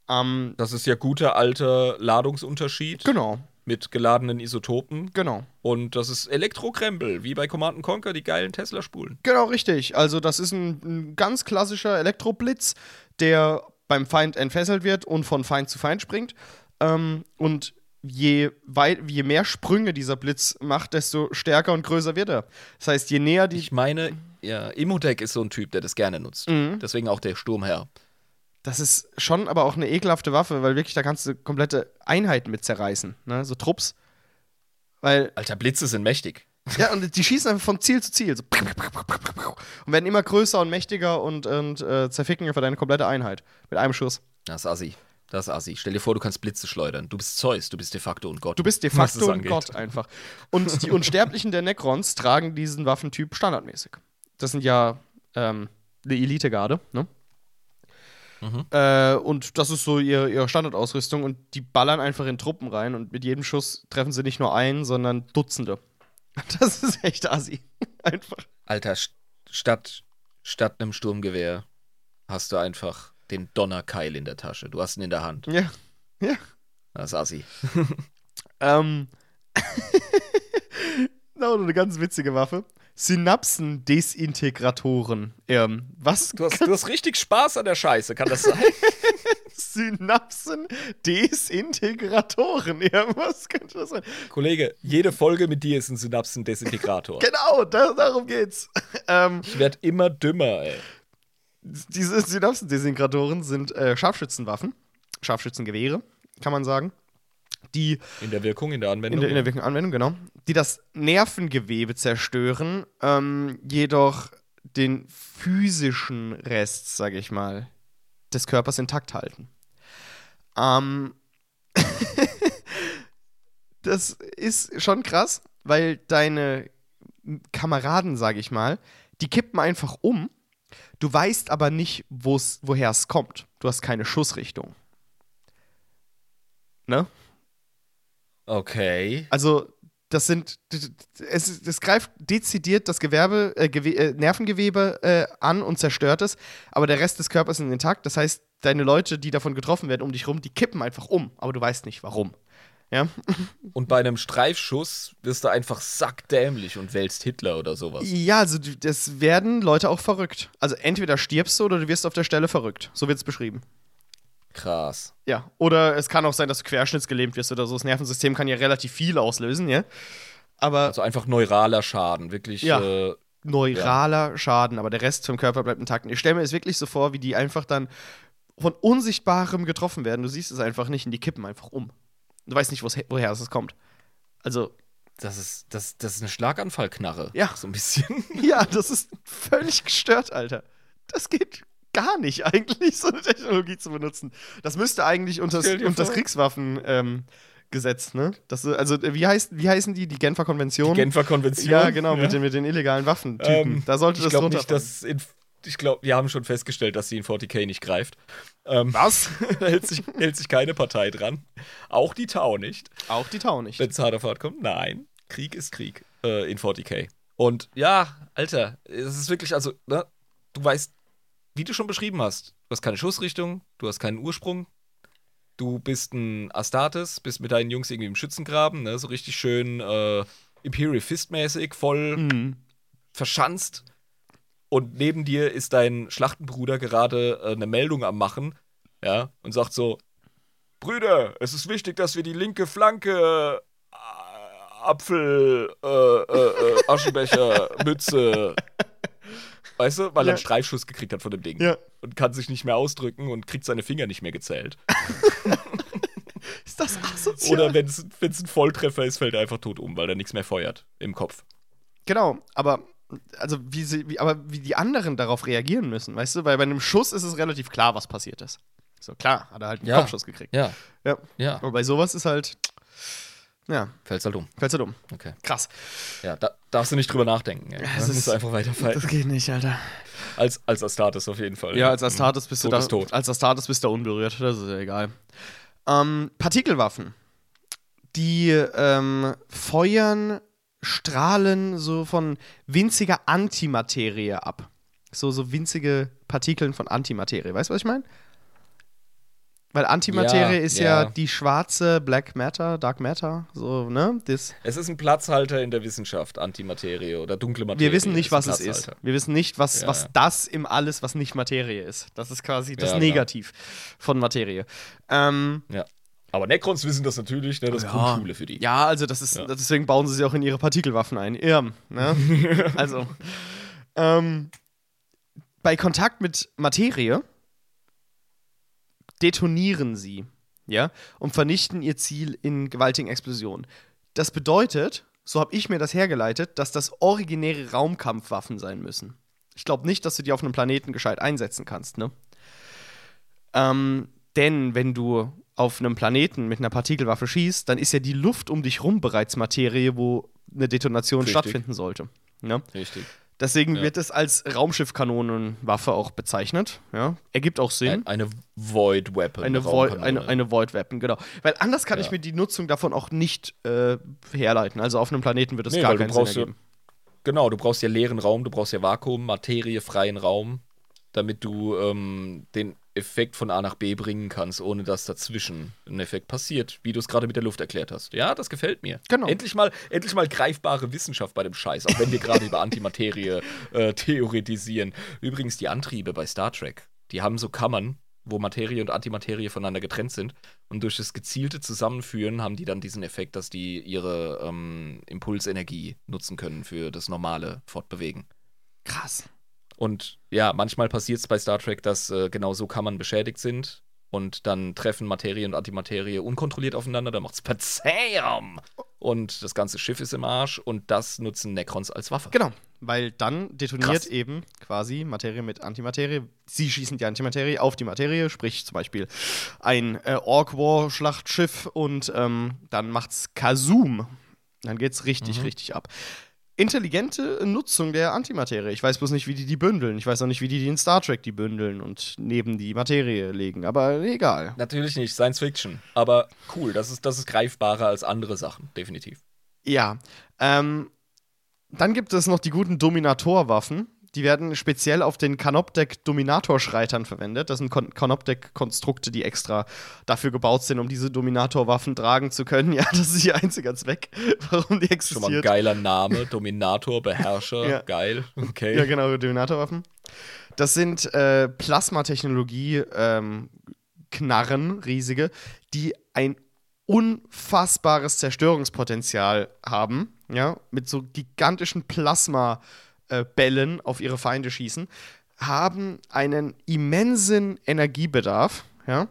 Ähm, Das ist ja guter alter Ladungsunterschied genau, mit geladenen Isotopen. genau. Und das ist Elektrokrempel, wie bei Command Conquer, die geilen Tesla-Spulen. Genau, richtig. Also, das ist ein, ein ganz klassischer Elektroblitz, der beim Feind entfesselt wird und von Feind zu Feind springt. Ähm, und je, weit, je mehr Sprünge dieser Blitz macht, desto stärker und größer wird er. Das heißt, je näher die. Ich meine, ja, Imhotech ist so ein Typ, der das gerne nutzt. Mhm. Deswegen auch der Sturmherr. Das ist schon aber auch eine ekelhafte Waffe, weil wirklich da kannst du komplette Einheiten mit zerreißen, ne? So Trupps. Weil, Alter, Blitze sind mächtig. ja, und die schießen einfach von Ziel zu Ziel. So und werden immer größer und mächtiger und, und äh, zerficken einfach deine komplette Einheit. Mit einem Schuss. Das ist Assi. Das ist Assi. Stell dir vor, du kannst Blitze schleudern. Du bist Zeus, du bist de facto ein Gott. Du bist de facto angeht. Gott einfach. Und die Unsterblichen der Necrons tragen diesen Waffentyp standardmäßig. Das sind ja ähm, eine Elitegarde, ne? Mhm. Äh, und das ist so ihr, ihre Standardausrüstung und die ballern einfach in Truppen rein und mit jedem Schuss treffen sie nicht nur einen, sondern Dutzende. Das ist echt assi. Einfach. Alter, st statt, statt einem Sturmgewehr hast du einfach den Donnerkeil in der Tasche. Du hast ihn in der Hand. Ja. Ja. Das ist Assi. Ähm. Na, eine ganz witzige Waffe. Synapsendesintegratoren. Ähm, was? Du hast, du hast richtig Spaß an der Scheiße, kann das sein? Synapsendesintegratoren. Ja, was könnte das sein? Kollege, jede Folge mit dir ist ein Synapsendesintegrator. Genau, da, darum geht's. ähm, Ich werd immer dümmer, ey. diese Synapsendesintegratoren sind äh, Scharfschützenwaffen, Scharfschützengewehre, kann man sagen, die In der Wirkung, in der in Anwendung. der, in der wirklichen Anwendung, genau, die das Nervengewebe zerstören, ähm, jedoch den physischen Rest, sage ich mal, des Körpers intakt halten. Ähm, das ist schon krass, weil deine Kameraden, sage ich mal, die kippen einfach um. Du weißt aber nicht, woher es kommt. Du hast keine Schussrichtung. Ne? Okay. Also, das sind. Es, es greift dezidiert das Gewerbe, äh, Gewe äh, Nervengewebe äh, an und zerstört es, aber der Rest des Körpers ist intakt. Das heißt, deine Leute, die davon getroffen werden um dich rum, die kippen einfach um, aber du weißt nicht warum. Ja? Und bei einem Streifschuss wirst du einfach sackdämlich und wählst Hitler oder sowas. Ja, also das werden Leute auch verrückt. Also entweder stirbst du oder du wirst auf der Stelle verrückt. So wird es beschrieben. Krass. Ja. Oder es kann auch sein, dass du querschnittsgelähmt wirst oder so. Das Nervensystem kann ja relativ viel auslösen, ja. Aber Also einfach neuraler Schaden, wirklich. Ja. Äh, neuraler Schaden, aber der Rest vom Körper bleibt intakt. Ich stelle mir es wirklich so vor, wie die einfach dann von Unsichtbarem getroffen werden. Du siehst es einfach nicht und die kippen einfach um. Du weißt nicht, woher es kommt. Also, das, ist, das, das ist eine Schlaganfallknarre. Ja. So ein bisschen. ja, das ist völlig gestört, Alter. Das geht gar nicht eigentlich, so eine Technologie zu benutzen. Das müsste eigentlich unter, das. Kriegswaffengesetz, ähm, Gesetz, ne? Das, also, wie, heißt, wie heißen die? Die Genfer Konvention? Genfer Konvention. ja, genau, Mit, den, mit den illegalen Waffentypen. Ähm, da sollte ich das drunter nicht, dass in, ich glaube, wir haben schon festgestellt, dass sie in 40k nicht greift. Ähm, Was? da hält sich, hält sich keine Partei dran. Auch die Tau nicht. Auch die Tau nicht. Wenn es hart auf hart kommt. Nein, Krieg ist Krieg äh, in 40k. Und ja, Alter, es ist wirklich, also, ne, du weißt, wie du schon beschrieben hast, du hast keine Schussrichtung, du hast keinen Ursprung, du bist ein Astartes, bist mit deinen Jungs irgendwie im Schützengraben, ne, so richtig schön äh, Imperial Fist-mäßig, voll Mhm. verschanzt. Und neben dir ist dein Schlachtenbruder gerade äh, eine Meldung am Machen, ja, und sagt so: Brüder, es ist wichtig, dass wir die linke Flanke äh, Apfel, äh, äh, äh, Aschenbecher, Mütze. Weißt du, weil er Ja. einen Streifschuss gekriegt hat von dem Ding. Ja. Und kann sich nicht mehr ausdrücken und kriegt seine Finger nicht mehr gezählt. Ist das asozial? Oder wenn es ein Volltreffer ist, fällt er einfach tot um, weil er nichts mehr feuert im Kopf. Genau, aber also wie sie, wie, aber wie die anderen darauf reagieren müssen, weißt du? Weil bei einem Schuss ist es relativ klar, was passiert ist. So klar, hat er halt einen Ja. Kopfschuss gekriegt. Ja. Ja. Ja. Aber bei sowas ist halt, ja, Fällt's halt um. fällst du dumm. Okay. Krass. Ja, da darfst du nicht drüber nachdenken. Es Das ist- musst du einfach weiterfallen. geht nicht, Alter. Als, als Astartes auf jeden Fall. Ja, als Astartes bist du Tot da, tot. als Astartes bist du unberührt. Das ist ja egal. Ähm, Partikelwaffen, die ähm, feuern Strahlen so von winziger Antimaterie ab. So, so winzige Partikeln von Antimaterie. Weißt du, was ich meine? Weil Antimaterie Ja, ist ja. ja. die schwarze Black Matter, Dark Matter, so, ne? Das, Es ist ein Platzhalter in der Wissenschaft, Antimaterie oder dunkle Materie. wir wissen nicht, was es ist. Wir wissen nicht, was, Ja, was ja. das im Alles, was nicht Materie ist. Das ist quasi das Ja. Negativ von Materie. Ähm, Ja. Aber Necrons wissen das natürlich, ne? Das ist Grundschule für die. Ja, also das ist, Ja. deswegen bauen sie sie auch in ihre Partikelwaffen ein. Irm, ne? also, ähm, bei Kontakt mit Materie detonieren sie, ja, und vernichten ihr Ziel in gewaltigen Explosionen. Das bedeutet, so habe ich mir das hergeleitet, dass das originäre Raumkampfwaffen sein müssen. Ich glaube nicht, dass du die auf einem Planeten gescheit einsetzen kannst, ne? Ähm, denn wenn du auf einem Planeten mit einer Partikelwaffe schießt, dann ist ja die Luft um dich rum bereits Materie, wo eine Detonation Richtig. stattfinden sollte. Ne? Richtig. Deswegen Ja. wird es als Raumschiffkanonenwaffe auch bezeichnet. Ja? Ergibt auch Sinn. Ein, eine Void Weapon. Eine, Raumkanone. eine, eine Void Weapon, genau. Weil anders kann Ja. ich mir die Nutzung davon auch nicht äh, herleiten. Also auf einem Planeten wird es Nee, gar keinen Sinn ergeben. Genau, du brauchst ja leeren Raum, du brauchst ja Vakuum, materiefreien Raum, damit du ähm, den Effekt von A nach B bringen kannst, ohne dass dazwischen ein Effekt passiert, wie du es gerade mit der Luft erklärt hast. Ja, das gefällt mir. Genau. Endlich mal, endlich mal greifbare Wissenschaft bei dem Scheiß, auch wenn wir gerade über Antimaterie äh, theoretisieren. Übrigens, die Antriebe bei Star Trek, die haben so Kammern, wo Materie und Antimaterie voneinander getrennt sind. Und durch das gezielte Zusammenführen haben die dann diesen Effekt, dass die ihre ähm, Impulsenergie nutzen können für das normale Fortbewegen. Krass. Und ja, manchmal passiert es bei Star Trek, dass äh, genau so Kammern beschädigt sind. Und dann treffen Materie und Antimaterie unkontrolliert aufeinander, dann macht's Pazam! Und das ganze Schiff ist im Arsch und das nutzen Necrons als Waffe. Genau, weil dann detoniert Krass. eben quasi Materie mit Antimaterie. Sie schießen die Antimaterie auf die Materie, sprich zum Beispiel ein äh, Orc-War-Schlachtschiff und ähm, dann macht's Kasum. Dann geht's richtig, Mhm. richtig ab. Intelligente Nutzung der Antimaterie. Ich weiß bloß nicht, wie die die bündeln. Ich weiß auch nicht, wie die die in Star Trek die bündeln und neben die Materie legen. Aber egal. Natürlich nicht, Science Fiction. Aber cool, das ist, das ist greifbarer als andere Sachen, definitiv. Ja. Ähm, dann gibt es noch die guten Dominatorwaffen. Die werden speziell auf den Canoptek-Dominatorschreitern verwendet. Das sind Kon Canoptek-Konstrukte, die extra dafür gebaut sind, um diese Dominatorwaffen tragen zu können. Ja, das ist ihr einziger Zweck, warum die Schon mal ein geiler Name, Dominator, Beherrscher, Ja. geil. Okay. Ja, genau, Dominatorwaffen. Das sind äh, Plasmatechnologie ähm, Knarren, riesige, die ein unfassbares Zerstörungspotenzial haben, ja, mit so gigantischen Plasmabällen auf ihre Feinde schießen, haben einen immensen Energiebedarf, ja.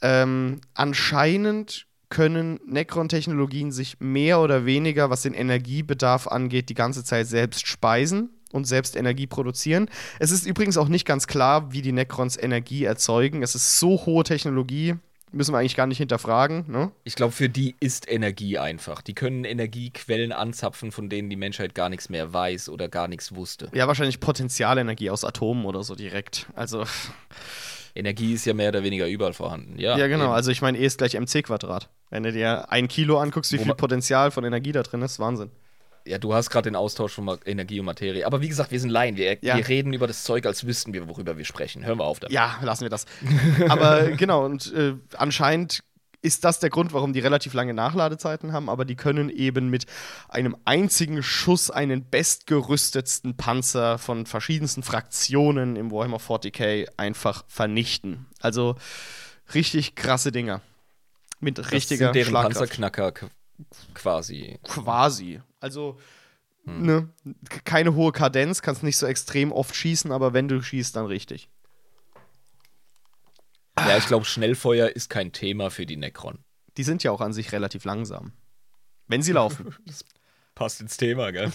Ähm, anscheinend können Necron-Technologien sich mehr oder weniger, was den Energiebedarf angeht, die ganze Zeit selbst speisen und selbst Energie produzieren. Es ist übrigens auch nicht ganz klar, wie die Necrons Energie erzeugen. Es ist so hohe Technologie, müssen wir eigentlich gar nicht hinterfragen. Ne? Ich glaube, für die ist Energie einfach. Die können Energiequellen anzapfen, von denen die Menschheit gar nichts mehr weiß oder gar nichts wusste. Ja, wahrscheinlich Potenzialenergie aus Atomen oder so direkt. Also, Energie ist ja mehr oder weniger überall vorhanden. Ja, ja, genau. eben. Also, ich meine, E ist gleich mc Quadrat. Wenn du dir ein Kilo anguckst, wie Wo viel Potenzial von Energie da drin ist, Wahnsinn. Ja, du hast gerade den Austausch von Energie und Materie. Aber wie gesagt, wir sind Laien. Wir, Ja. wir reden über das Zeug, als wüssten wir, worüber wir sprechen. Hören wir auf damit. Ja, lassen wir das. Aber genau, und äh, anscheinend ist das der Grund, warum die relativ lange Nachladezeiten haben, aber die können eben mit einem einzigen Schuss einen bestgerüstetsten Panzer von verschiedensten Fraktionen im Warhammer 40k einfach vernichten. Also richtig krasse Dinger. Mit Das richtiger sind deren Schlagkraft. Panzerknacker quasi. Quasi. Also, ne, keine hohe Kadenz, kannst nicht so extrem oft schießen, aber wenn du schießt, dann richtig. Ja, ich glaube, Schnellfeuer ist kein Thema für die Necron. Die sind ja auch an sich relativ langsam. Wenn sie laufen. Das passt ins Thema, gell?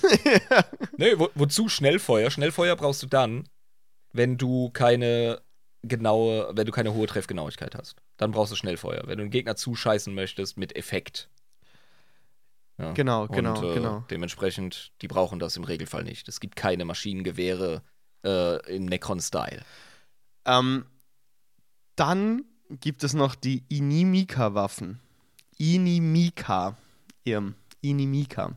nee, wo, wozu Schnellfeuer? Schnellfeuer brauchst du dann, wenn du keine genaue, wenn du keine hohe Treffgenauigkeit hast. Dann brauchst du Schnellfeuer. Wenn du einen Gegner zuscheißen möchtest mit Effekt. Ja. Genau, genau, Und, äh, genau. Dementsprechend, die brauchen das im Regelfall nicht. Es gibt keine Maschinengewehre äh, im Necron-Style. Ähm, dann gibt es noch die Inimika-Waffen. Inimika. Inimika.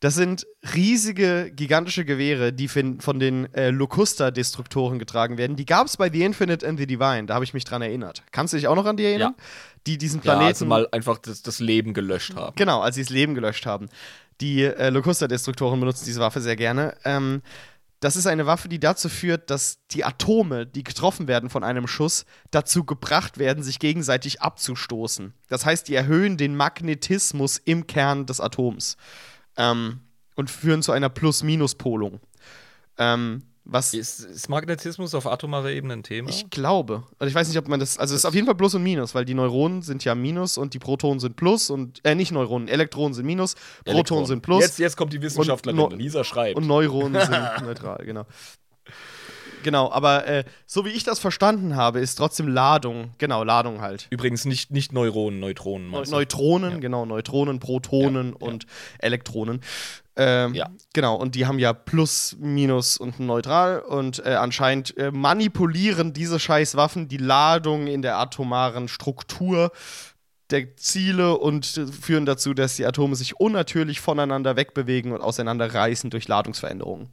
Das sind riesige, gigantische Gewehre, die von den äh, Locusta-Destruktoren getragen werden. Die gab es bei The Infinite and the Divine, da habe ich mich dran erinnert. Kannst du dich auch noch an die erinnern? Die diesen Ja, Planeten. also mal einfach das, das Leben gelöscht haben. Genau, als sie das Leben gelöscht haben. Die äh, Locusta-Destruktoren benutzen diese Waffe sehr gerne. Ähm, das ist eine Waffe, die dazu führt, dass die Atome, die getroffen werden von einem Schuss, dazu gebracht werden, sich gegenseitig abzustoßen. Das heißt, die erhöhen den Magnetismus im Kern des Atoms ähm, und führen zu einer Plus-Minus-Polung. Ähm, was Ist, ist Magnetismus auf atomarer Ebene ein Thema? ich glaube. Also ich weiß nicht, ob man das. Also es ist auf jeden Fall Plus und Minus, weil die Neuronen sind ja Minus und die Protonen sind Plus und äh, nicht Neuronen, Elektronen sind Minus, Protonen Elektron. sind Plus Jetzt, jetzt kommt die Wissenschaftlerin. Und Lisa schreibt. und Neuronen sind neutral, genau. Genau, aber äh, so wie ich das verstanden habe, ist trotzdem Ladung, genau, Ladung halt. Übrigens nicht, nicht Neuronen, Neutronen. Du? Neutronen, Ja. genau, Neutronen, Protonen Ja, und Elektronen. Ähm, Ja. Genau, und die haben ja Plus, Minus und Neutral und äh, anscheinend äh, manipulieren diese scheiß Waffen die Ladung in der atomaren Struktur der Ziele und äh, führen dazu, dass die Atome sich unnatürlich voneinander wegbewegen und auseinanderreißen durch Ladungsveränderungen.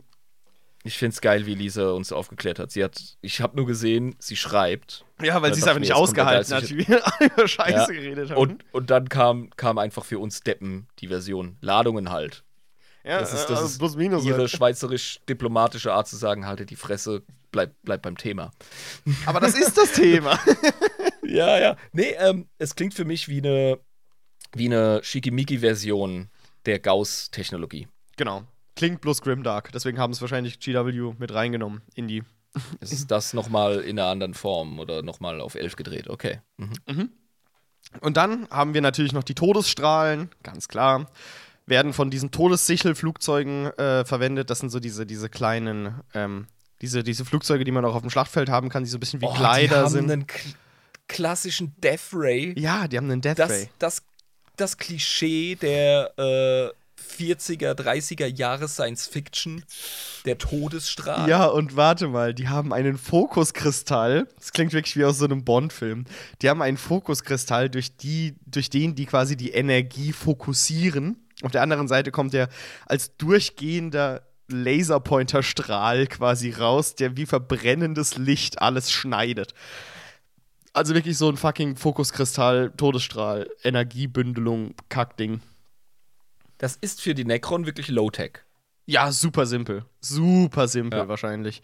Ich find's geil, wie Lisa uns aufgeklärt hat. Sie hat, ich habe nur gesehen, sie schreibt. Ja, weil sie es einfach ich nicht ausgehalten hat, wie wir über Scheiße Ja. geredet haben. Und, und dann kam, kam einfach für uns Deppen die Version. Ladungen halt. ja, Das ist, das ist plus minus. ihre halt. schweizerisch-diplomatische Art zu sagen, halte die Fresse, bleib, bleib beim Thema. Aber das ist das Thema. Ja, ja. Nee, ähm, es klingt für mich wie eine, wie eine Schickimicki-Version der Gauss-Technologie. genau. Klingt plus Grimdark. Deswegen haben es wahrscheinlich GW mit reingenommen in die. Ist das nochmal in einer anderen Form oder nochmal auf 11 gedreht. Okay. Mhm. Und dann haben wir natürlich noch die Todesstrahlen, ganz klar. Werden von diesen Todessichelflugzeugen äh, verwendet. Das sind so diese, diese kleinen, ähm, diese, diese Flugzeuge, die man auch auf dem Schlachtfeld haben kann, die so ein bisschen wie Oh, die Kleider haben sind. einen kl klassischen Death Ray. Ja, die haben einen Death das, Ray. das, das Klischee der äh, 40er, 30er Jahre Science Fiction, der Todesstrahl. Ja, und warte mal, die haben einen Fokuskristall. Das klingt wirklich wie aus so einem Bond-Film. Die haben einen Fokuskristall, durch, die, durch den die quasi die Energie fokussieren. Auf der anderen Seite kommt der als durchgehender Laserpointerstrahl quasi raus, der wie verbrennendes Licht alles schneidet. Also wirklich so ein fucking Fokuskristall, Todesstrahl, Energiebündelung, Kackding. Das ist für die Necron wirklich Low-Tech. Ja, super simpel. Super simpel Ja. wahrscheinlich.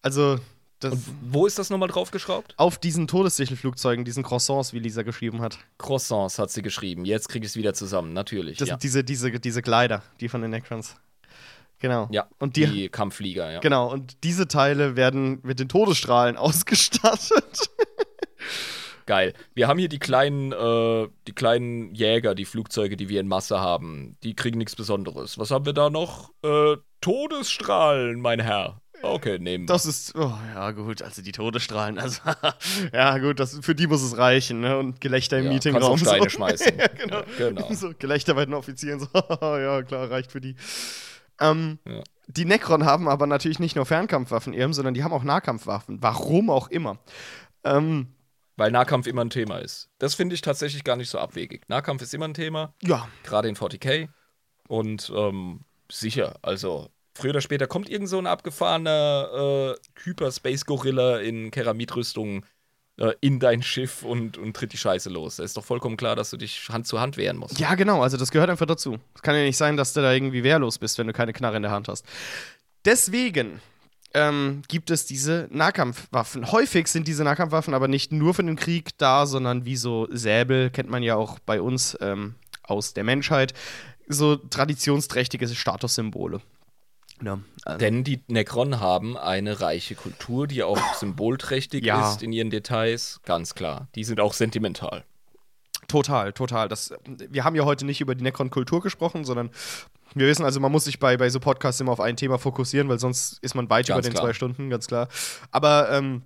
Also, das. Und wo ist das nochmal draufgeschraubt? auf diesen Todessichelflugzeugen, diesen Croissants, wie Lisa geschrieben hat. Croissants hat sie geschrieben. Jetzt kriege ich es wieder zusammen, natürlich. Das ja. sind diese, diese, diese Kleider, die von den Necrons. Genau. ja, Und die, die, Kampfflieger, ja. genau, und diese Teile werden mit den Todesstrahlen ausgestattet. Geil. Wir haben hier die kleinen, äh, die kleinen Jäger, die Flugzeuge, die wir in Masse haben. Die kriegen nichts Besonderes. Was haben wir da noch? Äh, Todesstrahlen, mein Herr. Okay, nehmen wir. Das ist, oh ja, gut, also die Todesstrahlen, also, ja, gut, das, für die muss es reichen, ne? Und Gelächter im Ja, Meetingraum. kannst Steine so. schmeißen. ja, genau. Ja, genau. So, Gelächter bei den Offizieren, so, ja, klar, reicht für die. Ähm, Ja. Die Necron haben aber natürlich nicht nur Fernkampfwaffen, Irm, sondern die haben auch Nahkampfwaffen. Warum auch immer. Ähm, Weil Nahkampf immer ein Thema ist. Das finde ich tatsächlich gar nicht so abwegig. Nahkampf ist immer ein Thema, ja, gerade in 40k. Und ähm, sicher, also früher oder später kommt irgend so ein abgefahrener äh, Hyper-Space-Gorilla in Keramitrüstung äh, in dein Schiff und, und tritt die Scheiße los. Da ist doch vollkommen klar, dass du dich Hand zu Hand wehren musst. Ja, genau, also das gehört einfach dazu. Es kann ja nicht sein, dass du da irgendwie wehrlos bist, wenn du keine Knarre in der Hand hast. Deswegen ähm, gibt es diese Nahkampfwaffen. Häufig sind diese Nahkampfwaffen aber nicht nur für den Krieg da, sondern wie so Säbel, kennt man ja auch bei uns ähm, aus der Menschheit. So traditionsträchtige Statussymbole. Ja, also, Denn die Necron haben eine reiche Kultur, die auch symbolträchtig Ja. ist in ihren Details, ganz klar. Die sind auch sentimental. Total, total. Das, wir haben ja heute nicht über die Necron-Kultur gesprochen, sondern wir wissen also, man muss sich bei, bei so Podcasts immer auf ein Thema fokussieren, weil sonst ist man weit Ganz über den klar. zwei Stunden, ganz klar. Aber ähm,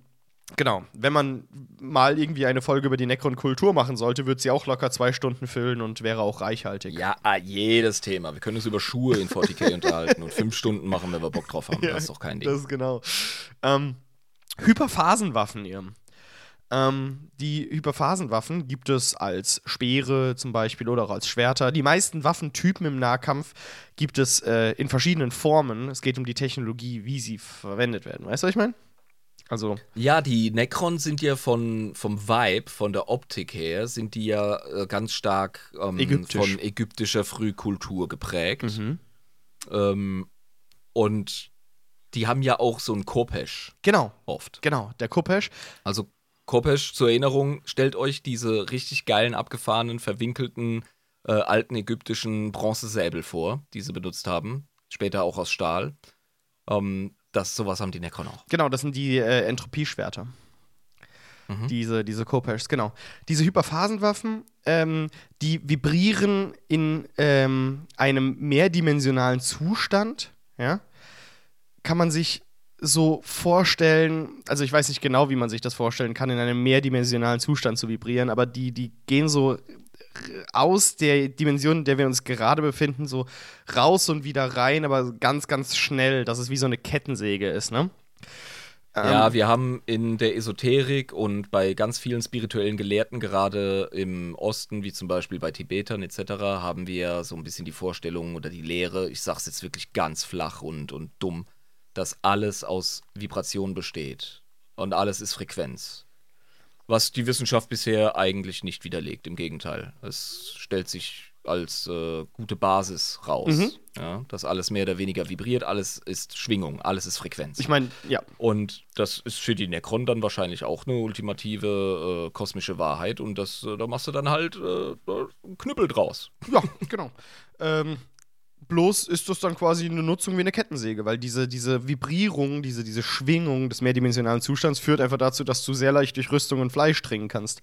genau, wenn man mal irgendwie eine Folge über die Necron-Kultur machen sollte, wird sie auch locker zwei Stunden füllen und wäre auch reichhaltig. Ja, ah, jedes Thema. Wir können uns über Schuhe in 40k unterhalten und fünf Stunden machen, wenn wir Bock drauf haben. das ist doch kein Ding. Das ist genau. Ähm, Hyperphasenwaffen, ihr. Ähm, die Hyperphasenwaffen gibt es als Speere zum Beispiel oder auch als Schwerter. Die meisten Waffentypen im Nahkampf gibt es äh, in verschiedenen Formen. Es geht um die Technologie, wie sie verwendet werden. Weißt du, was ich meine? Also, Ja, die Necron sind ja von, vom Vibe, von der Optik her, sind die ja äh, ganz stark ähm, Ägyptisch. von ägyptischer Frühkultur geprägt. Ähm, und die haben ja auch so ein Kopesh genau, oft. genau. Der Kopesh. Also Kopesh zur Erinnerung, stellt euch diese richtig geilen, abgefahrenen, verwinkelten, äh, alten ägyptischen Bronzesäbel vor, die sie benutzt haben. Später auch aus Stahl. Ähm, das, sowas haben die Necron auch. Genau, das sind die äh, Entropieschwerter. Mhm. Diese, diese Kopeshs, genau. Diese Hyperphasenwaffen, ähm, die vibrieren in ähm, einem mehrdimensionalen Zustand, ja. Kann man sich so vorstellen, also ich weiß nicht genau, wie man sich das vorstellen kann, in einem mehrdimensionalen Zustand zu vibrieren, aber die, die gehen so aus der Dimension, in der wir uns gerade befinden, so raus und wieder rein, aber ganz, ganz schnell, dass es wie so eine Kettensäge ist, ne? Ja, wir haben in der Esoterik und bei ganz vielen spirituellen Gelehrten, gerade im Osten, wie zum Beispiel bei Tibetern etc., haben wir so ein bisschen die Vorstellung oder die Lehre, ich sag's jetzt wirklich ganz flach und, und dumm, dass alles aus Vibration besteht. Und alles ist Frequenz. Was die Wissenschaft bisher eigentlich nicht widerlegt, im Gegenteil. Es stellt sich als äh, gute Basis raus, Mhm. ja, dass alles mehr oder weniger vibriert, alles ist Schwingung, alles ist Frequenz. Ich meine, ja, Und das ist für die Necron dann wahrscheinlich auch eine ultimative äh, kosmische Wahrheit und das, äh, da machst du dann halt äh, einen Knüppel draus. Ja, genau. ähm, bloß ist das dann quasi eine Nutzung wie eine Kettensäge, weil diese, diese Vibrierung, diese, diese Schwingung des mehrdimensionalen Zustands führt einfach dazu, dass du sehr leicht durch Rüstung und Fleisch dringen kannst.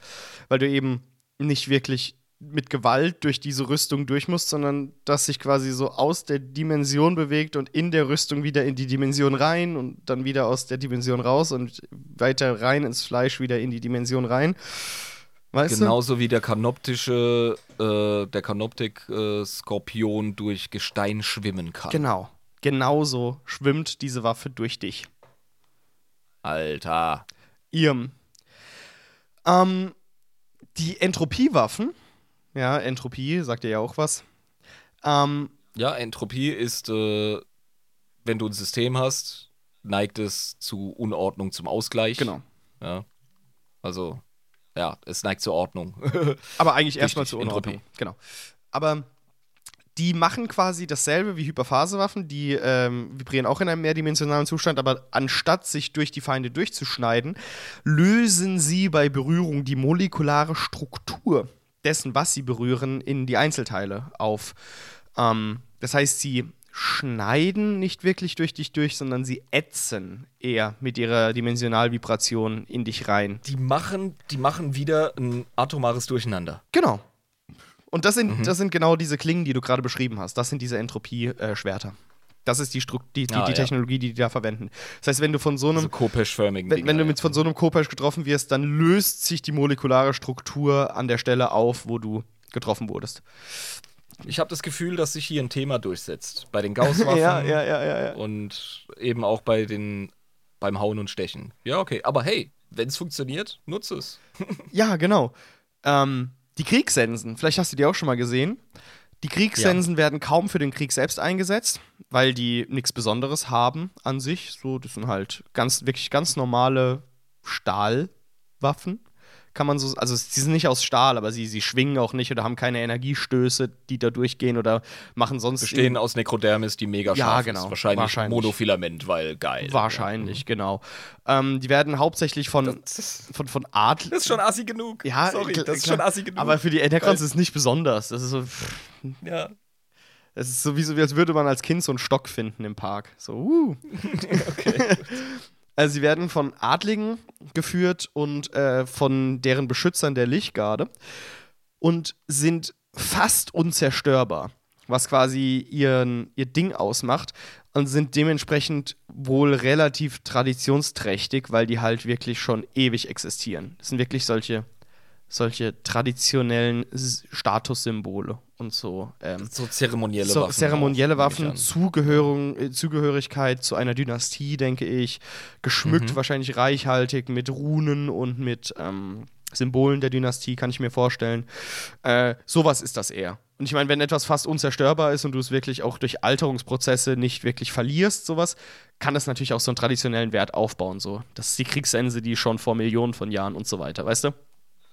Weil du eben nicht wirklich mit Gewalt durch diese Rüstung durch musst, sondern dass sich quasi so aus der Dimension bewegt und in der Rüstung wieder in die Dimension rein und dann wieder aus der Dimension raus und weiter rein ins Fleisch wieder in die Dimension rein. Weißt du? Genauso wie der kanoptische, äh, der Kanoptik-Skorpion durch Gestein schwimmen kann. Genau. Genauso schwimmt diese Waffe durch dich. Alter. Irm. Ähm, die Entropiewaffen, ja, Entropie, sagt ihr ja auch was. Ähm, Ja, Entropie ist, äh, wenn du ein System hast, neigt es zu Unordnung zum Ausgleich. genau. Ja. Also, ja, es neigt zur Ordnung. Aber eigentlich erstmal zur Unordnung. Genau. Aber die machen quasi dasselbe wie Hyperphasewaffen. Die ähm, vibrieren auch in einem mehrdimensionalen Zustand, aber anstatt sich durch die Feinde durchzuschneiden, lösen sie bei Berührung die molekulare Struktur dessen, was sie berühren, in die Einzelteile auf. Ähm, das heißt, sie schneiden nicht wirklich durch dich durch, sondern sie ätzen eher mit ihrer Dimensionalvibration in dich rein. die machen, die machen wieder ein atomares Durcheinander. Genau. Und das sind, Mhm. das sind genau diese Klingen, die du gerade beschrieben hast. Das sind diese Entropie-Schwerter. das ist die, Strukt die, die, Ah, die ja. Technologie, die die da verwenden. Das heißt, wenn du von so einem, So Kopesh-förmigen wenn, wenn du mit von so einem Kopesh getroffen wirst, dann löst sich die molekulare Struktur an der Stelle auf, wo du getroffen wurdest. Ich habe das Gefühl, dass sich hier ein Thema durchsetzt. Bei den Gausswaffen ja, ja, ja, ja, und eben auch bei den beim Hauen und Stechen. Ja, okay. Aber hey, wenn es funktioniert, nutze es. Ja, genau. Ähm, die Kriegssensen, vielleicht hast du die auch schon mal gesehen. Die Kriegssensen werden kaum für den Krieg selbst eingesetzt, weil die nichts Besonderes haben an sich. So, das sind halt ganz, wirklich ganz normale Stahlwaffen. Kann man so, also sie sind nicht aus Stahl, aber sie, sie schwingen auch nicht oder haben keine Energiestöße, die da durchgehen oder machen sonst. Bestehen aus Nekrodermis, die mega Ja, scharf genau. ist. Wahrscheinlich, Wahrscheinlich. Monofilament, weil geil. Wahrscheinlich, genau. Ähm, die werden hauptsächlich von, Das ist, von, von Adl. das ist schon assi genug. Ja, Sorry, klar, das ist klar. schon assi genug. Aber für die Necrons ist es nicht besonders. Das ist so. ja. Es ist so wie als würde man als Kind so einen Stock finden im Park. So, uh. Okay. Also sie werden von Adligen geführt und äh, von deren Beschützern der Lichtgarde und sind fast unzerstörbar, was quasi ihren, ihr Ding ausmacht und sind dementsprechend wohl relativ traditionsträchtig, weil die halt wirklich schon ewig existieren. Das sind wirklich solche, solche traditionellen Statussymbole und so. Ähm, So zeremonielle so, Waffen. zeremonielle auch, Waffen. Zugehörung, äh, Zugehörigkeit zu einer Dynastie, denke ich. Geschmückt Mhm. wahrscheinlich reichhaltig mit Runen und mit ähm, Symbolen der Dynastie, kann ich mir vorstellen. Äh, sowas ist das eher. Und ich meine, wenn etwas fast unzerstörbar ist und du es wirklich auch durch Alterungsprozesse nicht wirklich verlierst, sowas, kann das natürlich auch so einen traditionellen Wert aufbauen. So. Das ist die Kriegssense, die schon vor Millionen von Jahren und so weiter, weißt du?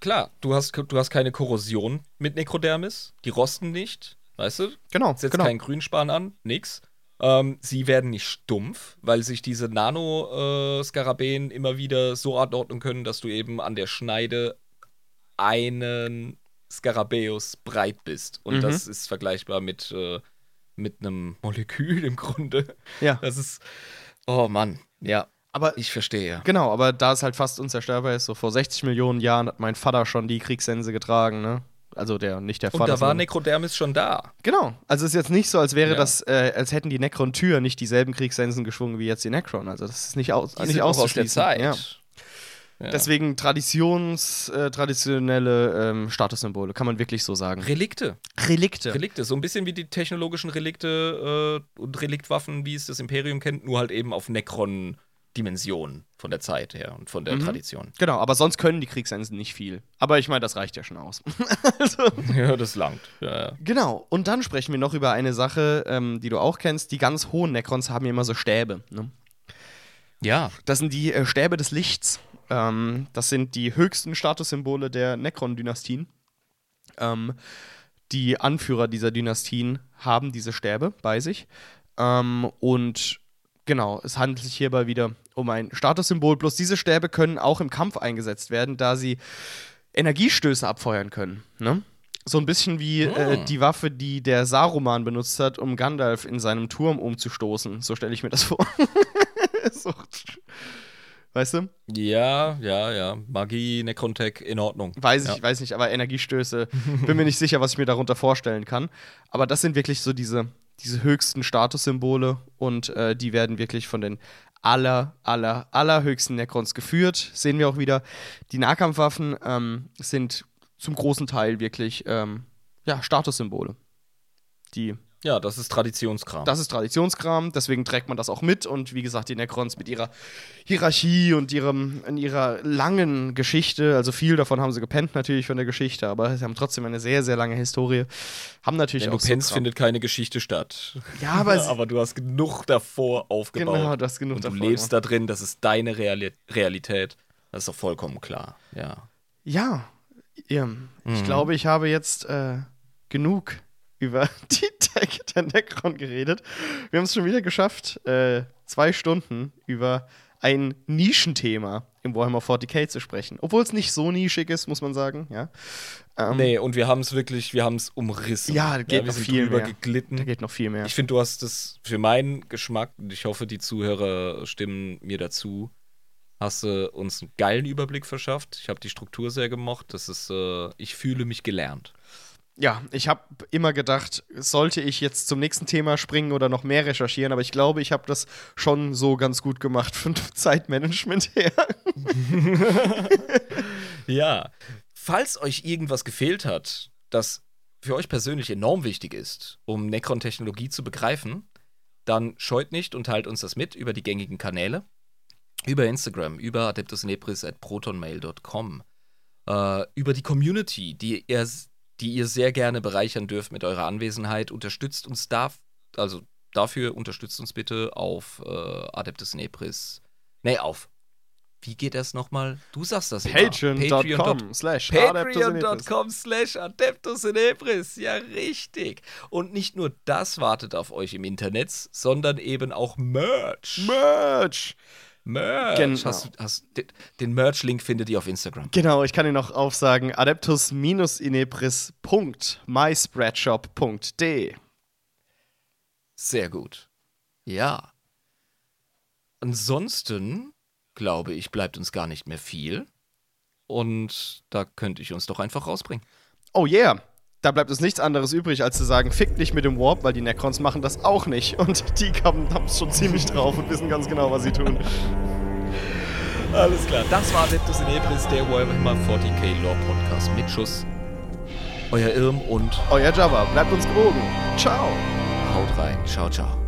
Klar, du hast, du hast keine Korrosion mit Nekrodermis. Die rosten nicht, weißt du? Genau, Setzt genau. keinen Grünspan an, nix. Ähm, sie werden nicht stumpf, weil sich diese Nano-Skarabäen immer wieder so anordnen können, dass du eben an der Schneide einen Skarabäus breit bist. Und Mhm. das ist vergleichbar mit, äh, mit einem Molekül im Grunde. Ja. Das ist. Oh Mann, ja, Aber ich verstehe. Genau, aber da es halt fast unzerstörbar ist, so vor 60 Millionen Jahren hat mein Vater schon die Kriegssense getragen, ne? Also der, nicht der Und Vater. da war sondern- Nekrodermis schon da. Genau. Also es ist jetzt nicht so, als wäre Ja. das, äh, als hätten die Necron-Tür nicht dieselben Kriegssensen geschwungen wie jetzt die Necron. Also das ist nicht, aus, Die nicht sind aus der auszuschließen. Zeit. Ja. Ja. Deswegen Traditions, äh, traditionelle ähm, Statussymbole, kann man wirklich so sagen. Relikte. Relikte. Relikte, so ein bisschen wie die technologischen Relikte äh, und Reliktwaffen, wie es das Imperium kennt, nur halt eben auf Necron-Dimensionen von der Zeit her und von der Mhm. Tradition. Genau, aber sonst können die Kriegssensen nicht viel. Aber ich meine, das reicht ja schon aus. also, Ja, das langt. Ja, ja. Genau, und dann sprechen wir noch über eine Sache, ähm, die du auch kennst. Die ganz hohen Necrons haben ja immer so Stäbe. Ne? ja. Das sind die äh, Stäbe des Lichts. Ähm, das sind die höchsten Statussymbole der Necron-Dynastien. Ähm, die Anführer dieser Dynastien haben diese Stäbe bei sich. Ähm, und genau, es handelt sich hierbei wieder um ein Statussymbol. Bloß diese Stäbe können auch im Kampf eingesetzt werden, da sie Energiestöße abfeuern können. Ne? So ein bisschen wie äh, Ah. die Waffe, die der Saruman benutzt hat, um Gandalf in seinem Turm umzustoßen. So stelle ich mir das vor. so. Weißt du? Ja, ja, ja. Magie, Necrontech, in Ordnung. Weiß ich, Ja. weiß nicht, aber Energiestöße, bin mir nicht sicher, was ich mir darunter vorstellen kann. Aber das sind wirklich so diese, diese höchsten Statussymbole und äh, die werden wirklich von den aller, aller, allerhöchsten Necrons geführt. Sehen wir auch wieder. Die Nahkampfwaffen ähm, sind zum großen Teil wirklich ähm, ja, Statussymbole. Die Ja, das ist Traditionskram. das ist Traditionskram, deswegen trägt man das auch mit. Und wie gesagt, die Necrons mit ihrer Hierarchie und ihrem, in ihrer langen Geschichte, also viel davon haben sie gepennt natürlich von der Geschichte, aber sie haben trotzdem eine sehr, sehr lange Historie. Haben natürlich Wenn auch du pennst, so Kram. findet keine Geschichte statt. Ja, aber, sie- aber du hast genug davor aufgebaut. genau, das ist genug und du davon. lebst da drin, das ist deine Reali Realität. Das ist doch vollkommen klar. Ja. Ja, ja ich Mhm. glaube, ich habe jetzt äh, genug über die Tech der Necron geredet. Wir haben es schon wieder geschafft, äh, zwei Stunden über ein Nischenthema im Warhammer 40k zu sprechen. Obwohl es nicht so nischig ist, muss man sagen. Ja, ähm, Nee, und wir haben es wirklich, wir haben es umrissen. Ja, da geht wir noch viel mehr. geglitten. da geht noch viel mehr. Ich finde, du hast das für meinen Geschmack, und ich hoffe, die Zuhörer stimmen mir dazu, hast du uns einen geilen Überblick verschafft. Ich habe die Struktur sehr gemocht. Das ist, äh, ich fühle mich gelernt. Ja, ich habe immer gedacht, sollte ich jetzt zum nächsten Thema springen oder noch mehr recherchieren, aber ich glaube, ich habe das schon so ganz gut gemacht von Zeitmanagement her. Ja. Falls euch irgendwas gefehlt hat, das für euch persönlich enorm wichtig ist, um Necron-Technologie zu begreifen, dann scheut nicht und teilt uns das mit über die gängigen Kanäle. Über Instagram, über adeptusnepris at protonmail.com. Äh, über die Community, die ihr, die ihr sehr gerne bereichern dürft mit eurer Anwesenheit. Unterstützt uns da, also dafür unterstützt uns bitte auf äh, Adeptus Nepris. Nee, auf wie geht das nochmal? Du sagst das Patreon.com slash Patreon.com slash Adeptus in Ebris. Ja, richtig. Und nicht nur das wartet auf euch im Internet, sondern eben auch Merch. Merch! Merch. Genau. Hast, hast, den Merch-Link findet ihr auf Instagram. Genau, ich kann ihn noch aufsagen: adeptus-inebris.myspreadshop.de. Sehr gut. Ja. Ansonsten, glaube ich, bleibt uns gar nicht mehr viel. Und da könnte ich uns doch einfach rausbringen. Oh yeah! Da bleibt uns nichts anderes übrig, als zu sagen, fick nicht mit dem Warp, weil die Necrons machen das auch nicht. Und die haben es schon ziemlich drauf und wissen ganz genau, was sie tun. Alles klar. Das war Adeptus in Ebris, der Warhammer 40k Lore Podcast mit Schuss. Euer Irm und Euer Jabba, bleibt uns gewogen. Ciao! haut rein. Ciao, ciao.